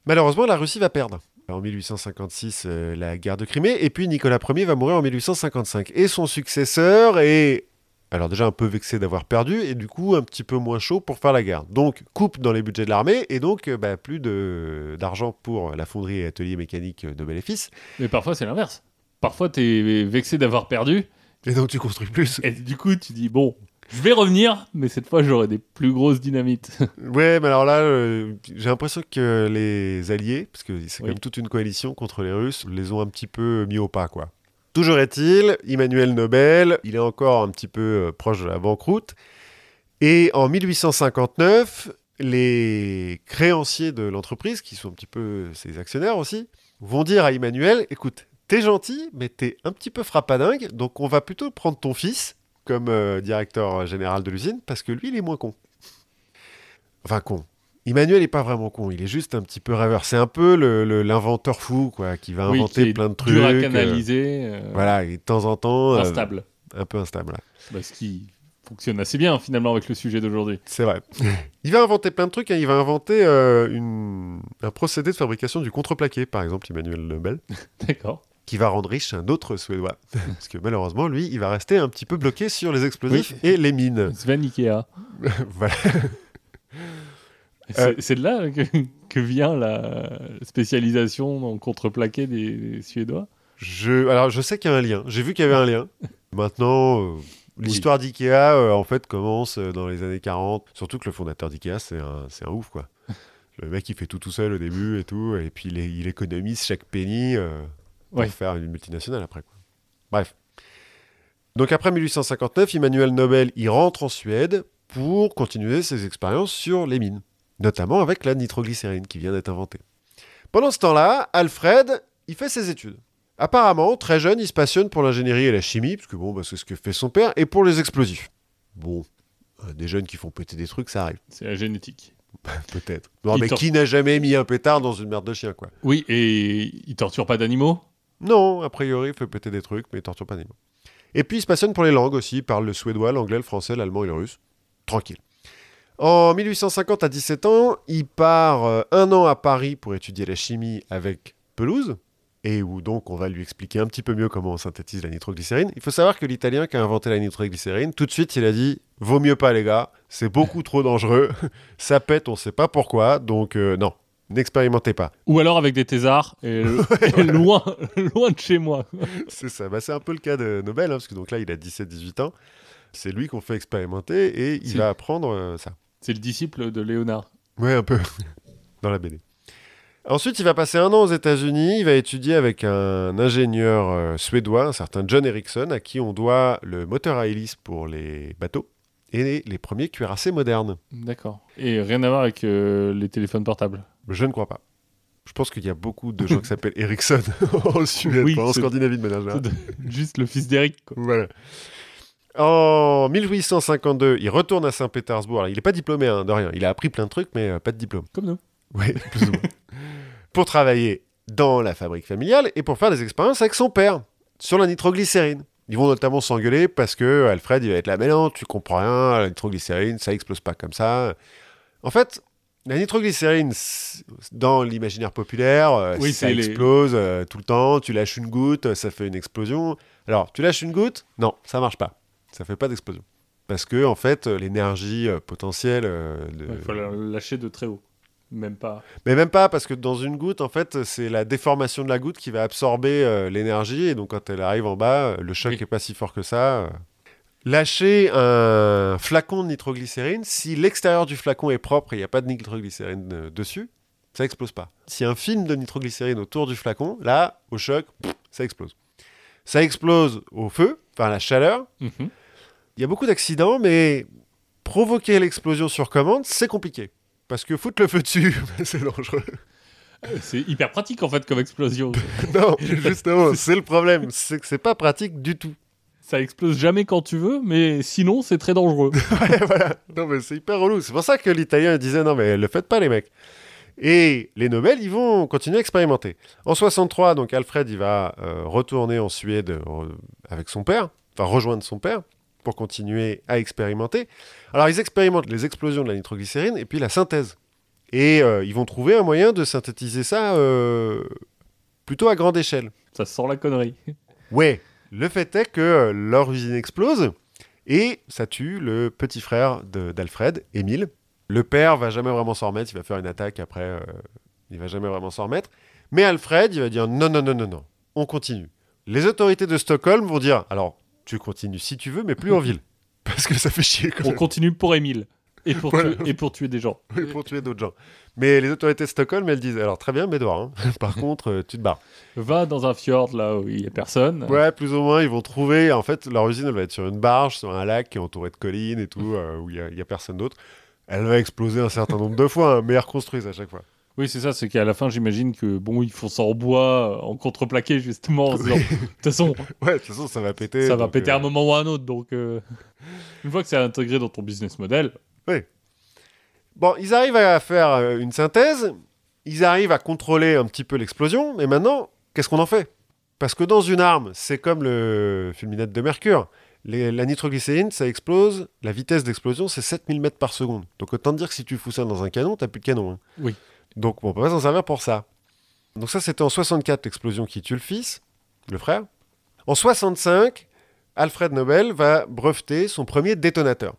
Malheureusement, la Russie va perdre. En 1856, euh, la guerre de Crimée, et puis Nicolas Ier va mourir en 1855. Et son successeur est, alors déjà un peu vexé d'avoir perdu, et du coup un petit peu moins chaud pour faire la guerre. Donc, coupe dans les budgets de l'armée, et donc euh, bah, plus de- d'argent pour la fonderie et atelier mécanique de Fils. Mais parfois, c'est l'inverse. parfois t'es vexé d'avoir perdu. Et donc tu construis plus. Et du coup, tu dis, bon, je vais revenir, mais cette fois, j'aurai des plus grosses dynamites. [LAUGHS] Ouais, mais alors là, euh, j'ai l'impression que les alliés, parce que c'est quand Oui. même toute une coalition contre les Russes, les ont un petit peu mis au pas, quoi. Toujours est-il, Emmanuel Nobel, il est encore un petit peu euh, proche de la banqueroute. Et en 1859, les créanciers de l'entreprise, qui sont un petit peu ses actionnaires aussi, vont dire à Emmanuel, écoute, t'es gentil, mais t'es un petit peu frappadingue, donc on va plutôt prendre ton fils comme euh, directeur général de l'usine, parce que lui, il est moins con. Enfin, con. Emmanuel est pas vraiment con, il est juste un petit peu rêveur. C'est un peu le- le- l'inventeur fou, quoi, qui va Oui, inventer qui plein de trucs. Dur à euh, canaliser, euh, voilà, et de temps en temps, euh, instable. un peu instable. Bah, ce qui fonctionne assez bien finalement avec le sujet d'aujourd'hui. C'est vrai. [LAUGHS] il va inventer plein de trucs. hein. Il va inventer euh, une- un procédé de fabrication du contreplaqué, par exemple, Emmanuel Nobel, [LAUGHS] D'accord. qui va rendre riche un autre Suédois. [LAUGHS] Parce que malheureusement, lui, il va rester un petit peu bloqué sur les explosifs et les mines. Sven Ikea. voilà. C'est Euh. c'est de là que, que vient la spécialisation en contreplaqué des, des Suédois? Je, alors, je sais qu'il y a un lien. J'ai vu qu'il y avait un lien. Maintenant, euh, l'histoire d'IKEA, euh, en fait, commence dans les années 40. Surtout que le fondateur d'IKEA, c'est un, ouf, quoi. [LAUGHS] Le mec, il fait tout tout seul au début et tout. Et puis, il, économise chaque penny euh, pour Ouais. faire une multinationale après, quoi. Bref. Donc, après 1859, Emmanuel Nobel, il rentre en Suède pour continuer ses expériences sur les mines. Notamment avec la nitroglycérine qui vient d'être inventée. Pendant ce temps-là, Alfred, il fait ses études. Apparemment, très jeune, il se passionne pour l'ingénierie et la chimie, parce que bon, bah, c'est ce que fait son père, et pour les explosifs. Bon, euh, des jeunes qui font péter des trucs, ça arrive, C'est la génétique. [LAUGHS] peut-être. Non, Il mais qui n'a jamais mis un pétard dans une merde de chien, quoi? Oui, et il torture pas d'animaux? Non, a priori, il fait péter des trucs, mais il torture pas d'animaux. Et puis, il se passionne pour les langues aussi, il parle le suédois, l'anglais, le français, l'allemand et le russe. Tranquille. En 1850, à 17 ans, il part euh, un an à Paris pour étudier la chimie avec Pelouse, et où donc on va lui expliquer un petit peu mieux comment on synthétise la nitroglycérine. Il faut savoir que l'Italien qui a inventé la nitroglycérine, tout de suite, il a dit « Vaut mieux pas, les gars, c'est beaucoup trop dangereux, [LAUGHS] ça pète, on sait pas pourquoi, donc euh, non, n'expérimentez pas. » Ou alors avec des thésards, et, [LAUGHS] et [LAUGHS] loin, loin de chez moi. C'est ça. Bah, c'est un peu le cas de Nobel, hein, parce que donc là, il a 17-18 ans. C'est lui qu'on fait expérimenter et il va apprendre euh, ça. C'est le disciple de Léonard. Ouais, un peu. [LAUGHS] Dans la BD. Ensuite, il va passer un an aux États-Unis. Il va étudier avec un ingénieur euh, suédois, un certain John Ericsson, à qui on doit le moteur à hélice pour les bateaux et les premiers cuirassés modernes. D'accord. Et rien à voir avec euh, les téléphones portables. Je ne crois pas. Je pense qu'il y a beaucoup de gens qui s'appellent Ericsson [LAUGHS] en Suède, Oui, pas en Scandinavie de manière générale. [LAUGHS] Juste le fils d'Eric. Voilà. En 1852, il retourne à Saint-Pétersbourg. Il n'est pas diplômé hein, de rien. Il a appris plein de trucs, mais euh, pas de diplôme. Comme nous. Oui, [LAUGHS] plus ou moins. pour travailler dans la fabrique familiale et pour faire des expériences avec son père sur la nitroglycérine. Ils vont notamment s'engueuler parce que Alfred, il va être là, mais non, tu comprends rien, la nitroglycérine, ça explose pas comme ça. En fait, la nitroglycérine, dans l'imaginaire populaire, euh, Oui, ça les- explose euh, tout le temps, tu lâches une goutte, ça fait une explosion. Alors, tu lâches une goutte? Non, ça marche pas. Ça fait pas d'explosion. Parce que, en fait, l'énergie euh, potentielle. euh, de- Il faut la lâcher de très haut. Même pas. mais même pas, parce que dans une goutte, en fait, c'est la déformation de la goutte qui va absorber euh, l'énergie, et donc quand elle arrive en bas, le choc Oui. n'est pas si fort que ça. Lâcher un flacon de nitroglycérine, si l'extérieur du flacon est propre et il n'y a pas de nitroglycérine euh, dessus, ça explose pas. Si un film de nitroglycérine autour du flacon, là, au choc, pff, ça explose. Ça explose au feu, enfin à la chaleur. Mhm. Il y a beaucoup d'accidents, mais provoquer l'explosion sur commande, c'est compliqué. Parce que foutre le feu dessus, [LAUGHS] c'est dangereux. C'est hyper pratique en fait comme explosion. [LAUGHS] Non, [LAUGHS] justement, c'est le problème, c'est que c'est pas pratique du tout. Ça explose jamais quand tu veux, mais sinon c'est très dangereux. Ouais, voilà. Non, mais c'est hyper relou. C'est pour ça que l'Italien disait non, mais le faites pas, les mecs. Et les Nobel, ils vont continuer à expérimenter. En 63, donc Alfred, il va euh, retourner en Suède euh, avec son père, enfin rejoindre son père pour continuer à expérimenter. Alors, ils expérimentent les explosions de la nitroglycérine et puis la synthèse. Et euh, ils vont trouver un moyen de synthétiser ça euh, plutôt à grande échelle. Ça sent la connerie. [LAUGHS] Ouais, le fait est que euh, leur usine explose et ça tue le petit frère d'Alfred, Émile. Le père va jamais vraiment s'en remettre, il va faire une attaque après, euh, il va jamais vraiment s'en remettre. Mais Alfred, il va dire non, non, non, non, non, on continue. Les autorités de Stockholm vont dire alors, tu continues si tu veux, mais plus en ville. [LAUGHS] Parce que ça fait chier quand On même. continue pour Émile. Et pour, Voilà. tuer, et pour tuer des gens. [LAUGHS] Oui, pour tuer d'autres gens. Mais les autorités de Stockholm, elles disent alors très bien, mais dehors. hein. [LAUGHS] Par contre, euh, tu te barres. Va dans un fjord là où il n'y a personne. Ouais, plus ou moins, ils vont trouver. En fait, leur usine, elle va être sur une barge, sur un lac qui est entouré de collines et tout, euh, où il n'y a, il y a personne d'autre. Elle va exploser un certain nombre de fois, hein, mais elles reconstruisent à chaque fois. Oui, c'est ça, c'est qu'à la fin, j'imagine que bon, ils font ça en bois, euh, en contreplaqué, justement. en se disant, De toute façon, [LAUGHS] Ouais, façon, ça va péter. ça va péter euh, à un moment ou à un autre. Donc, euh, une fois que c'est intégré dans ton business model, Bon, ils arrivent à faire euh, une synthèse, ils arrivent à contrôler un petit peu l'explosion, mais maintenant, qu'est-ce qu'on en fait? Parce que dans une arme, c'est comme le fulminate de mercure. Les- la nitroglycérine, ça explose, la vitesse d'explosion, c'est 7000 mètres par seconde. Donc autant te dire que si tu fous ça dans un canon, t'as plus de canon. hein. Oui. Donc on peut pas s'en servir pour ça. Donc ça, c'était en 64, l'explosion qui tue le fils, le frère. En 65, Alfred Nobel va breveter son premier détonateur.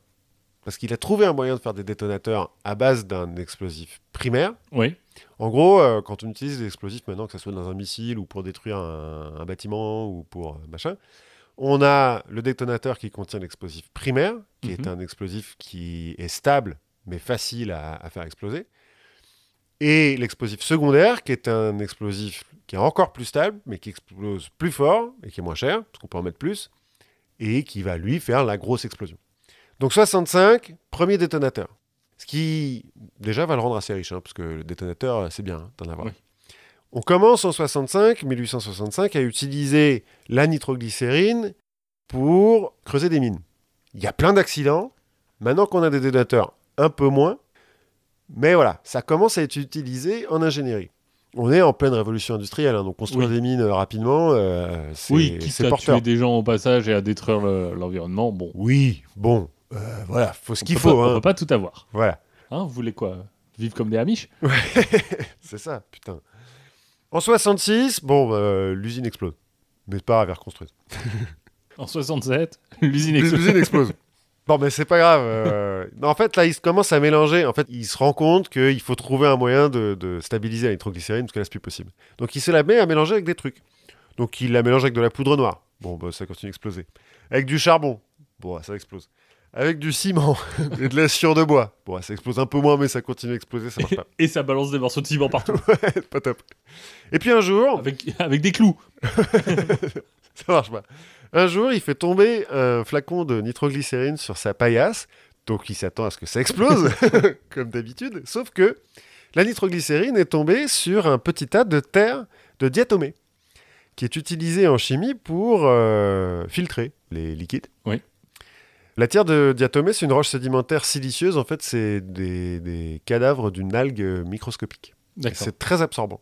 Parce qu'il a trouvé un moyen de faire des détonateurs à base d'un explosif primaire. oui. En gros, euh, quand on utilise des explosifs maintenant, que ce soit dans un missile ou pour détruire un, un bâtiment ou pour euh, machin, on a le détonateur qui contient l'explosif primaire, qui est Mhm. un explosif qui est stable mais facile à, à faire exploser, et l'explosif secondaire, qui est un explosif qui est encore plus stable mais qui explose plus fort et qui est moins cher, parce qu'on peut en mettre plus, et qui va lui faire la grosse explosion. Donc 65, premier détonateur. Ce qui, déjà, va le rendre assez riche, hein, parce que le détonateur, c'est bien hein, d'en avoir. Oui. On commence en 65, 1865, à utiliser la nitroglycérine pour creuser des mines. Il y a plein d'accidents. Maintenant qu'on a des détonateurs, un peu moins. Mais voilà, ça commence à être utilisé en ingénierie. On est en pleine révolution industrielle, hein, donc construire Oui. des mines euh, rapidement, euh, c'est Oui, quitte à porteur. tuer des gens au passage et à détruire le- l'environnement, bon. Oui, bon, euh, voilà, faut ce on qu'il faut. pas- On hein. peut pas tout avoir. Voilà. Hein, vous voulez quoi? Vivre comme des Amish? [LAUGHS] C'est ça, putain. En 66, bon, euh, l'usine explose. Mais pas est reconstruite. [LAUGHS] En 67, l'usine explose. L'usine explose. Bon, mais c'est pas grave. euh, non, en fait, là, il se commence à mélanger. En fait, il se rend compte qu'il faut trouver un moyen de, de stabiliser la nitroglycérine parce que là, c'est plus possible. Donc, il se la met à mélanger avec des trucs. Donc, il la mélange avec de la poudre noire. Bon, bah, ça continue d'exploser. Avec du charbon. Bon, ça explose. Avec du ciment [LAUGHS] et de la sciure de bois. Bon, ça explose un peu moins, mais ça continue d'exploser, ça marche pas. [LAUGHS] Et ça balance des morceaux de ciment partout. [LAUGHS] Ouais, pas top. Et puis un jour, avec, avec des clous. [LAUGHS] Ça marche pas. Un jour, il fait tomber un flacon de nitroglycérine sur sa paillasse. Donc, il s'attend à ce que ça explose, [LAUGHS] comme d'habitude. Sauf que la nitroglycérine est tombée sur un petit tas de terre de diatomée, qui est utilisé en chimie pour euh, filtrer les liquides. Oui. La terre de diatomée, c'est une roche sédimentaire silicieuse. En fait, c'est des, des cadavres d'une algue microscopique. C'est très absorbant.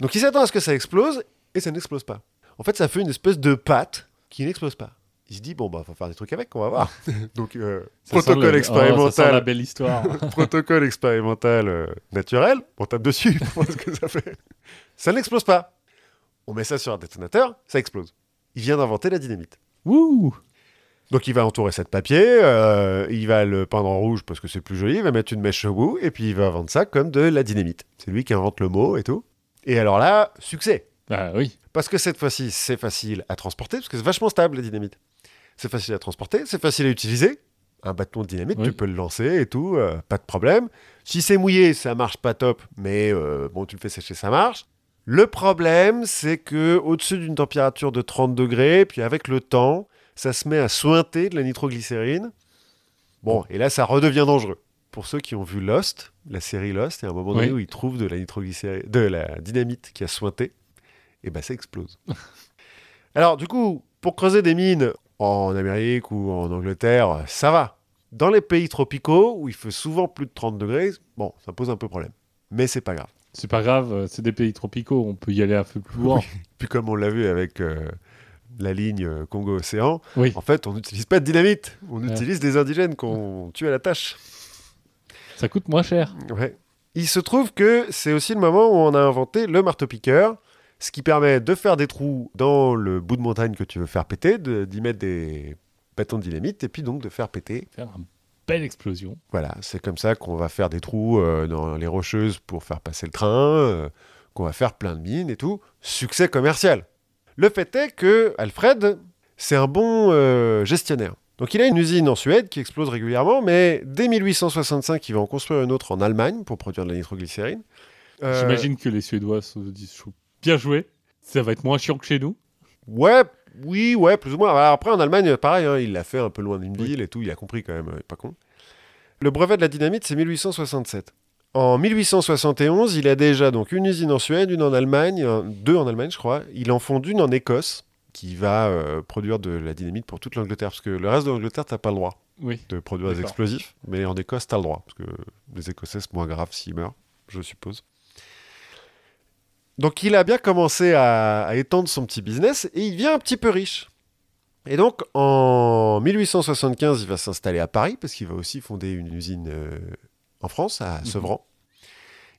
Donc il s'attend à ce que ça explose et ça n'explose pas. En fait, ça fait une espèce de pâte qui n'explose pas. Il se dit, bon, bah, faut faire des trucs avec, on va voir. [LAUGHS] Donc, euh, protocole le- oh, ça sent la expérimental, belle histoire. [LAUGHS] protocole expérimental euh, naturel, on tape dessus [LAUGHS] pour voir ce que ça fait. Ça n'explose pas. On met ça sur un détonateur, ça explose. Il vient d'inventer la dynamite. Wouh Donc il va entourer ça de papier, euh, il va le peindre en rouge parce que c'est plus joli, il va mettre une mèche au bout, et puis il va vendre ça comme de la dynamite. C'est lui qui invente le mot et tout. Et alors là, succès. Bah oui. Parce que cette fois-ci, c'est facile à transporter, parce que c'est vachement stable la dynamite. C'est facile à transporter, c'est facile à utiliser. Un bâton de dynamite, Oui. tu peux le lancer et tout, euh, pas de problème. Si c'est mouillé, ça marche pas top, mais euh, bon, tu le fais sécher, ça marche. Le problème, c'est que au-dessus d'une température de 30 degrés, puis avec le temps, ça se met à sointer de la nitroglycérine. Bon, et là, ça redevient dangereux. Pour ceux qui ont vu Lost, la série Lost, il y a un moment donné Oui. où ils trouvent de la nitroglycérine, de la dynamite qui a sointé, et ben ça explose. [LAUGHS] Alors, du coup, pour creuser des mines en Amérique ou en Angleterre, ça va. Dans les pays tropicaux, où il fait souvent plus de 30 degrés, bon, ça pose un peu problème. Mais c'est pas grave. C'est pas grave, euh, c'est des pays tropicaux, on peut y aller un peu plus loin. [LAUGHS] Puis comme on l'a vu avec euh, la ligne euh, Congo-Océan, Oui. en fait, on n'utilise pas de dynamite. On Ouais. utilise des indigènes qu'on tue à la tâche. Ça coûte moins cher. Ouais. Il se trouve que c'est aussi le moment où on a inventé le marteau-piqueur, ce qui permet de faire des trous dans le bout de montagne que tu veux faire péter, de- d'y mettre des bâtons de dynamite, et puis donc de faire péter. Faire une belle explosion. Voilà, c'est comme ça qu'on va faire des trous euh, dans les rocheuses pour faire passer le train, euh, qu'on va faire plein de mines et tout. Succès commercial. Le fait est que Alfred, c'est un bon euh, gestionnaire. Donc il a une usine en Suède qui explose régulièrement, mais dès 1865, il va en construire une autre en Allemagne pour produire de la nitroglycérine. J'imagine que les Suédois se disent bien joué. Ça va être moins chiant que chez nous. Ouais, oui, ouais, plus ou moins. Alors après, en Allemagne, pareil, hein, il l'a fait un peu loin d'une ville et tout, il a compris quand même, est pas con. Le brevet de la dynamite, c'est 1867. En 1871, il a déjà donc une usine en Suède, une en Allemagne, deux en Allemagne, je crois. Il en fonde une en Écosse, qui va euh, produire de la dynamite pour toute l'Angleterre, parce que le reste de l'Angleterre, t'as pas le droit Oui. de produire des explosifs, mais en Écosse, t'as le droit, parce que les Écossais, c'est moins grave s'ils meurent, je suppose. Donc il a bien commencé à, à étendre son petit business, et il devient un petit peu riche. Et donc en 1875, il va s'installer à Paris, parce qu'il va aussi fonder une usine euh, en France, à Sevran.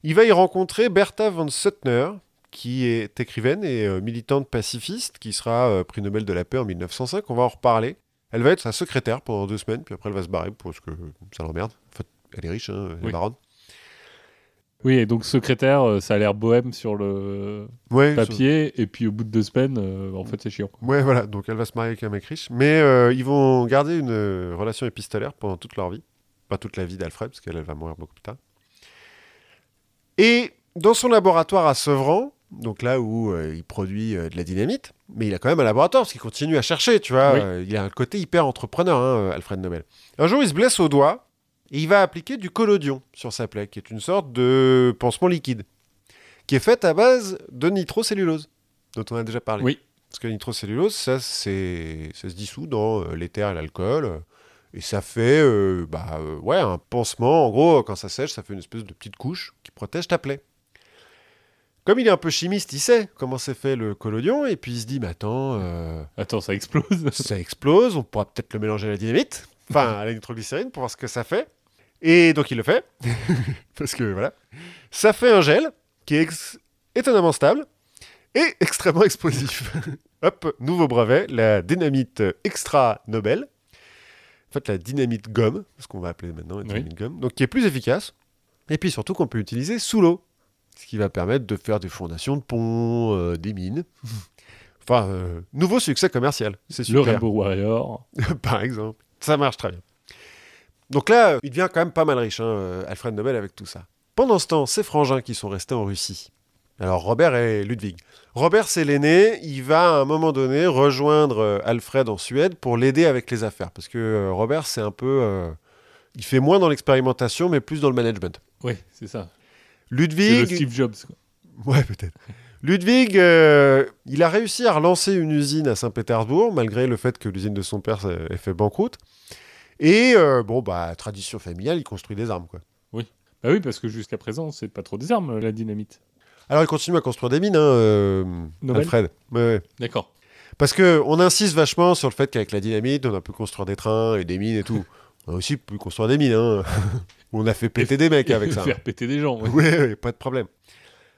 Il va y rencontrer Bertha von Suttner, qui est écrivaine et euh, militante pacifiste, qui sera euh, prix Nobel de la paix en 1905. On va en reparler. Elle va être sa secrétaire pendant deux semaines, puis après elle va se barrer parce que ça l'emmerde. En fait, elle est riche, hein, elle est Oui. baronne. Oui, et donc secrétaire, euh, ça a l'air bohème sur le Ouais, papier, et puis au bout de deux semaines, euh, en fait, c'est chiant. ouais, voilà. Donc elle va se marier avec un mec riche. Mais euh, ils vont garder une relation épistolaire pendant toute leur vie. Pas toute la vie d'Alfred, parce qu'elle elle va mourir beaucoup plus tard. Et dans son laboratoire à Sevran, donc là où euh, il produit de la dynamite, mais il a quand même un laboratoire parce qu'il continue à chercher, tu vois. Oui. Il a un côté hyper entrepreneur, hein, Alfred Nobel. Un jour, il se blesse au doigt et il va appliquer du collodion sur sa plaie, qui est une sorte de pansement liquide, qui est faite à base de nitrocellulose, dont on a déjà parlé. Oui. Parce que la nitrocellulose, ça, c'est, ça se dissout dans euh, l'éther et l'alcool. euh, Et ça fait euh, bah, euh, ouais, un pansement. En gros, quand ça sèche, ça fait une espèce de petite couche qui protège ta plaie. Comme il est un peu chimiste, il sait comment c'est fait le collodion. Et puis il se dit, mais attends, euh, Attends, ça explose. ça explose, on pourra peut-être le mélanger à la dynamite, enfin à la nitroglycérine pour voir ce que ça fait. Et donc il le fait, [LAUGHS] parce que voilà. Ça fait un gel qui est étonnamment stable et [LAUGHS] extrêmement explosif. [LAUGHS] Hop, nouveau brevet, la dynamite extra Nobel. En fait, la dynamite gomme, ce qu'on va appeler maintenant la Oui. dynamite gomme, donc qui est plus efficace. Et puis surtout qu'on peut utiliser sous l'eau, ce qui va permettre de faire des fondations de ponts, euh, des mines. Enfin, euh, nouveau succès commercial, c'est Le super. Rainbow Warrior. par exemple. Ça marche très bien. Donc là, euh, il devient quand même pas mal riche, hein, euh, Alfred Nobel, avec tout ça. Pendant ce temps, ses frangins qui sont restés en Russie. Alors Robert et Ludwig. Robert, c'est l'aîné. Il va à un moment donné rejoindre euh, Alfred en Suède pour l'aider avec les affaires. Parce que Robert, c'est un peu. euh, il fait moins dans l'expérimentation, mais plus dans le management. Oui, c'est ça. C'est le Ludwig. Steve Jobs. quoi. Ouais, peut-être. Ludwig, euh, il a réussi à relancer une usine à Saint-Pétersbourg, malgré le fait que l'usine de son père ait fait banqueroute. Et euh, bon, bah, tradition familiale, il construit des armes, quoi. Bah oui, parce que jusqu'à présent, c'est pas trop des armes, la dynamite. Alors, il continue à construire des mines, hein, euh, Alfred. Ouais, ouais. D'accord. Parce que on insiste vachement sur le fait qu'avec la dynamite, on a pu construire des trains et des mines et tout. [LAUGHS] On a aussi pu construire des mines. Hein. [LAUGHS] on a fait péter des mecs avec ça. [LAUGHS] Faire péter des gens. oui. Oui, oui, pas de problème.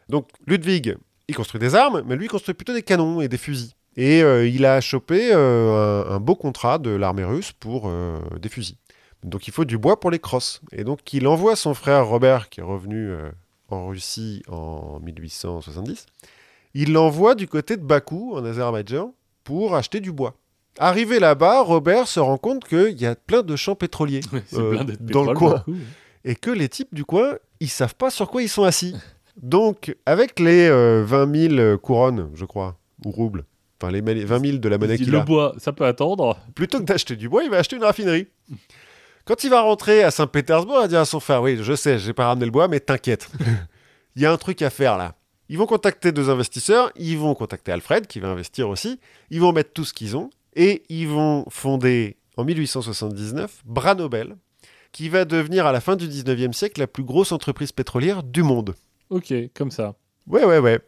Donc, Ludwig, il construit des armes, mais lui, il construit plutôt des canons et des fusils. Et euh, il a chopé euh, un, un beau contrat de l'armée russe pour euh, des fusils. Donc, il faut du bois pour les crosses. Et donc, il envoie son frère Robert, qui est revenu en Russie en 1870. Il l'envoie du côté de Bakou, en Azerbaïdjan, pour acheter du bois. Arrivé là-bas, Robert se rend compte qu'il y a plein de champs pétroliers dans le coin beaucoup. et que les types du coin, ils savent pas sur quoi ils sont assis. Donc, avec les euh, 20 000 couronnes, je crois, ou roubles, enfin les mani- 20 000 de la monnaie qu'il le a, bois, ça peut attendre. plutôt que d'acheter du bois, il va acheter une raffinerie. Quand il va rentrer à Saint-Pétersbourg, il va dire à son frère Oui, je sais, j'ai pas ramené le bois, mais t'inquiète. [LAUGHS] Il y a un truc à faire là. Ils vont contacter deux investisseurs, ils vont contacter Alfred, qui va investir aussi, ils vont mettre tout ce qu'ils ont, et ils vont fonder en 1879 Branobel, qui va devenir à la fin du 19e siècle la plus grosse entreprise pétrolière du monde. Ok, comme ça. Ouais, ouais, ouais.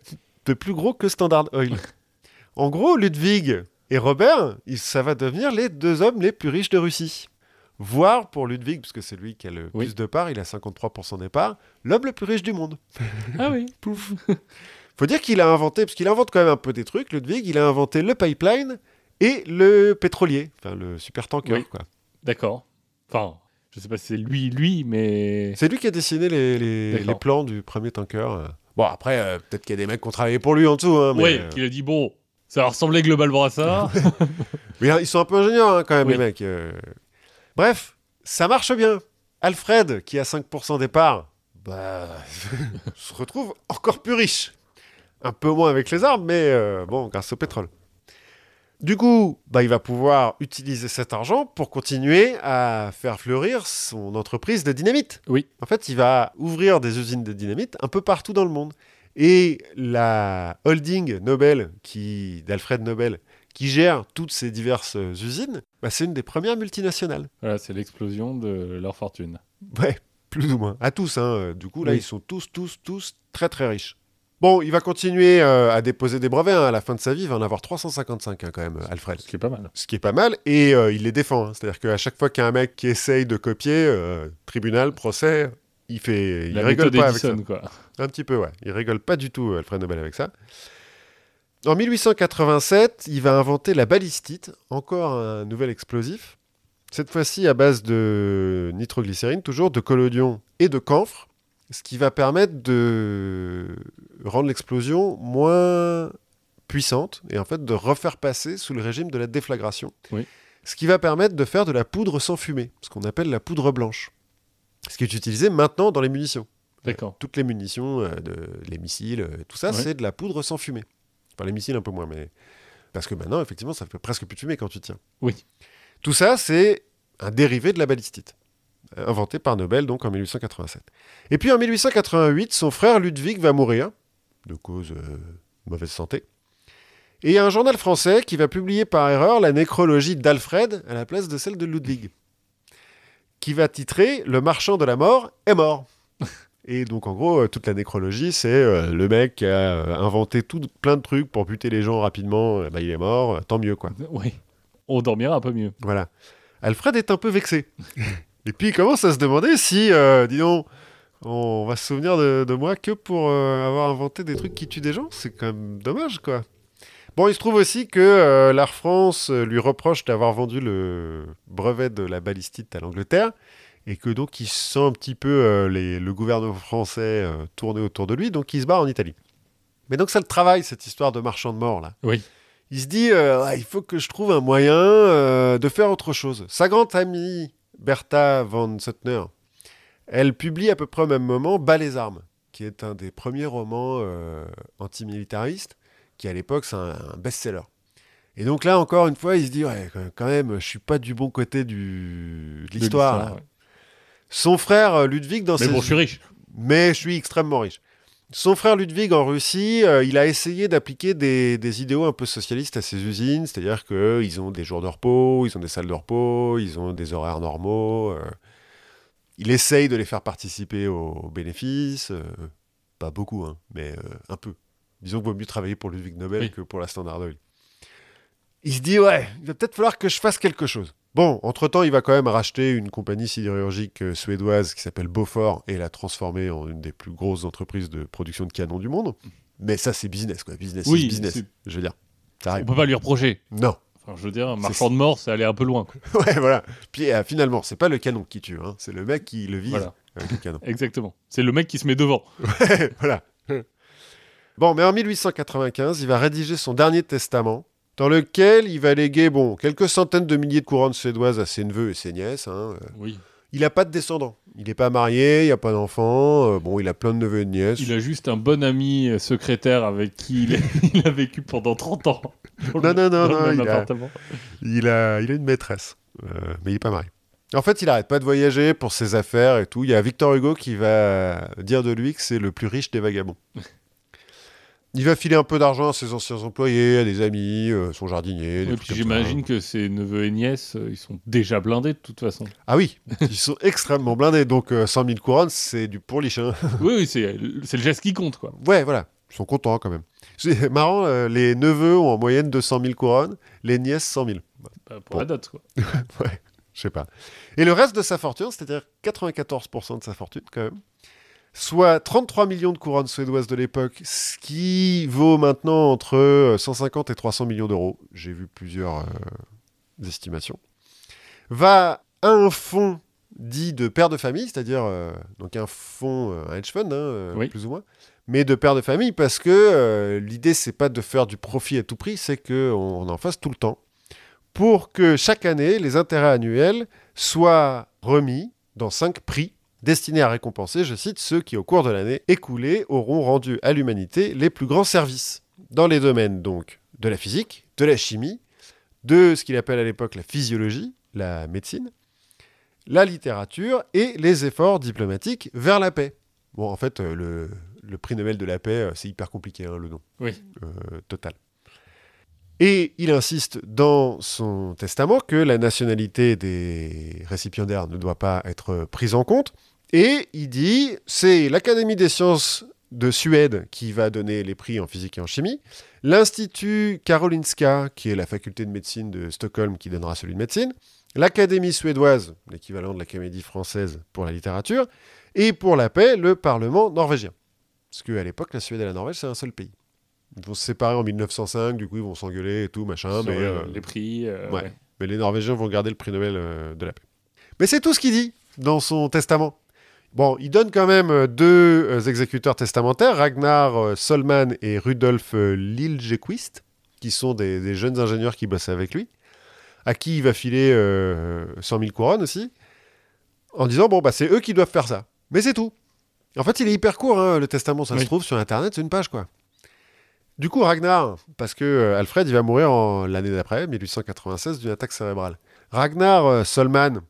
De plus gros que Standard Oil. [LAUGHS] en gros, Ludwig et Robert, ça va devenir les deux hommes les plus riches de Russie. Voire pour Ludwig, parce que c'est lui qui a le Oui. plus de parts, il a 53% des parts, l'homme le plus riche du monde. [LAUGHS] Ah oui. Pouf. Faut dire qu'il a inventé, parce qu'il invente quand même un peu des trucs, Ludwig, il a inventé le pipeline et le pétrolier, enfin le super tanker, Oui. quoi. D'accord. Enfin, je sais pas si c'est lui, lui, mais. C'est lui qui a dessiné les, les- D'accord. les plans du premier tanker. Bon, après, euh, peut-être qu'il y a des mecs qui ont travaillé pour lui en dessous, hein, mais, Ouais, euh, qu'il a dit bon, Ça ressemblait Global Brassard. [LAUGHS] Mais hein, ils sont un peu ingénieurs hein, quand même, Oui. les mecs. euh. Bref, ça marche bien. Alfred, qui a 5% des parts, bah, [LAUGHS] se retrouve encore plus riche. Un peu moins avec les armes, mais euh, bon, grâce au pétrole. Du coup, bah, il va pouvoir utiliser cet argent pour continuer à faire fleurir son entreprise de dynamite. Oui. En fait, il va ouvrir des usines de dynamite un peu partout dans le monde. Et la holding Nobel qui d'Alfred Nobel qui gère toutes ces diverses euh, usines, bah, c'est une des premières multinationales. voilà, c'est l'explosion de leur fortune. Ouais, plus ou moins. À tous, hein. Du coup, là, Oui. ils sont tous, tous, tous très, très riches. Bon, il va continuer euh, à déposer des brevets. hein. À la fin de sa vie, il va en avoir 355 hein, quand même, Alfred. Ce qui est pas mal. Ce qui est pas mal. Et euh, il les défend. hein. C'est-à-dire qu'à chaque fois qu'il y a un mec qui essaye de copier, euh, tribunal, procès, il fait, il La rigole pas avec ça. Quoi. Un petit peu, ouais. Il rigole pas du tout, euh, Alfred Nobel, avec ça. En 1887, il va inventer la ballistite, encore un nouvel explosif. Cette fois-ci à base de nitroglycérine, toujours, de collodion et de camphre, ce qui va permettre de rendre l'explosion moins puissante et en fait de refaire passer sous le régime de la déflagration. Oui. Ce qui va permettre de faire de la poudre sans fumée, ce qu'on appelle la poudre blanche. Ce qui est utilisé maintenant dans les munitions D'accord. toutes les munitions, euh, de, les missiles, euh, tout ça, Ouais. c'est de la poudre sans fumée. Enfin, les missiles un peu moins, mais. Parce que maintenant, effectivement, ça fait presque plus de fumée quand tu tiens. Oui. Tout ça, c'est un dérivé de la ballistite, euh, inventé par Nobel donc en 1887. Et puis en 1888, son frère Ludwig va mourir, de cause euh, mauvaise santé. Et il y a un journal français qui va publier par erreur la nécrologie d'Alfred à la place de celle de Ludwig, qui va titrer Le marchand de la mort est mort. [LAUGHS] Et donc, en gros, euh, toute la nécrologie, c'est euh, le mec qui a euh, inventé tout, plein de trucs pour buter les gens rapidement. bah, il est mort, tant mieux, quoi. [LAUGHS] Oui. On dormira un peu mieux. Voilà. Alfred est un peu vexé. [LAUGHS] Et puis, il commence à se demander si, euh, dis donc, on va se souvenir de, de moi que pour avoir inventé des trucs qui tuent des gens. C'est quand même dommage, quoi. Bon, il se trouve aussi que euh, l'Air France euh, lui reproche d'avoir vendu le brevet de la ballistite à l'Angleterre et que donc il sent un petit peu euh, les- le gouvernement français euh, tourner autour de lui, donc il se barre en Italie. Mais donc ça le travaille, cette histoire de marchand de mort, là. Oui. Il se dit, il faut que je trouve un moyen de faire autre chose. Sa grande amie, Bertha von Suttner, elle publie à peu près au même moment Bas les armes, qui est un des premiers romans antimilitaristes, qui à l'époque c'est un, un best-seller. Et donc là, encore une fois, il se dit, ouais, quand même, je suis pas du bon côté du... de l'histoire. ouais. Son frère euh, Ludwig, dans Mais ses... bon, je suis riche. mais je suis extrêmement riche. Son frère Ludwig en Russie, euh, il a essayé d'appliquer des, des idéaux un peu socialistes à ses usines, c'est-à-dire qu'ils ont des jours de repos, ils ont des salles de repos, ils ont des horaires normaux. euh. il essaye de les faire participer aux bénéfices, euh, pas beaucoup, hein, mais un peu. Disons qu'il vaut mieux travailler pour Ludwig Nobel Oui. que pour la Standard Oil. Il se dit, ouais, il va peut-être falloir que je fasse quelque chose. Bon, entre-temps, il va quand même racheter une compagnie sidérurgique euh, suédoise qui s'appelle Beaufort et la transformer en une des plus grosses entreprises de production de canons du monde. Mais ça, c'est business, quoi. Business Oui, business. Je veux dire, ça On peut pas lui reprocher. Non. Enfin, je veux dire, un marchand de mort, ça allait un peu loin. quoi. [LAUGHS] ouais, voilà. Puis euh, finalement, c'est pas le canon qui tue, hein, c'est le mec qui le vise Voilà, avec le canon. [LAUGHS] exactement. C'est le mec qui se met devant. [LAUGHS] voilà. Bon, mais en 1895, il va rédiger son dernier testament, dans lequel il va léguer bon, quelques centaines de milliers de couronnes suédoises à ses neveux et ses nièces. hein, euh. Oui. Il n'a pas de descendants. Il n'est pas marié, il n'y a pas d'enfant. euh, bon, il a plein de neveux et de nièces. Il a juste un bon ami euh, secrétaire avec qui il, [LAUGHS] il a vécu pendant 30 ans. Non, le- non, non, non, il a-. Il a, il a une maîtresse, euh, mais il n'est pas marié. En fait, il arrête pas de voyager pour ses affaires et tout. Il y a Victor Hugo qui va dire de lui que c'est le plus riche des vagabonds. [LAUGHS] Il va filer un peu d'argent à ses anciens employés, à des amis, euh, son jardinier. trucs puis j'imagine que ses neveux et nièces, euh, ils sont déjà blindés de toute façon. Ah oui, ils sont [LAUGHS] extrêmement blindés. Donc euh, 100 000 couronnes, c'est du pourliche. hein. [LAUGHS] oui, oui, c'est le geste qui compte, quoi. Ouais, voilà. Ils sont contents quand même. C'est [LAUGHS] marrant, euh, les neveux ont en moyenne 200 000 couronnes, les nièces 100 000. Bah, pour Bon. la dot, quoi. Ouais, je sais pas. Et le reste de sa fortune, c'est-à-dire 94% de sa fortune quand même, soit 33 millions de couronnes suédoises de l'époque, ce qui vaut maintenant entre euh, 150 et 300 millions d'euros. J'ai vu plusieurs euh, estimations. Va à un fonds dit de père de famille, c'est-à-dire euh, donc un fonds, euh, un hedge fund, hein, euh, Oui. plus ou moins, mais de père de famille parce que euh, l'idée c'est pas de faire du profit à tout prix, c'est qu'on on en fasse tout le temps pour que chaque année les intérêts annuels soient remis dans cinq prix destinés à récompenser, je cite, ceux qui au cours de l'année écoulée auront rendu à l'humanité les plus grands services dans les domaines donc de la physique, de la chimie, de ce qu'il appelle à l'époque la physiologie, la médecine, la littérature et les efforts diplomatiques vers la paix. Bon, en fait, euh, le, le prix Nobel de la paix, euh, c'est hyper compliqué, hein, le nom. Oui. Euh, total. Et il insiste dans son testament que la nationalité des récipiendaires ne doit pas être prise en compte. Et il dit, c'est l'Académie des sciences de Suède qui va donner les prix en physique et en chimie, l'Institut Karolinska, qui est la faculté de médecine de Stockholm, qui donnera celui de médecine, l'Académie suédoise, l'équivalent de l'Académie française pour la littérature, et pour la paix, le Parlement norvégien. Parce qu'à l'époque, la Suède et la Norvège, c'est un seul pays. Ils vont se séparer en 1905, du coup, ils vont s'engueuler et tout, machin. Sur mais, euh, les prix. euh, ouais. ouais. mais les Norvégiens vont garder le prix Nobel euh, de la paix. Mais c'est tout ce qu'il dit dans son testament. Bon, il donne quand même euh, deux euh, exécuteurs testamentaires, Ragnar euh, Solman et Rudolf Liljequist, qui sont des, des jeunes ingénieurs qui bossent avec lui, à qui il va filer euh, 100 000 couronnes aussi, en disant, bon, bah, c'est eux qui doivent faire ça. Mais c'est tout. En fait, il est hyper court, hein, le testament, ça se trouve sur Internet, c'est une page, quoi. Du coup, Ragnar, parce que euh, Alfred, il va mourir l'année d'après, 1896, d'une attaque cérébrale. Ragnar euh, Solman,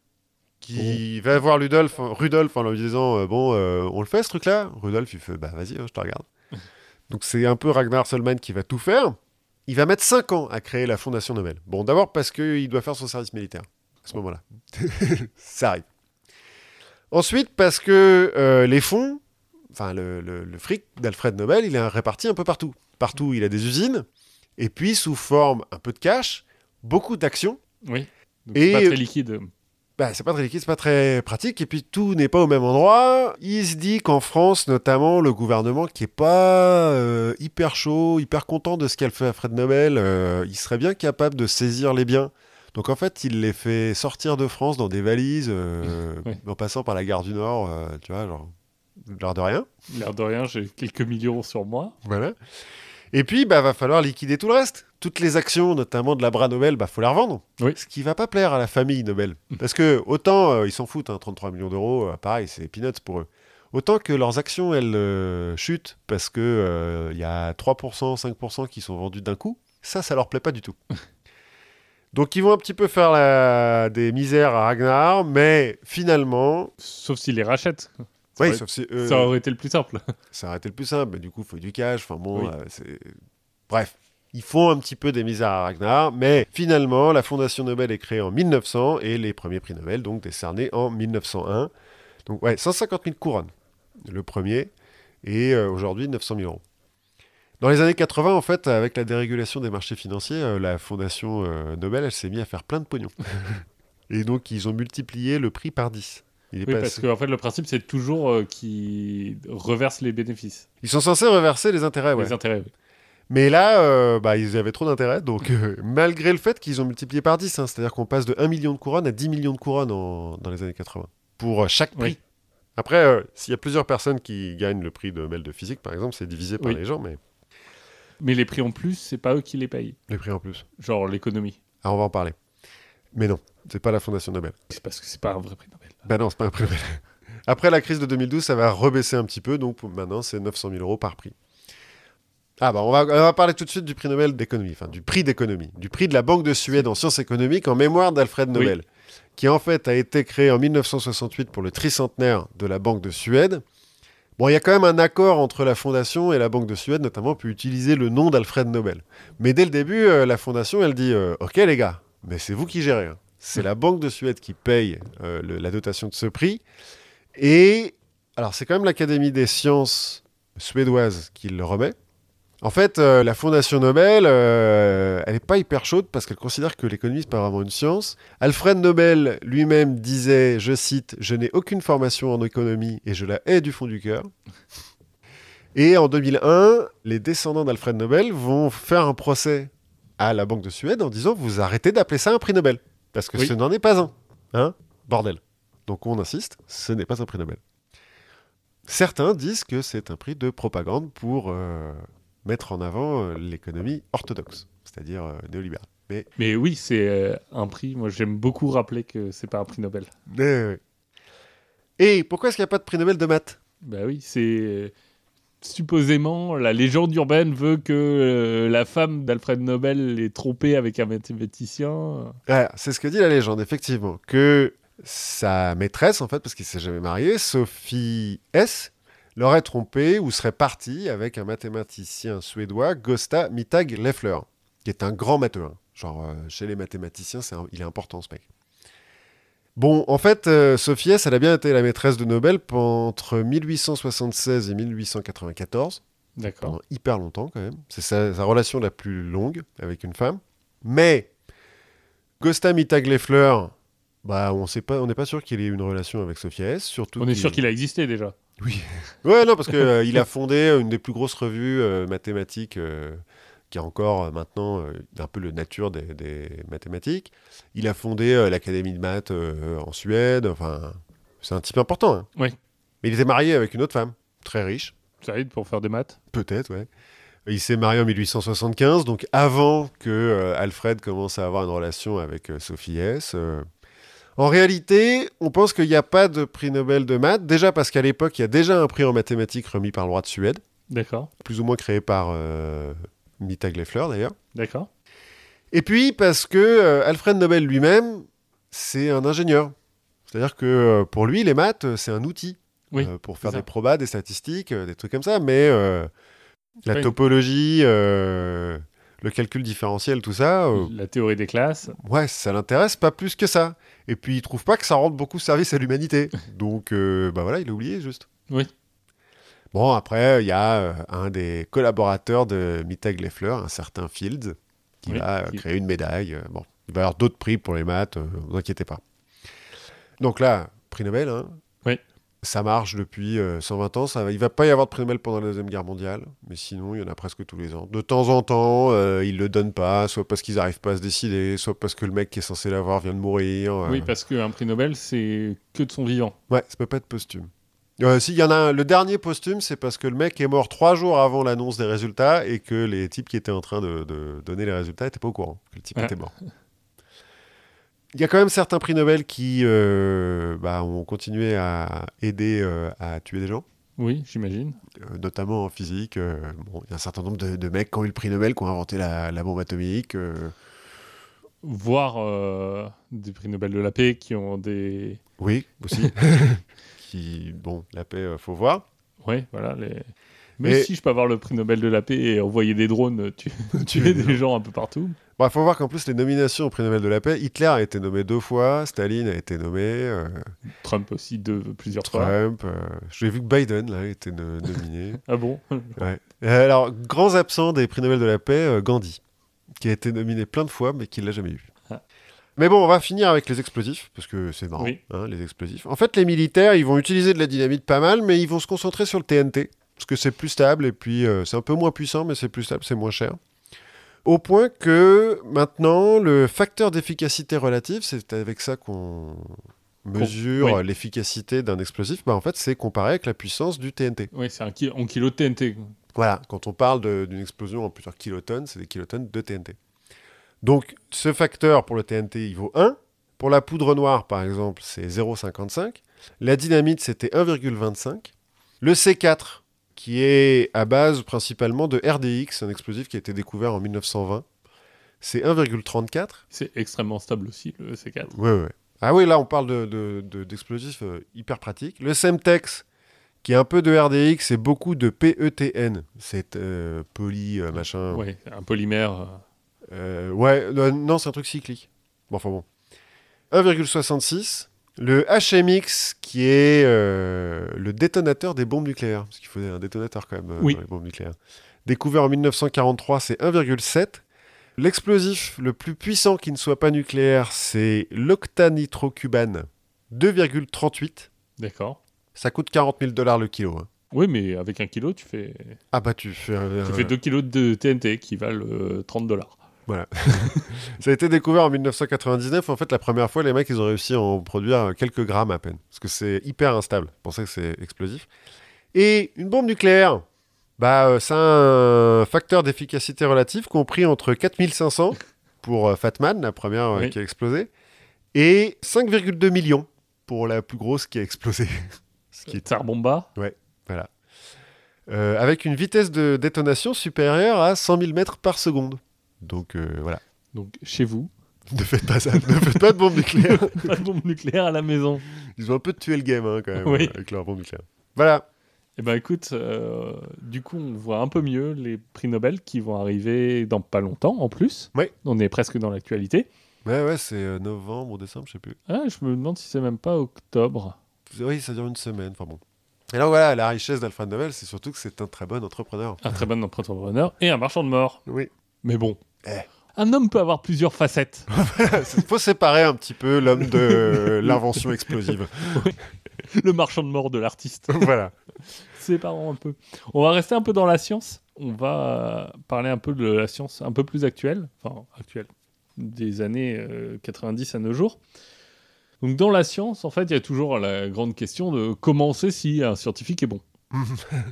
qui va voir Rudolf, Rudolf en lui disant euh, Bon, euh, on le fait ce truc-là? Rudolf, il fait Bah vas-y, hein, je te regarde. [LAUGHS] Donc c'est un peu Ragnar Solman qui va tout faire. Il va mettre 5 ans à créer la Fondation Nobel. Bon, d'abord parce qu'il doit faire son service militaire à ce moment-là. [LAUGHS] Ça arrive. Ensuite, parce que euh, les fonds, enfin le, le- le fric d'Alfred Nobel, il est réparti un peu partout. Partout, il a des usines, et puis sous forme un peu de cash, beaucoup d'actions. Oui. Donc, Et- pas très liquide. Bah, c'est pas très liquide, c'est pas très pratique, et puis tout n'est pas au même endroit. Il se dit qu'en France, notamment, le gouvernement qui est pas euh, hyper chaud, hyper content de ce qu'a fait Alfred Nobel, euh, il serait bien capable de saisir les biens. Donc en fait, il les fait sortir de France dans des valises, euh, [LAUGHS] Ouais. en passant par la gare du Nord, euh, tu vois, genre, l'air de rien. L'air de rien, j'ai quelques millions sur moi. Voilà. Et puis, bah, va falloir liquider tout le reste. Toutes les actions, notamment de la Bras Nobel, bah, faut les revendre. Oui. Ce qui va pas plaire à la famille Nobel. Parce que, autant, euh, ils s'en foutent, hein, 33 millions d'euros, euh, pareil, c'est peanuts pour eux. Autant que leurs actions, elles euh, chutent parce que il y a 3%, 5% qui sont vendus d'un coup, ça, ça leur plaît pas du tout. [LAUGHS] Donc, ils vont un petit peu faire la- des misères à Ragnar, mais finalement, Sauf s'il les rachète. Ça oui, aurait- sauf si Ça aurait été le plus simple. ça aurait été le plus simple, mais du coup, il faut du cash. Enfin bon, Oui. c'est. Bref. Ils font un petit peu des misères à Ragnar, mais finalement, la Fondation Nobel est créée en 1900 et les premiers prix Nobel, donc décernés en 1901. Donc, ouais, 150 000 couronnes, le premier, et euh, aujourd'hui 900 000 euros. Dans les années 80, en fait, avec la dérégulation des marchés financiers, euh, la Fondation euh, Nobel, elle s'est mise à faire plein de pognon. [LAUGHS] et donc, ils ont multiplié le prix par 10. Il est Oui, parce qu'en fait, le principe, c'est toujours qu'ils reversent les bénéfices, Ils sont censés reverser les intérêts, ouais. les intérêts. oui. Mais là, euh, bah, ils avaient trop d'intérêt, donc euh, [LAUGHS] malgré le fait qu'ils ont multiplié par 10, hein, c'est-à-dire qu'on passe de 1 million de couronnes à 10 millions de couronnes en- dans les années 80, pour euh, chaque prix. Oui. Après, s'il y a plusieurs personnes qui gagnent le prix de Nobel de physique, par exemple, c'est divisé par Oui. les gens, mais Mais les prix en plus, c'est pas eux qui les payent. les prix en plus. Genre l'économie. Ah, on va en parler. Mais non, c'est pas la Fondation Nobel. C'est parce que c'est pas un vrai prix Nobel. Ben non, c'est pas un prix Nobel. Après la crise de 2012, ça va rebaisser un petit peu, donc maintenant c'est 900 000 euros par prix. Ah bah on va, on va parler tout de suite du prix Nobel d'économie, enfin du prix d'économie, du prix de la Banque de Suède en sciences économiques en mémoire d'Alfred Oui. Nobel, qui en fait a été créé en 1968 pour le tricentenaire de la Banque de Suède. Bon, il y a quand même un accord entre la Fondation et la Banque de Suède, notamment pour utiliser le nom d'Alfred Nobel. Mais dès le début, euh, la Fondation, elle dit euh, Ok les gars, mais c'est vous qui gérez. hein. C'est la Banque de Suède qui paye euh, le- la dotation de ce prix. Et alors, c'est quand même l'Académie des sciences suédoise qui le remet. En fait, euh, la Fondation Nobel, euh, elle n'est pas hyper chaude parce qu'elle considère que l'économie, n'est pas vraiment une science. Alfred Nobel lui-même disait, je cite, Je n'ai aucune formation en économie et je la hais du fond du cœur. Et en 2001, les descendants d'Alfred Nobel vont faire un procès à la Banque de Suède en disant Vous arrêtez d'appeler ça un prix Nobel. Parce que Oui. ce n'en est pas un. Hein Bordel. Donc on insiste, ce n'est pas un prix Nobel. Certains disent que c'est un prix de propagande pour euh, mettre en avant euh, l'économie orthodoxe, c'est-à-dire euh, néolibérale. Mais, Mais oui, c'est euh, un prix. Moi, j'aime beaucoup rappeler que c'est pas un prix Nobel. Et pourquoi est-ce qu'il n'y a pas de prix Nobel de maths? Bah oui, c'est supposément la légende urbaine veut que euh, la femme d'Alfred Nobel l'ait trompé avec un mathématicien. Ouais, C'est ce que dit la légende, effectivement, que sa maîtresse, en fait, parce qu'il s'est jamais marié, Sophie S, l'aurait trompé ou serait partie avec un mathématicien suédois, Gosta Mittag Leffler, qui est un grand hein. Genre, euh, chez les mathématiciens, un- il est important, ce mec. Bon, en fait, euh, Sophie S, elle a bien été la maîtresse de Nobel entre 1876 et 1894 D'accord. pendant hyper longtemps quand même. C'est sa, sa relation la plus longue avec une femme. Mais Gosta Mittag-Leffler, bah on n'est pas sûr qu'il ait eu une relation avec Sophia S. Surtout On est sûr qu'il a existé déjà. [LAUGHS] Ouais, non, parce que euh, il a fondé une des plus grosses revues euh, mathématiques euh, qui est encore euh, maintenant euh, un peu le nature des, des mathématiques. Il a fondé euh, l'Académie de maths euh, en Suède. Enfin, c'est un type important. hein. Oui. Mais il était marié avec une autre femme, très riche. Ça aide pour faire des maths? Peut-être, ouais. Il s'est marié en 1875, donc avant que euh, Alfred commence à avoir une relation avec euh, Sophie S. euh. En réalité, on pense qu'il n'y a pas de prix Nobel de maths, déjà parce qu'à l'époque, il y a déjà un prix en mathématiques remis par le roi de Suède, D'accord. plus ou moins créé par euh, Mittag Leffler d'ailleurs. D'accord. Et puis parce que euh, Alfred Nobel lui-même, c'est un ingénieur. C'est-à-dire que euh, pour lui, les maths, euh, c'est un outil Oui, pour faire des probas, des statistiques, des trucs comme ça. Mais la topologie, le calcul différentiel, tout ça, euh, La théorie des classes. ouais, ça l'intéresse pas plus que ça. Et puis il trouve pas que ça rende beaucoup service à l'humanité. [LAUGHS] Donc euh, bah voilà, il a oublié juste. Oui. Bon, après, il y a euh, un des collaborateurs de Mittag Leffler, un certain Fields, qui Oui, va euh, qui- créer une médaille. Bon, il va y avoir d'autres prix pour les maths, euh, vous inquiétez pas. Donc là, prix Nobel, hein. Ça marche depuis euh, 120 ans. Ça, va- il va pas y avoir de prix Nobel pendant la Deuxième Guerre mondiale, mais sinon, il y en a presque tous les ans. De temps en temps, euh, ils le donnent pas, soit parce qu'ils n'arrivent pas à se décider, soit parce que le mec qui est censé l'avoir vient de mourir. euh. Oui, parce qu'un prix Nobel, c'est que de son vivant. Ouais, ça peut pas être posthume. Euh, si, il y en a un, le dernier posthume, c'est parce que le mec est mort trois jours avant l'annonce des résultats et que les types qui étaient en train de, de donner les résultats n'étaient pas au courant que le type était mort. [LAUGHS] Il y a quand même certains prix Nobel qui euh, bah, ont continué à aider euh, à tuer des gens, Oui, j'imagine. euh, notamment en physique. bon, il y a un certain nombre de, de mecs qui ont eu le prix Nobel, qui ont inventé la, la bombe atomique. Voir euh, des prix Nobel de la paix qui ont des. oui, aussi. [LAUGHS] qui, bon, la paix, faut voir. Oui, voilà. Les... Mais Et- si je peux avoir le prix Nobel de la paix et envoyer des drones [LAUGHS] tu... tuer des gens un peu partout. Il faut voir qu'en plus, les nominations au prix Nobel de la paix, Hitler a été nommé deux fois, Staline a été nommé, euh, Trump aussi deux, plusieurs fois. Trump. euh, J'ai vu que Biden là, a été no- nominé. [LAUGHS] Ah bon? Ouais. Alors, grands absents des prix Nobel de la paix, euh, Gandhi, qui a été nominé plein de fois, mais qui ne l'a jamais eu. Ah. Mais bon, on va finir avec les explosifs, parce que c'est marrant, Oui. hein, les explosifs. En fait, les militaires, ils vont utiliser de la dynamite pas mal, mais ils vont se concentrer sur le TNT, parce que c'est plus stable, et puis euh, c'est un peu moins puissant, mais c'est plus stable, c'est moins cher. Au point que maintenant, le facteur d'efficacité relative, c'est avec ça qu'on mesure oui. l'efficacité d'un explosif, bah, en fait, c'est comparé avec la puissance du TNT. Oui, c'est ki- en kilo de TNT. Voilà, quand on parle d'une explosion en plusieurs kilotonnes, c'est des kilotonnes de TNT. Donc, ce facteur pour le TNT, il vaut 1. Pour la poudre noire, par exemple, c'est 0,55. La dynamite, c'était 1,25. Le C4, qui est à base principalement de RDX, un explosif qui a été découvert en 1920, c'est 1,34. C'est extrêmement stable aussi, le C4. Ouais, ouais. Ah oui, là, on parle de- de- de- d'explosifs euh, hyper pratiques. Le Semtex, qui est un peu de RDX et beaucoup de PETN. C'est euh, poly, euh, machin. Oui, un polymère. euh, ouais, non, c'est un truc cyclique. Bon, enfin bon. 1,66. Le HMX, qui est euh, le détonateur des bombes nucléaires. Parce qu'il faut un détonateur quand même euh, Oui. dans les bombes nucléaires. Découvert en 1943, c'est 1,7. L'explosif le plus puissant qui ne soit pas nucléaire, c'est l'octanitrocubane. 2,38. D'accord. Ça coûte 40 000 dollars le kilo. hein. Oui, mais avec un kilo, tu fais, Ah bah tu fais tu fais 2 kilos de TNT qui valent euh, 30 dollars. Voilà. [LAUGHS] ça a été découvert en 1999. En fait, la première fois, les mecs, ils ont réussi à en produire quelques grammes à peine. Parce que c'est hyper instable. C'est pour ça que c'est explosif. Et une bombe nucléaire, bah, euh, a un facteur d'efficacité relatif compris entre 4500 pour euh, Fatman, la première euh, Oui. qui a explosé, et 5,2 millions pour la plus grosse qui a explosé. [LAUGHS] Ce qui est Tsar Bomba. voilà. Euh, avec une vitesse de détonation supérieure à 100 000 mètres par seconde. Donc euh, voilà. Donc chez vous, [LAUGHS] Ne faites pas ça. ne faites pas de bombe nucléaire. [LAUGHS] pas de bombe nucléaire à la maison. Ils ont un peu tué le game hein, quand même Oui. euh, avec leur bombe nucléaire. Voilà. Eh ben écoute, euh, du coup on voit un peu mieux les prix Nobel qui vont arriver dans pas longtemps en plus. Ouais. On est presque dans l'actualité. Ouais, ouais, c'est euh, novembre décembre, je sais plus. Ah, je me demande si c'est même pas octobre. Oui, ça dure une semaine. Enfin bon. Et donc voilà, la richesse d'Alfred Nobel, c'est surtout que c'est un très bon entrepreneur. Un très bon entrepreneur et un marchand de mort. Oui. Mais bon. Eh. Un homme peut avoir plusieurs facettes. [LAUGHS] Il faut séparer un petit peu l'homme de [LAUGHS] l'invention explosive. Le marchand de mort de l'artiste. [LAUGHS] voilà. Séparons un peu. On va rester un peu dans la science. On va euh, parler un peu de la science un peu plus actuelle. Enfin, actuelle. Des années euh, 90 à nos jours. Donc, dans la science, en fait, il y a toujours la grande question de comment on sait si un scientifique est bon.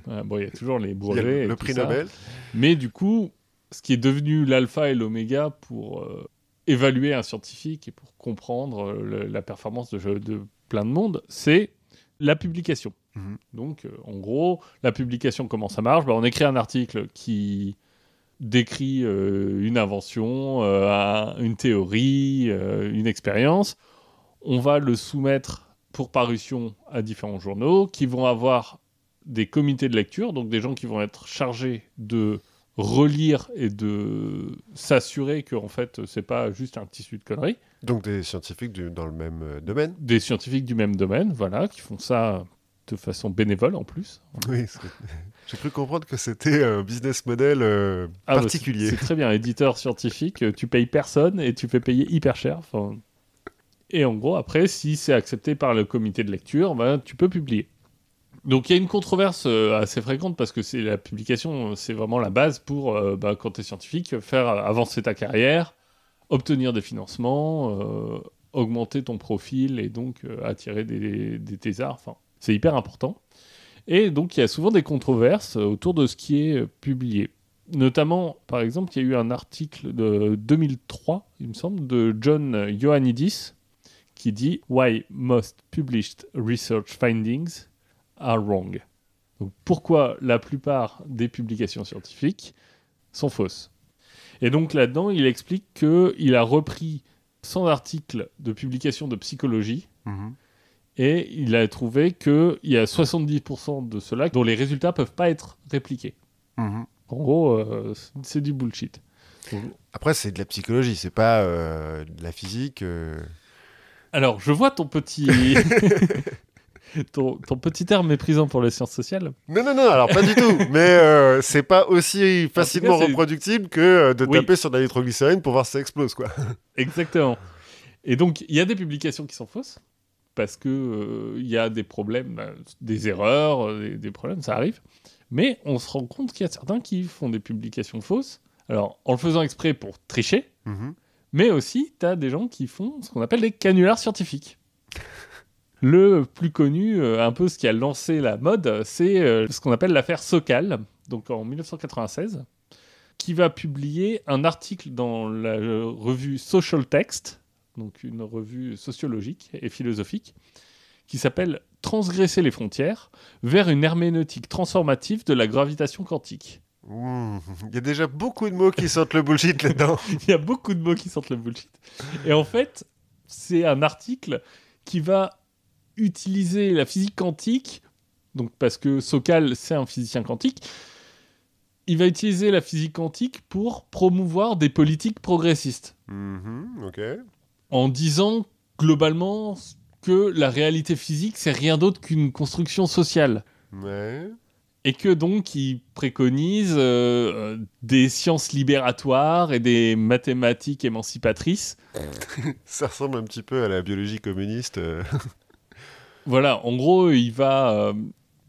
Voilà, bon, il y a toujours les brevets. le, et le tout prix ça. Nobel. Mais du coup, ce qui est devenu l'alpha et l'oméga pour euh, évaluer un scientifique et pour comprendre euh, le- la performance de, de plein de monde, c'est la publication. Mhm. Donc, euh, en gros, la publication, comment ça marche? Bah, On écrit un article qui décrit euh, une invention, un- une théorie, une expérience. On va le soumettre pour parution à différents journaux qui vont avoir des comités de lecture, donc des gens qui vont être chargés de relire et de s'assurer que en fait c'est pas juste un tissu de conneries. Donc des scientifiques du- dans le même euh, domaine. Des scientifiques du même domaine, voilà, qui font ça de façon bénévole en plus. [LAUGHS] Oui. J'ai cru comprendre que c'était un business model euh, Ah, bah, particulier. c'est c'est très bien, éditeur scientifique, euh, tu payes personne et tu fais payer hyper cher. Et en gros, après, si c'est accepté par le comité de lecture, ben, tu peux publier. Donc il y a une controverse euh, assez fréquente parce que c'est la publication, c'est vraiment la base pour, euh, bah, quand tu es scientifique, faire avancer ta carrière, obtenir des financements, euh, augmenter ton profil et donc attirer des, des thésards. C'est hyper important. Et donc il y a souvent des controverses autour de ce qui est publié. Notamment, par exemple, il y a eu un article de 2003, il me semble, de John Ioannidis qui dit Why most published research findings are wrong. Donc, pourquoi la plupart des publications scientifiques sont fausses? Et donc là-dedans, il explique qu'il a repris 100 articles de publication de psychologie Mhm. et il a trouvé qu'il y a 70% de ceux-là dont les résultats peuvent pas être répliqués. Mhm. En gros, euh, c'est du bullshit. Après, c'est de la psychologie, c'est pas euh, de la physique. euh. Alors, je vois ton petit... [LAUGHS] ton, ton petit air méprisant pour les sciences sociales. Non, non, non, alors pas du tout. [LAUGHS] Mais euh, c'est pas aussi facilement reproductible que euh, de Oui. taper sur de la nitroglycérine pour voir si ça explose, quoi. [LAUGHS] Exactement. Et donc, il y a des publications qui sont fausses parce que euh, il y a des problèmes, bah, des erreurs, euh, des, des problèmes, ça arrive. Mais on se rend compte qu'il y a certains qui font des publications fausses. Alors, en le faisant exprès pour tricher, Mhm. mais aussi, tu as des gens qui font ce qu'on appelle des canulars scientifiques. Le plus connu, euh, un peu ce qui a lancé la mode, c'est euh, ce qu'on appelle l'affaire Sokal, donc en 1996, qui va publier un article dans la euh, revue Social Text, donc une revue sociologique et philosophique, qui s'appelle Transgresser les frontières vers une herméneutique transformative de la gravitation quantique. Mmh. Il y a déjà beaucoup de mots qui sentent le bullshit là-dedans. [LAUGHS] Il y a beaucoup de mots qui sentent le bullshit. Et en fait, c'est un article qui va utiliser la physique quantique, donc parce que Sokal, c'est un physicien quantique, il va utiliser la physique quantique pour promouvoir des politiques progressistes, Mhm, ok. en disant globalement que la réalité physique, c'est rien d'autre qu'une construction sociale. Ouais. Et que donc il préconise euh, des sciences libératoires et des mathématiques émancipatrices [LAUGHS] Ça ressemble un petit peu à la biologie communiste. euh. [LAUGHS] Voilà, en gros, il va euh,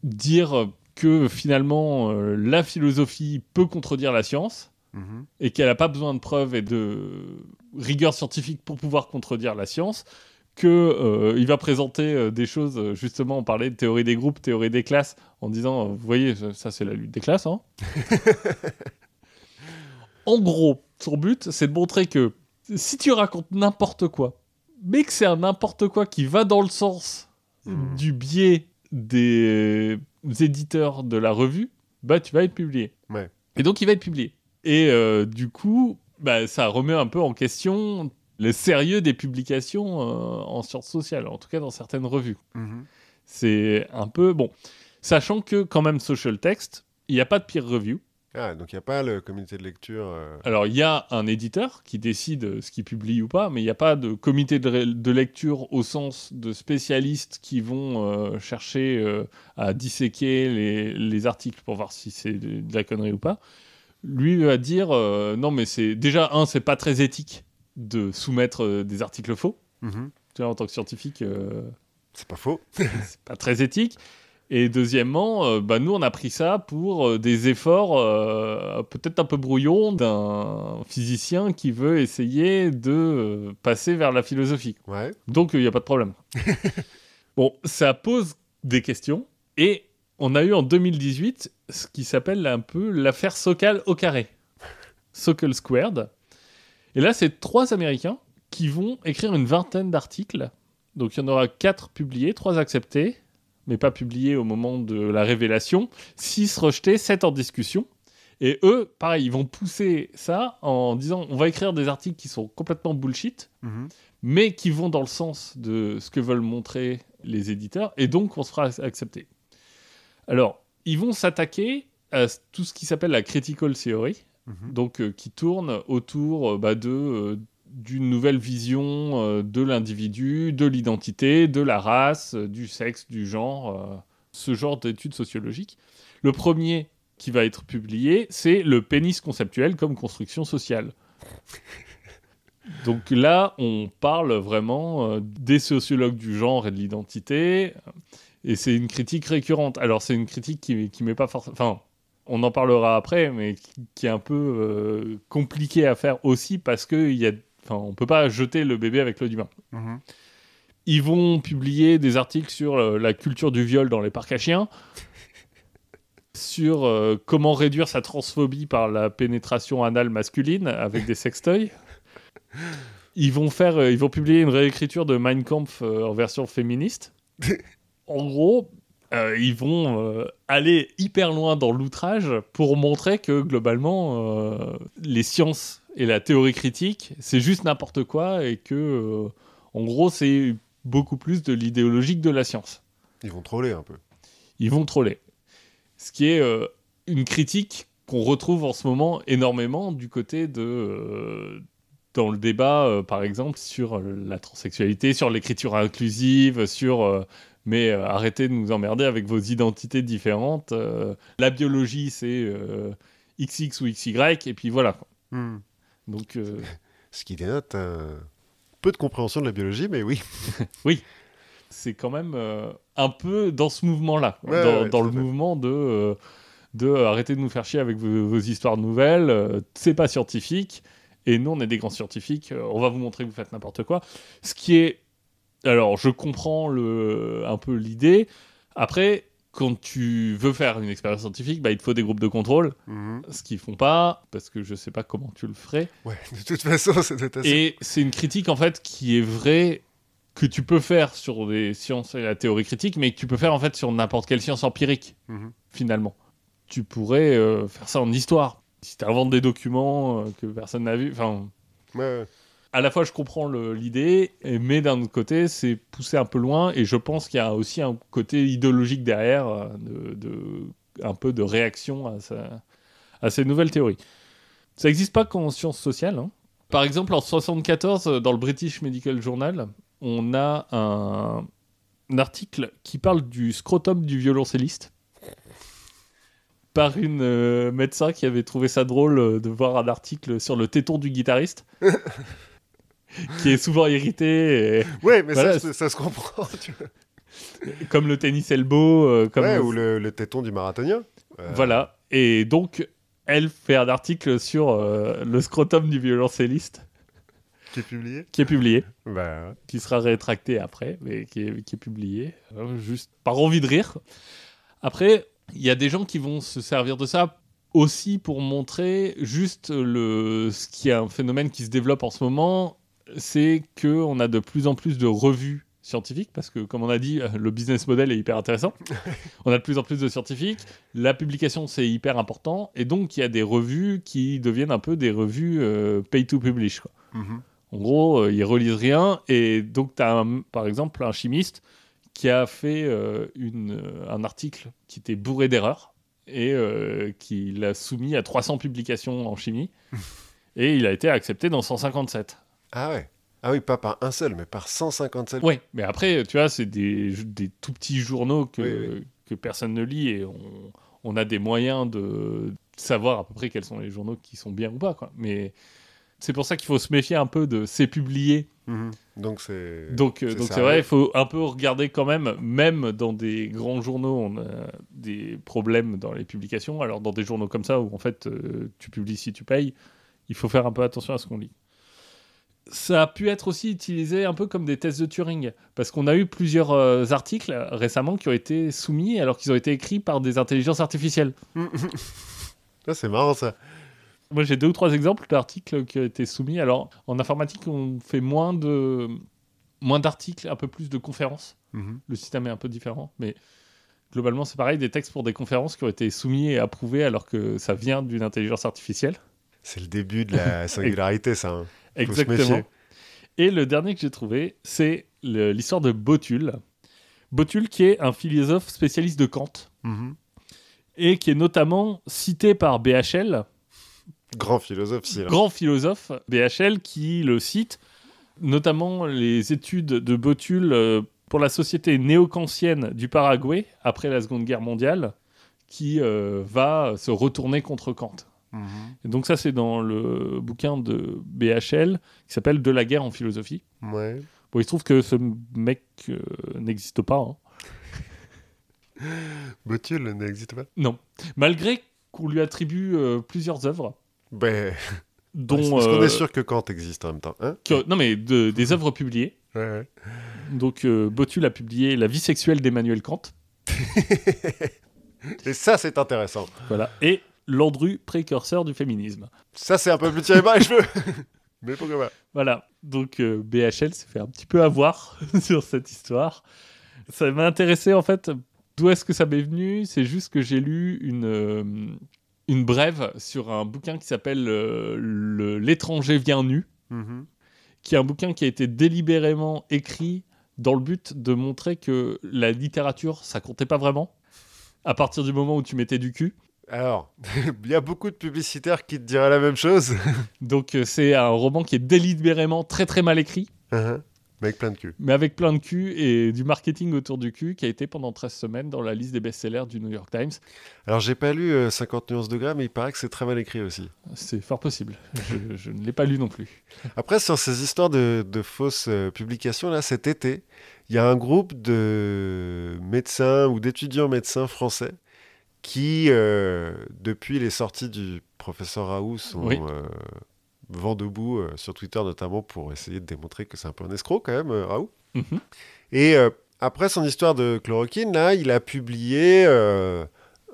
dire que finalement, euh, la philosophie peut contredire la science Mhm. et qu'elle n'a pas besoin de preuves et de rigueur scientifique pour pouvoir contredire la science, que euh, il va présenter des choses, justement, on parlait de théorie des groupes, théorie des classes, en disant, vous voyez, ça, ça, c'est la lutte des classes. Hein. [LAUGHS] en gros, son but, c'est de montrer que si tu racontes n'importe quoi, mais que c'est un n'importe quoi qui va dans le sens Hmm. du biais des éditeurs de la revue, bah tu vas être publié. Ouais. Et donc il va être publié. Et euh, du coup, bah, ça remet un peu en question le sérieux des publications euh, en sciences sociales, en tout cas dans certaines revues. Mhm. C'est un peu bon, sachant que quand même social text, il n'y a pas de peer review. Ah, donc il n'y a pas le comité de lecture. euh, Alors il y a un éditeur qui décide ce qu'il publie ou pas, mais il n'y a pas de comité de, lecture au sens de spécialistes qui vont euh, chercher euh, à disséquer les, les articles pour voir si c'est de, de la connerie ou pas. Lui va dire non mais c'est déjà un c'est pas très éthique de soumettre des articles faux. mhm. Tu vois, en tant que scientifique, C'est pas faux. c'est pas très éthique. Et deuxièmement, euh, bah, nous, on a pris ça pour euh, des efforts euh, peut-être un peu brouillons d'un physicien qui veut essayer de passer vers la philosophie. Ouais. Donc, il n'y a pas de problème. [LAUGHS] bon, ça pose des questions. Et on a eu en 2018 ce qui s'appelle un peu l'affaire Sokal au carré. Sokal Squared. Et là, c'est trois Américains qui vont écrire une vingtaine d'articles. Donc, il y en aura quatre publiés, trois acceptés, mais pas publiés au moment de la révélation, six rejetés, sept en discussion. Et eux, pareil, ils vont pousser ça en disant on va écrire des articles qui sont complètement bullshit, Mhm. mais qui vont dans le sens de ce que veulent montrer les éditeurs, et donc on se fera accepter. Alors, ils vont s'attaquer à tout ce qui s'appelle la critical theory, Mhm. donc euh, qui tourne autour euh, bah, de euh, d'une nouvelle vision euh, de l'individu, de l'identité, de la race, euh, du sexe, du genre, euh, ce genre d'études sociologiques. Le premier qui va être publié, c'est le pénis conceptuel comme construction sociale. Donc là, on parle vraiment des sociologues du genre et de l'identité, et c'est une critique récurrente. Alors c'est une critique qui, qui met pas forcément... Enfin, on en parlera après, mais qui, est un peu euh, compliquée à faire aussi parce que il y a... Enfin, on peut pas jeter le bébé avec l'eau du bain. Mhm. Ils vont publier des articles sur euh, la culture du viol dans les parcs à chiens, sur euh, comment réduire sa transphobie par la pénétration anale masculine avec des sextoys. Ils vont faire, euh, ils vont publier une réécriture de Mein Kampf en version féministe. [LAUGHS] en gros, euh, ils vont euh, aller hyper loin dans l'outrage pour montrer que globalement, euh, les sciences et la théorie critique, c'est juste n'importe quoi et que, en gros, c'est beaucoup plus de l'idéologique de la science. Ils vont troller un peu. Ils vont troller. Ce qui est une critique qu'on retrouve en ce moment énormément du côté de. dans le débat, euh, par exemple, sur la transsexualité, sur l'écriture inclusive, sur. euh, mais euh, arrêtez de nous emmerder avec vos identités différentes. euh, la biologie, c'est euh, XX ou XY, et puis voilà. Mhm. Donc, euh, [LAUGHS] Ce qui dénote un peu de compréhension de la biologie, mais oui. [LAUGHS] c'est quand même euh, un peu dans ce mouvement-là, Ouais, dans, ouais, dans tout le mouvement de, euh, de euh, arrêter de nous faire chier avec vos, vos histoires nouvelles, euh, c'est pas scientifique, et nous on est des grands scientifiques, euh, on va vous montrer que vous faites n'importe quoi. Ce qui est. Alors je comprends le, un peu l'idée. Après, quand tu veux faire une expérience scientifique, bah, il te faut des groupes de contrôle, Mhm. ce qu'ils font pas, parce que je sais pas comment tu le ferais. Ouais, de toute façon, assez. Et c'est une critique en fait qui est vraie que tu peux faire sur des sciences et la théorie critique, mais que tu peux faire en fait sur n'importe quelle science empirique Mhm. finalement. Tu pourrais euh, faire ça en histoire. Si tu inventes des documents euh, que personne n'a vu, enfin, ouais. À la fois je comprends l'idée, mais d'un autre côté c'est poussé un peu loin, et je pense qu'il y a aussi un côté idéologique derrière, euh, de, de- un peu de réaction à, ces nouvelles théories. Ça n'existe pas qu'en sciences sociales. hein. Par exemple, en 74, euh, dans le British Medical Journal, on a un, un article qui parle du scrotum du violoncelliste par une euh, médecin qui avait trouvé ça drôle euh, de voir un article sur le téton du guitariste [LAUGHS] qui est souvent irrité et- Ouais, mais Voilà, ça, ça se comprend. Tu vois. comme le tennis elbow euh, comme Ouais, ou le, le téton du marathonien. Euh, voilà et donc elle fait un article sur euh, le scrotum du violoncelliste Qui est publié qui est publié, Bah, qui sera rétracté après, mais qui est, qui est publié, euh, juste par envie de rire. Après, il y a des gens qui vont se servir de ça aussi pour montrer juste le ce qui est un phénomène qui se développe en ce moment, c'est que on a de plus en plus de revues scientifiques parce que comme on a dit le business model est hyper intéressant. [LAUGHS] on a de plus en plus de scientifiques, la publication c'est hyper important et donc il y a des revues qui deviennent un peu des revues euh, pay to publish quoi. Mhm. En gros, euh, ils relisent rien. Et donc, tu as par exemple un chimiste qui a fait euh, une, euh, un article qui était bourré d'erreurs et qui l'a soumis à 300 publications en chimie. [LAUGHS] et il a été accepté dans 157. Ah ouais. Ah oui, pas par un seul, mais par 157. Ouais, mais après, tu vois, c'est des, des tout petits journaux que, Oui, que personne ne lit et on, on a des moyens de savoir à peu près quels sont les journaux qui sont bien ou pas. Quoi. Mais c'est pour ça qu'il faut se méfier un peu de c'est publié Mhm. Donc c'est. Donc, euh, C'est donc c'est sérieux. vrai, il faut un peu regarder quand même, même dans des grands journaux, on a des problèmes dans les publications. Alors dans des journaux comme ça, où en fait euh, tu publies si tu payes, il faut faire un peu attention à ce qu'on lit. Ça a pu être aussi utilisé un peu comme des tests de Turing, parce qu'on a eu plusieurs euh, articles récemment qui ont été soumis alors qu'ils ont été écrits par des intelligences artificielles. [LAUGHS] Ah, c'est marrant ça. Moi, j'ai deux ou trois exemples d'articles qui ont été soumis. Alors, en informatique, on fait moins de moins d'articles, un peu plus de conférences. Mhm. Le système est un peu différent, mais globalement, c'est pareil, des textes pour des conférences qui ont été soumis et approuvés alors que ça vient d'une intelligence artificielle. C'est le début de la [LAUGHS] singularité, ça. hein. Exactement. Et le dernier que j'ai trouvé, c'est l'histoire de Botul. Botul, qui est un philosophe spécialiste de Kant Mhm. et qui est notamment cité par BHL, Grand philosophe, si. là. grand philosophe BHL qui le cite, notamment les études de Botul euh, pour la société néo-kantienne du Paraguay après la Seconde Guerre mondiale, qui euh, va se retourner contre Kant. Mhm. Et donc ça, c'est dans le bouquin de BHL qui s'appelle De la guerre en philosophie. Ouais. Bon, il se trouve que ce mec euh, n'existe pas. hein. [LAUGHS] Botul n'existe pas. Non. Malgré qu'on lui attribue euh, plusieurs œuvres, Ben, [LAUGHS] dont... est-ce qu'on euh, est sûr que Kant existe en même temps hein que- non, mais de- des [LAUGHS] œuvres publiées. ouais, ouais. Donc, euh, Botul a publié La vie sexuelle d'Emmanuel Kant. Et ça, c'est intéressant. Voilà. Et Landru, précurseur du féminisme. Ça, c'est un peu plus tiré par les cheveux. [LAUGHS] Mais pourquoi pas Voilà. Donc, euh, BHL s'est fait un petit peu avoir [LAUGHS] sur cette histoire. Ça m'a intéressé, en fait. D'où est-ce que ça m'est venu? C'est juste que j'ai lu une, euh, une brève sur un bouquin qui s'appelle euh, L'étranger vient nu, Mhm. qui est un bouquin qui a été délibérément écrit dans le but de montrer que la littérature, ça comptait pas vraiment. À partir du moment où tu mettais du cul. Alors, [LAUGHS] il y a beaucoup de publicitaires qui te diraient la même chose. [LAUGHS] Donc euh, c'est un roman qui est délibérément très très mal écrit, Mhm. Mais avec plein de cul. mais avec plein de cul et du marketing autour du cul qui a été pendant 13 semaines dans la liste des best-sellers du New York Times. Alors, j'ai pas lu euh, 50 nuances de gras, mais il paraît que c'est très mal écrit aussi. C'est fort possible. Je, je ne l'ai pas lu non plus. Après, sur ces histoires de, de fausses euh, publications, là, cet été, il y a un groupe de médecins ou d'étudiants médecins français qui, euh, depuis les sorties du professeur Raoult, sont Oui. euh, vent debout euh, sur Twitter notamment pour essayer de démontrer que c'est un peu un escroc quand même, Raoult. Mhm. Et après son histoire de chloroquine, là, il a publié,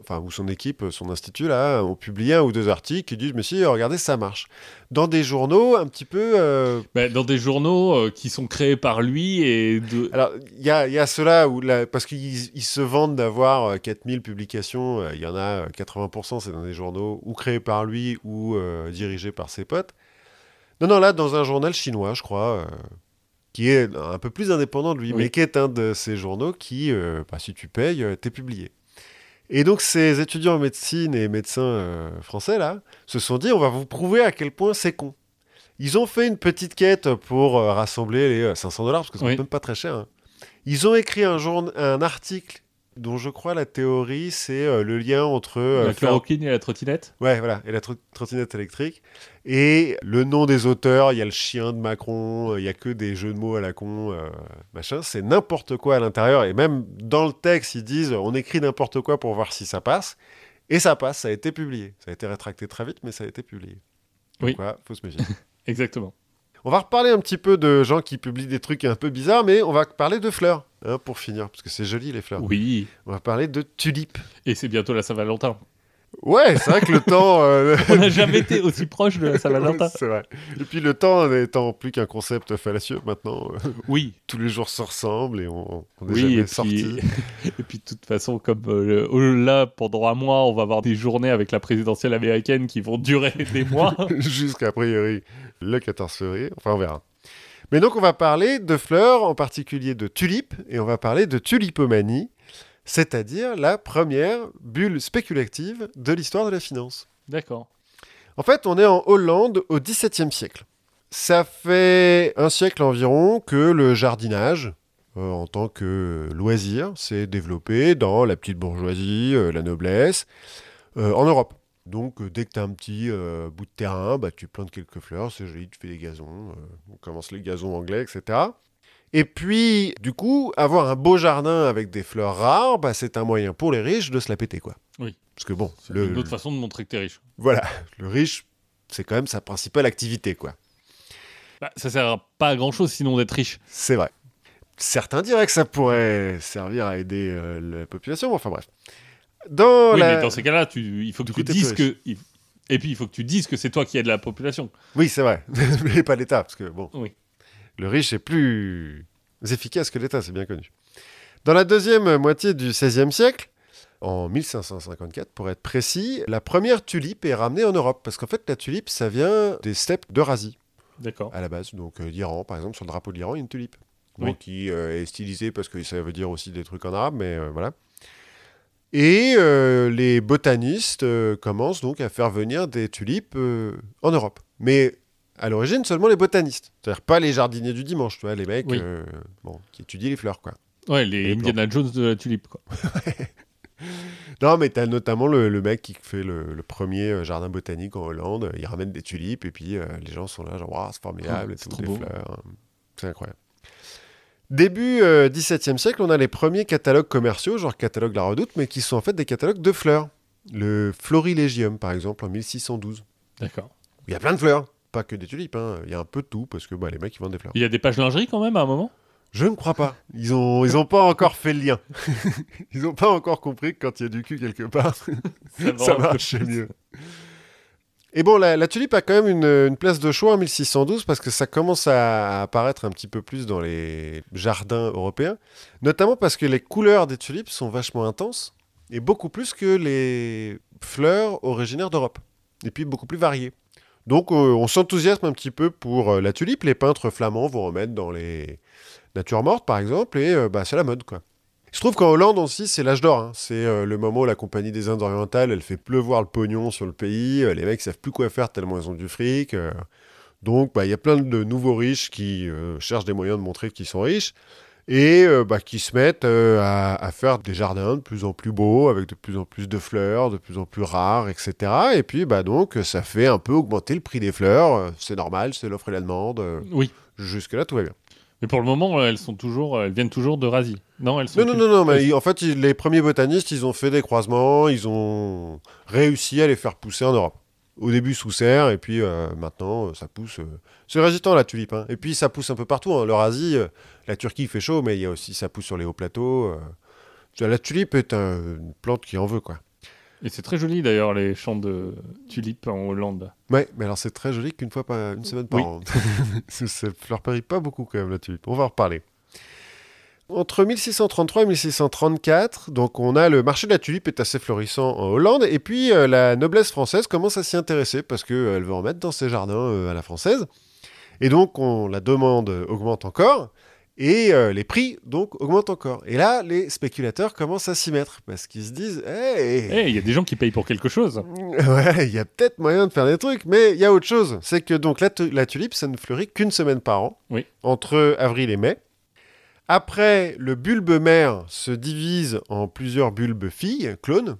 enfin, ou son équipe, son institut, là, ont publié un ou deux articles qui disent, mais si, regardez, ça marche. Dans des journaux un petit peu... euh, Ben, dans des journaux euh, qui sont créés par lui et de... alors, il y a, y a ceux-là, où la- parce qu'ils ils se vendent d'avoir euh, 4000 publications, euh, il y en a euh, 80%, c'est dans des journaux ou créés par lui ou dirigés par ses potes. Non, non, là, dans un journal chinois, je crois, qui est un peu plus indépendant de lui, Oui. mais qui est un de ces journaux qui, euh, bah, si tu payes, t'es publié. Et donc, ces étudiants en médecine et médecins euh, français, là, se sont dit, on va vous prouver à quel point c'est con. Ils ont fait une petite quête pour euh, rassembler les euh, 500 dollars, parce que ça Oui. même pas très cher. hein. Ils ont écrit un, article dont je crois la théorie, c'est euh, le lien entre... euh, la faire- chloroquine et la trottinette. Ouais, voilà, et la tro- trottinette électrique. Et le nom des auteurs, il y a le chien de Macron, euh, il y a que des jeux de mots à la con, euh, machin. C'est n'importe quoi à l'intérieur. Et même dans le texte, ils disent on écrit n'importe quoi pour voir si ça passe. Et ça passe, ça a été publié. Ça a été rétracté très vite, mais ça a été publié. Oui. Quoi, faut se méfier. [LAUGHS] Exactement. On va reparler un petit peu de gens qui publient des trucs un peu bizarres, mais on va parler de fleurs, hein, pour finir, parce que c'est joli les fleurs. Oui. On va parler de tulipes. Et c'est bientôt la Saint-Valentin. Ouais, c'est vrai que le temps... euh, [LAUGHS] On n'a jamais été aussi proche de Saint-Valentin. [LAUGHS] c'est vrai. Et puis le temps n'étant plus qu'un concept fallacieux maintenant, euh, Oui. tous les jours se ressemblent et on n'est Oui, jamais et puis, sorti. [LAUGHS] et puis de toute façon, comme euh, le- là, pendant un mois, on va avoir des journées avec la présidentielle américaine qui vont durer des mois. Jusqu'à priori le 14 février. Enfin, on verra. Mais donc, on va parler de fleurs, en particulier de tulipes, et on va parler de tulipomanie, c'est-à-dire la première bulle spéculative de l'histoire de la finance. D'accord. En fait, on est en Hollande au XVIIe siècle. Ça fait un siècle environ que le jardinage, euh, en tant que loisir, s'est développé dans la petite bourgeoisie, euh, la noblesse, euh, en Europe. Donc, dès que tu as un petit bout de terrain, bah, tu plantes quelques fleurs, c'est joli, tu fais des gazons, on commence les gazons anglais, etc. Et puis, du coup, avoir un beau jardin avec des fleurs rares, bah, c'est un moyen pour les riches de se la péter, quoi. Oui. Parce que bon, C'est le, une autre façon de montrer que t'es riche. voilà, le riche, c'est quand même sa principale activité, quoi. Bah, ça sert pas à grand chose sinon d'être riche. C'est vrai. Certains diraient que ça pourrait servir à aider euh, la population, enfin bref. Dans oui, la... mais dans ces cas-là, tu, il faut que Du tu coup, dises que. Et puis il faut que tu dises que c'est toi qui aide la population. Oui, c'est vrai, [LAUGHS] mais pas l'État, parce que bon, Oui. Le riche est plus efficace que l'État, c'est bien connu. Dans la deuxième moitié du XVIe siècle, en 1554 pour être précis, la première tulipe est ramenée en Europe, parce qu'en fait la tulipe, ça vient des steppes d'Eurasie. D'accord. à la base. Donc euh, l'Iran, par exemple, sur le drapeau de l'Iran, il y a une tulipe. Oui. Donc, qui euh, est stylisée parce que ça veut dire aussi des trucs en arabe, mais euh, voilà. Et les botanistes commencent donc à faire venir des tulipes en Europe. Mais à l'origine, seulement les botanistes. C'est-à-dire pas les jardiniers du dimanche, tu vois, les mecs Oui. euh, bon, qui étudient les fleurs, quoi. Ouais, les Les Indiana Jones de la tulipe, quoi. [LAUGHS] Non, mais t'as notamment le, le mec qui fait le, le premier euh, jardin botanique en Hollande. Il ramène des tulipes et puis euh, les gens sont là, genre, c'est formidable, et c'est des beau. fleurs. C'est incroyable. Début euh, XVIIe siècle, on a les premiers catalogues commerciaux, genre catalogue La Redoute, mais qui sont en fait des catalogues de fleurs. Le Florilegium, par exemple, en 1612. D'accord. Il y a plein de fleurs, pas que des tulipes. hein. Il y a un peu de tout parce que bah, les mecs ils vendent des fleurs. Il y a des pages lingerie quand même à un moment? Je ne crois pas. Ils ont, ils ont pas encore fait le lien. [LAUGHS] ils ont pas encore compris que quand il y a du cul quelque part, [LAUGHS] ça va. marchait mieux. Et bon, la, la tulipe a quand même une, une place de choix en 1612 parce que ça commence à apparaître un petit peu plus dans les jardins européens, notamment parce que les couleurs des tulipes sont vachement intenses et beaucoup plus que les fleurs originaires d'Europe, et puis beaucoup plus variées. Donc euh, on s'enthousiasme un petit peu pour euh, la tulipe, les peintres flamands vont en mettre dans les natures mortes par exemple, et euh, bah, c'est la mode quoi. Je trouve qu'en Hollande aussi, c'est l'âge d'or. hein. C'est le moment où la Compagnie des Indes orientales, elle fait pleuvoir le pognon sur le pays. Les mecs savent plus quoi faire tellement ils ont du fric. Donc, bah, il y a plein de nouveaux riches qui cherchent des moyens de montrer qu'ils sont riches et euh, bah, qui se mettent euh, à, à faire des jardins de plus en plus beaux, avec de plus en plus de fleurs, de plus en plus rares, etc. Et puis, bah, donc, ça fait un peu augmenter le prix des fleurs. Euh, C'est normal, c'est l'offre et la demande. Oui. Jusque-là, tout va bien. Mais pour le moment, elles sont toujours, elles viennent toujours d'Eurasie. Non, elles sont. Non, non, non, non, mais en fait, les premiers botanistes, ils ont fait des croisements, ils ont réussi à les faire pousser en Europe. Au début sous serre, et puis euh, maintenant, ça pousse. C'est résistant la tulipe. hein. Et puis, ça pousse un peu partout. hein. L'Eurasie, euh, la Turquie, il fait chaud, mais il y a aussi, ça pousse sur les hauts plateaux. euh. La tulipe est un- une plante qui en veut, quoi. Et c'est très joli d'ailleurs les champs de tulipes en Hollande. Ouais, mais alors c'est très joli qu'une fois par une semaine par Oui. an. [LAUGHS] ça fleurit pas beaucoup quand même la tulipe. On va en reparler. Entre 1633 et 1634, donc on a le marché de la tulipe est assez florissant en Hollande, et puis euh, la noblesse française commence à s'y intéresser parce qu'elle veut en mettre dans ses jardins euh, à la française. Et donc on, la demande augmente encore, et euh, les prix donc augmentent encore. Et là, les spéculateurs commencent à s'y mettre parce qu'ils se disent, hey, il y a des gens qui payent pour quelque chose. [LAUGHS] Ouais, il y a peut-être moyen de faire des trucs, mais il y a autre chose. C'est que donc la, tu- la tulipe, ça ne fleurit qu'une semaine par an, Oui. entre avril et mai. Après, le bulbe mère se divise en plusieurs bulbes filles, clones,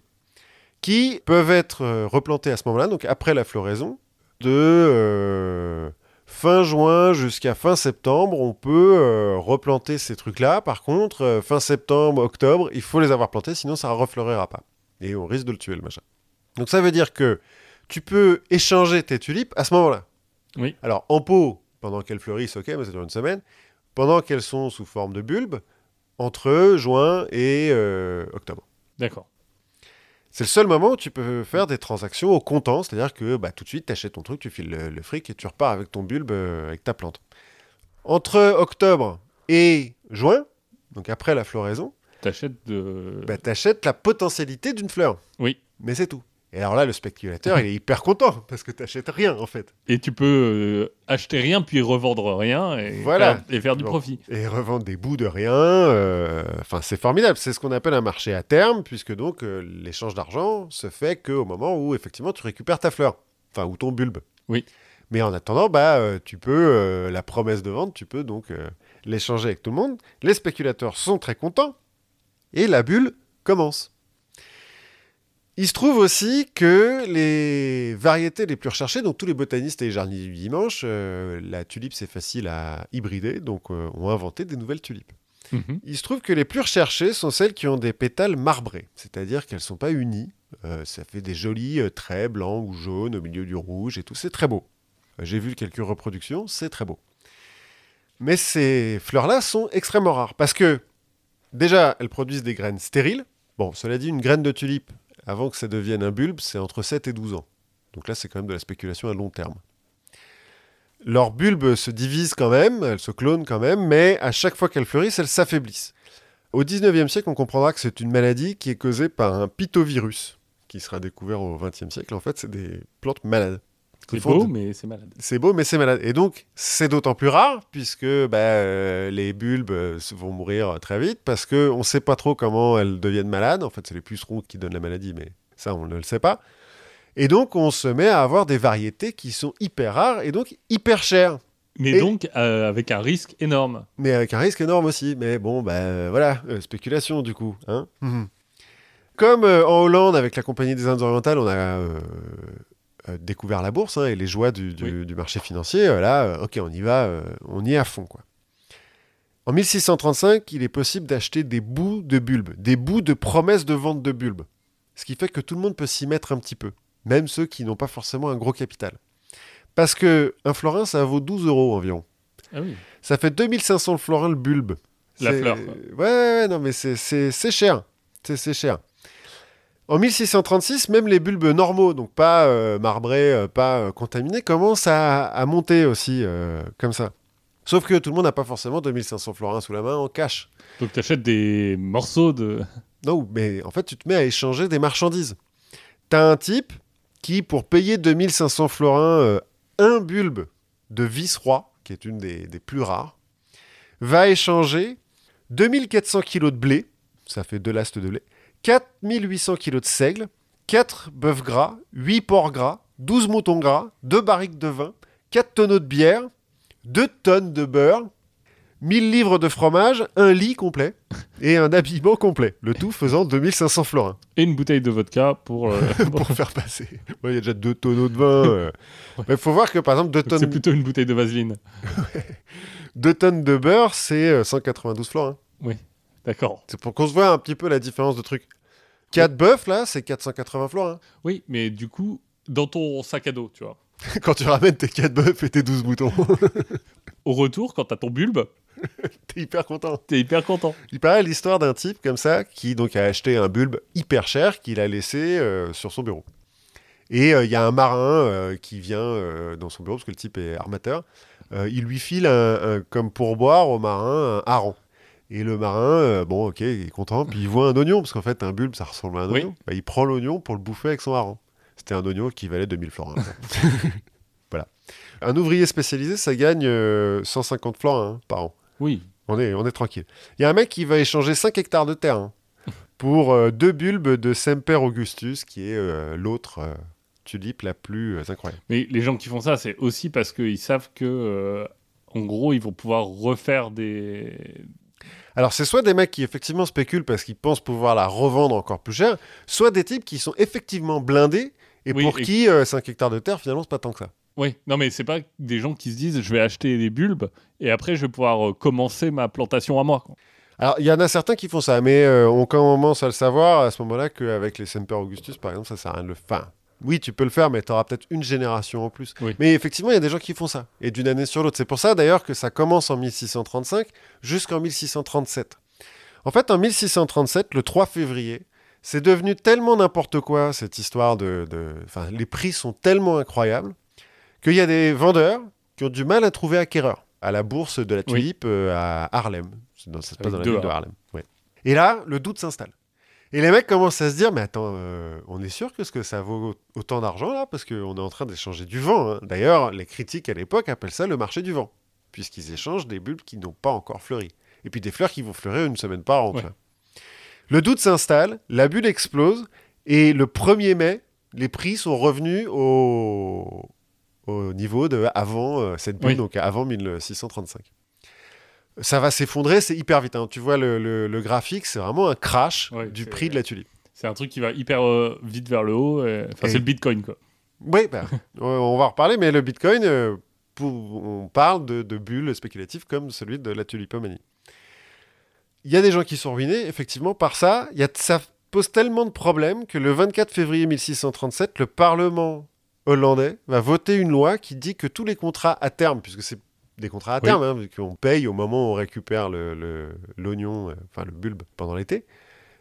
qui peuvent être euh, replantés à ce moment-là, donc après la floraison, de euh, fin juin jusqu'à fin septembre. On peut euh, replanter ces trucs-là. Par contre, euh, fin septembre, octobre, il faut les avoir plantés, sinon ça ne refleurira pas. Et on risque de le tuer, le machin. Donc ça veut dire que tu peux échanger tes tulipes à ce moment-là. Oui. Alors en pot, pendant qu'elles fleurissent, ok, mais ça dure une semaine. Pendant qu'elles sont sous forme de bulbes, entre juin et euh, octobre. D'accord. C'est le seul moment où tu peux faire des transactions au comptant, c'est-à-dire que bah, tout de suite, tu achètes ton truc, tu files le, le fric et tu repars avec ton bulbe, euh, avec ta plante. Entre octobre et juin, donc après la floraison, T'achètes de. bah, tu achètes la potentialité d'une fleur. Oui. Mais c'est tout. Et alors là, le spéculateur, il est hyper content parce que tu n'achètes rien en fait. Et tu peux euh, acheter rien puis revendre rien et, Voilà. faire, et faire du Bon. profit. Et revendre des bouts de rien. euh, Enfin, c'est formidable. C'est ce qu'on appelle un marché à terme, puisque donc euh, l'échange d'argent se fait qu'au moment où effectivement tu récupères ta fleur. Enfin, ou ton bulbe. Oui. Mais en attendant, bah, tu peux, la promesse de vente, tu peux donc l'échanger avec tout le monde. Les spéculateurs sont très contents. Et la bulle commence. Il se trouve aussi que les variétés les plus recherchées, donc tous les botanistes et les jardiniers du dimanche, euh, la tulipe c'est facile à hybrider, donc euh, ont inventé des nouvelles tulipes. Mhm. Il se trouve que les plus recherchées sont celles qui ont des pétales marbrés, c'est-à-dire qu'elles ne sont pas unies. Euh, ça fait des jolis euh, traits blancs ou jaunes au milieu du rouge et tout, c'est très beau. J'ai vu quelques reproductions, c'est très beau. Mais ces fleurs-là sont extrêmement rares parce que déjà elles produisent des graines stériles. Bon, cela dit, une graine de tulipe, avant que ça devienne un bulbe, c'est entre 7 et 12 ans. Donc là, c'est quand même de la spéculation à long terme. Leurs bulbes se divisent quand même, elles se clonent quand même, mais à chaque fois qu'elles fleurissent, elles s'affaiblissent. Au 19e siècle, on comprendra que c'est une maladie qui est causée par un pitovirus, qui sera découvert au 20e siècle. En fait, c'est des plantes malades. C'est beau, mais c'est malade. C'est beau, mais c'est malade. Et donc, c'est d'autant plus rare, puisque bah, euh, les bulbes euh, vont mourir très vite, parce qu'on ne sait pas trop comment elles deviennent malades. En fait, c'est les pucerons qui donnent la maladie, mais ça, on ne le sait pas. Et donc, on se met à avoir des variétés qui sont hyper rares et donc hyper chères. Mais Et- donc euh, avec un risque énorme. Mais avec un risque énorme aussi. Mais bon, bah euh, voilà, euh, spéculation du coup. Hein Mhm. Comme euh, en Hollande, avec la Compagnie des Indes orientales, on a euh, euh, découvert la bourse hein, et les joies du, du- du marché financier. euh, là, euh, ok, on y va, euh, on y est à fond. Quoi. En 1635, il est possible d'acheter des bouts de bulbes, des bouts de promesses de vente de bulbes. Ce qui fait que tout le monde peut s'y mettre un petit peu, même ceux qui n'ont pas forcément un gros capital. Parce que un florin, ça vaut 12 euros environ. Ah oui. Ça fait 2500 florins le bulbe. La fleur. Ouais, ouais, ouais, non, mais c'est- cher. C'est cher. En 1636, même les bulbes normaux, donc pas euh, marbrés, euh, pas euh, contaminés, commencent à, à monter aussi, comme ça. Sauf que tout le monde n'a pas forcément 2500 florins sous la main en cash. Donc tu achètes des morceaux de. [LAUGHS] Non, mais en fait, tu te mets à échanger des marchandises. T'as un type qui, pour payer 2500 florins, un bulbe de vice-roi, qui est une des, des plus rares, va échanger 2400 kilos de blé, ça fait deux lastes de blé, 4800 kilos de seigle, 4 bœufs gras, 8 porcs gras, 12 moutons gras, 2 barriques de vin, 4 tonneaux de bière, 2 tonnes de beurre, 1000 livres de fromage, un lit complet et un habillement complet. Le tout faisant 2500 florins Et une bouteille de vodka pour. euh, [LAUGHS] pour faire passer. Bon, Il y a déjà deux tonneaux de vin. euh. Il faut voir que par exemple, 2 donc C'est tonnes, plutôt une bouteille de vaseline. [LAUGHS] deux tonnes de beurre, c'est euh, 192 florins. D'accord. C'est pour qu'on se voit un petit peu la différence de trucs. 4 bœufs, là, c'est 480 florins. Oui, mais du coup, dans ton sac à dos, tu vois. [LAUGHS] Quand tu ramènes tes 4 bœufs et tes 12 moutons, [LAUGHS] Au retour, quand t'as ton bulbe, [LAUGHS] t'es hyper content. t'es hyper content. Il paraît l'histoire d'un type comme ça qui donc a acheté un bulbe hyper cher qu'il a laissé euh, sur son bureau. Et euh, il y a un marin euh, qui vient dans son bureau parce que le type est armateur. Il lui file un, un- comme pourboire au marin un hareng. Et le marin, euh, bon, ok, il est content. Puis il voit un oignon parce qu'en fait un bulbe ça ressemble à un Oui. oignon. Bah, il prend l'oignon pour le bouffer avec son hareng. C'était un oignon qui valait 2000 florins. [LAUGHS] voilà. Un ouvrier spécialisé, ça gagne euh, 150 florins hein, par an. Oui. On est, on est tranquille. Il y a un mec qui va échanger 5 hectares de terre hein, pour euh, deux bulbes de Semper Augustus, qui est euh, l'autre euh, tulipe la plus euh, incroyable. Mais les gens qui font ça, c'est aussi parce qu'ils savent que, euh, en gros, ils vont pouvoir refaire des. Alors, c'est soit des mecs qui effectivement spéculent parce qu'ils pensent pouvoir la revendre encore plus cher, soit des types qui sont effectivement blindés et Oui, pour et- qui 5 hectares de terre, finalement, c'est pas tant que ça. Oui, non, mais c'est pas des gens qui se disent je vais acheter des bulbes et après je vais pouvoir euh, commencer ma plantation à moi. quoi. Alors, il y en a certains qui font ça, mais euh, on commence à le savoir à ce moment-là qu'avec les Semper Augustus, par exemple, ça sert à rien de le faire. Oui, tu peux le faire, mais tu auras peut-être une génération en plus. Oui. Mais effectivement, il y a des gens qui font ça, et d'une année sur l'autre. C'est pour ça d'ailleurs que ça commence en 1635 jusqu'en 1637. En fait, en 1637, le 3 février, c'est devenu tellement n'importe quoi, cette histoire de... de- Enfin, les prix sont tellement incroyables qu'il y a des vendeurs qui ont du mal à trouver acquéreurs à la bourse de la Oui. tulipe euh, à Harlem. Ça se passe dans la ville de. Harlem. ouais. Et là, le doute s'installe. Et les mecs commencent à se dire, mais attends, euh, on est sûr que ce que ça vaut autant d'argent là Parce qu'on est en train d'échanger du vent. hein. D'ailleurs, les critiques à l'époque appellent ça le marché du vent, puisqu'ils échangent des bulbes qui n'ont pas encore fleuri. Et puis des fleurs qui vont fleurir une semaine par an. Ouais. Le doute s'installe, la bulle explose, et le 1er mai, les prix sont revenus au, au niveau de avant euh, cette bulle, Oui. donc avant 1635. Ça va s'effondrer, c'est hyper vite. hein. Tu vois le, le- le graphique, c'est vraiment un crash Ouais, du prix de la tulipe. C'est un truc qui va hyper euh, vite vers le haut. et- Enfin, Et- c'est le Bitcoin, quoi. Oui, bah, [LAUGHS] on- va en reparler, mais le Bitcoin, euh, pour- on parle de, de bulles spéculatives comme celui de la tulipomanie. Il y a des gens qui sont ruinés, effectivement, par ça. Il y a, ça pose tellement de problèmes que le 24 février 1637, le Parlement hollandais va voter une loi qui dit que tous les contrats à terme, puisque c'est des contrats à Oui. terme, hein, qu'on paye au moment où on récupère le- le- l'oignon, euh, enfin le bulbe pendant l'été,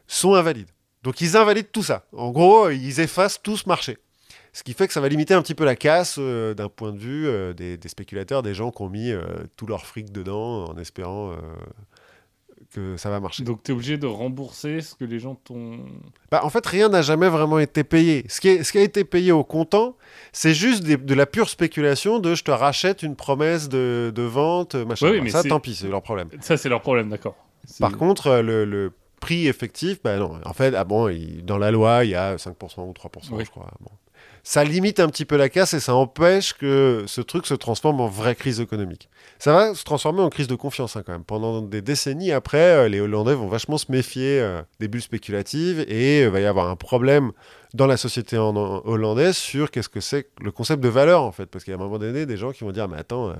sont invalides. Donc ils invalident tout ça. En gros, ils effacent tout ce marché. Ce qui fait que ça va limiter un petit peu la casse euh, d'un point de vue euh, des, des spéculateurs, des gens qui ont mis euh, tout leur fric dedans en espérant euh, que ça va marcher. Donc, tu es obligé de rembourser ce que les gens t'ont. Bah, en fait, rien n'a jamais vraiment été payé. Ce qui, est- ce qui a été payé au comptant, c'est juste des- de la pure spéculation de je te rachète une promesse de, de vente, machin. Oui, oui, mais ça, tant pis, c'est leur problème. Ça, c'est leur problème, d'accord. Par contre, euh, le, le prix effectif, bah non. En fait, ah bon, il- dans la loi, il y a 5% ou 3%, Oui. je crois. Bon. Ça limite un petit peu la casse et ça empêche que ce truc se transforme en vraie crise économique. Ça va se transformer en crise de confiance hein, quand même. Pendant des décennies après, euh, les Hollandais vont vachement se méfier euh, des bulles spéculatives et il va y avoir un problème dans la société en- en- hollandaise sur qu'est-ce que c'est le concept de valeur en fait. Parce qu'il y a un moment donné, des gens qui vont dire, mais attends, euh,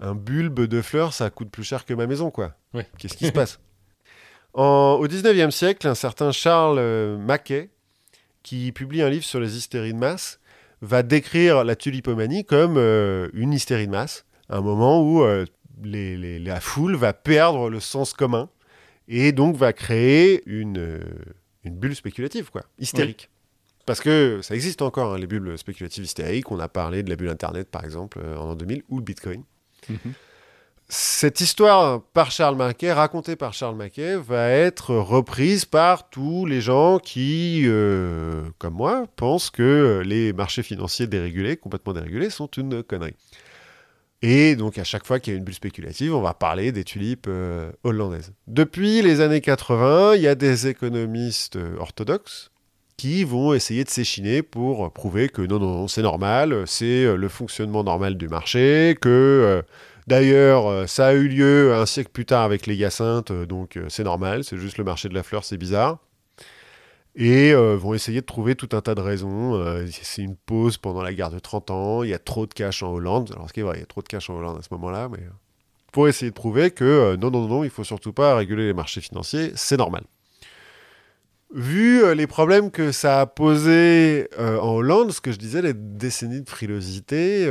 un bulbe de fleurs, ça coûte plus cher que ma maison, quoi. Ouais. Qu'est-ce qui se passe? [LAUGHS] En- Au 19e siècle, un certain Charles euh, Mackay, qui publie un livre sur les hystéries de masse, va décrire la tulipomanie comme euh, une hystérie de masse, un moment où euh, les- les- la foule va perdre le sens commun et donc va créer une, euh, une bulle spéculative, quoi, hystérique. Parce que ça existe encore, hein, les bulles spéculatives hystériques. On a parlé de la bulle Internet, par exemple, en l'an 2000, ou le Bitcoin. Mhm. Cette histoire par Charles Mackay, racontée par Charles Mackay, va être reprise par tous les gens qui, euh, comme moi, pensent que les marchés financiers dérégulés, complètement dérégulés, sont une connerie. Et donc à chaque fois qu'il y a une bulle spéculative, on va parler des tulipes euh, hollandaises. Depuis les années 80, il y a des économistes euh, orthodoxes qui vont essayer de s'échiner pour prouver que non, non, non, c'est normal, c'est le fonctionnement normal du marché, que d'ailleurs euh, ça a eu lieu un siècle plus tard avec les hyacinthes, euh, donc euh, c'est normal, c'est juste le marché de la fleur, c'est bizarre. Et euh, vont essayer de trouver tout un tas de raisons. c'est une pause pendant la guerre de 30 ans, il y a trop de cash en Hollande. Alors ce qui est vrai, il y a trop de cash en Hollande à ce moment-là, mais pour essayer de prouver que non, non, non, il faut surtout pas réguler les marchés financiers, c'est normal. Vu les problèmes que ça a posé en Hollande, ce que je disais, les décennies de frilosité,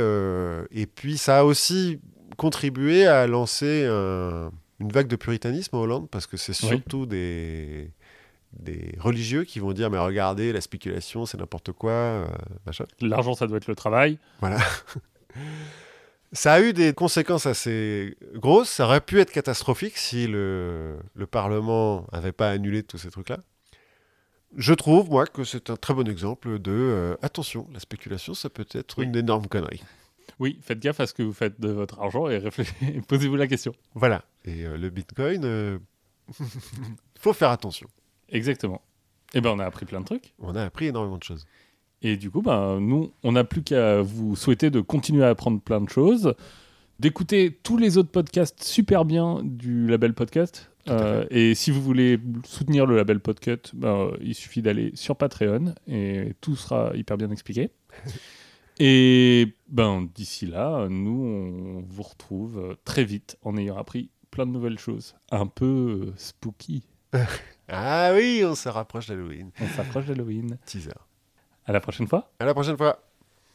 et puis ça a aussi contribué à lancer un- une vague de puritanisme en Hollande, parce que c'est Oui. surtout des, des religieux qui vont dire, mais regardez, la spéculation, c'est n'importe quoi, euh, machin. L'argent, ça doit être le travail. [LAUGHS] Ça a eu des conséquences assez grosses. Ça aurait pu être catastrophique si le, le Parlement n'avait pas annulé tous ces trucs-là. Je trouve, moi, que c'est un très bon exemple de euh, attention, la spéculation, ça peut être Oui. une énorme connerie. Oui, faites gaffe à ce que vous faites de votre argent et réfléchissez, [LAUGHS] posez-vous la question. Voilà. Et euh, le Bitcoin, euh, [LAUGHS] faut faire attention. Exactement. Eh ben, on a appris plein de trucs. On a appris énormément de choses. Et du coup, ben, nous, on n'a plus qu'à vous souhaiter de continuer à apprendre plein de choses, d'écouter tous les autres podcasts super bien du label podcast. Euh, et si vous voulez soutenir le label podcast, ben, il suffit d'aller sur Patreon et tout sera hyper bien expliqué. [LAUGHS] et ben, d'ici là, nous, on vous retrouve très vite en ayant appris plein de nouvelles choses. Un peu euh, spooky. [LAUGHS] Ah oui, on se rapproche d'Halloween. On s'approche d'Halloween. Teaser. À la prochaine fois. À la prochaine fois.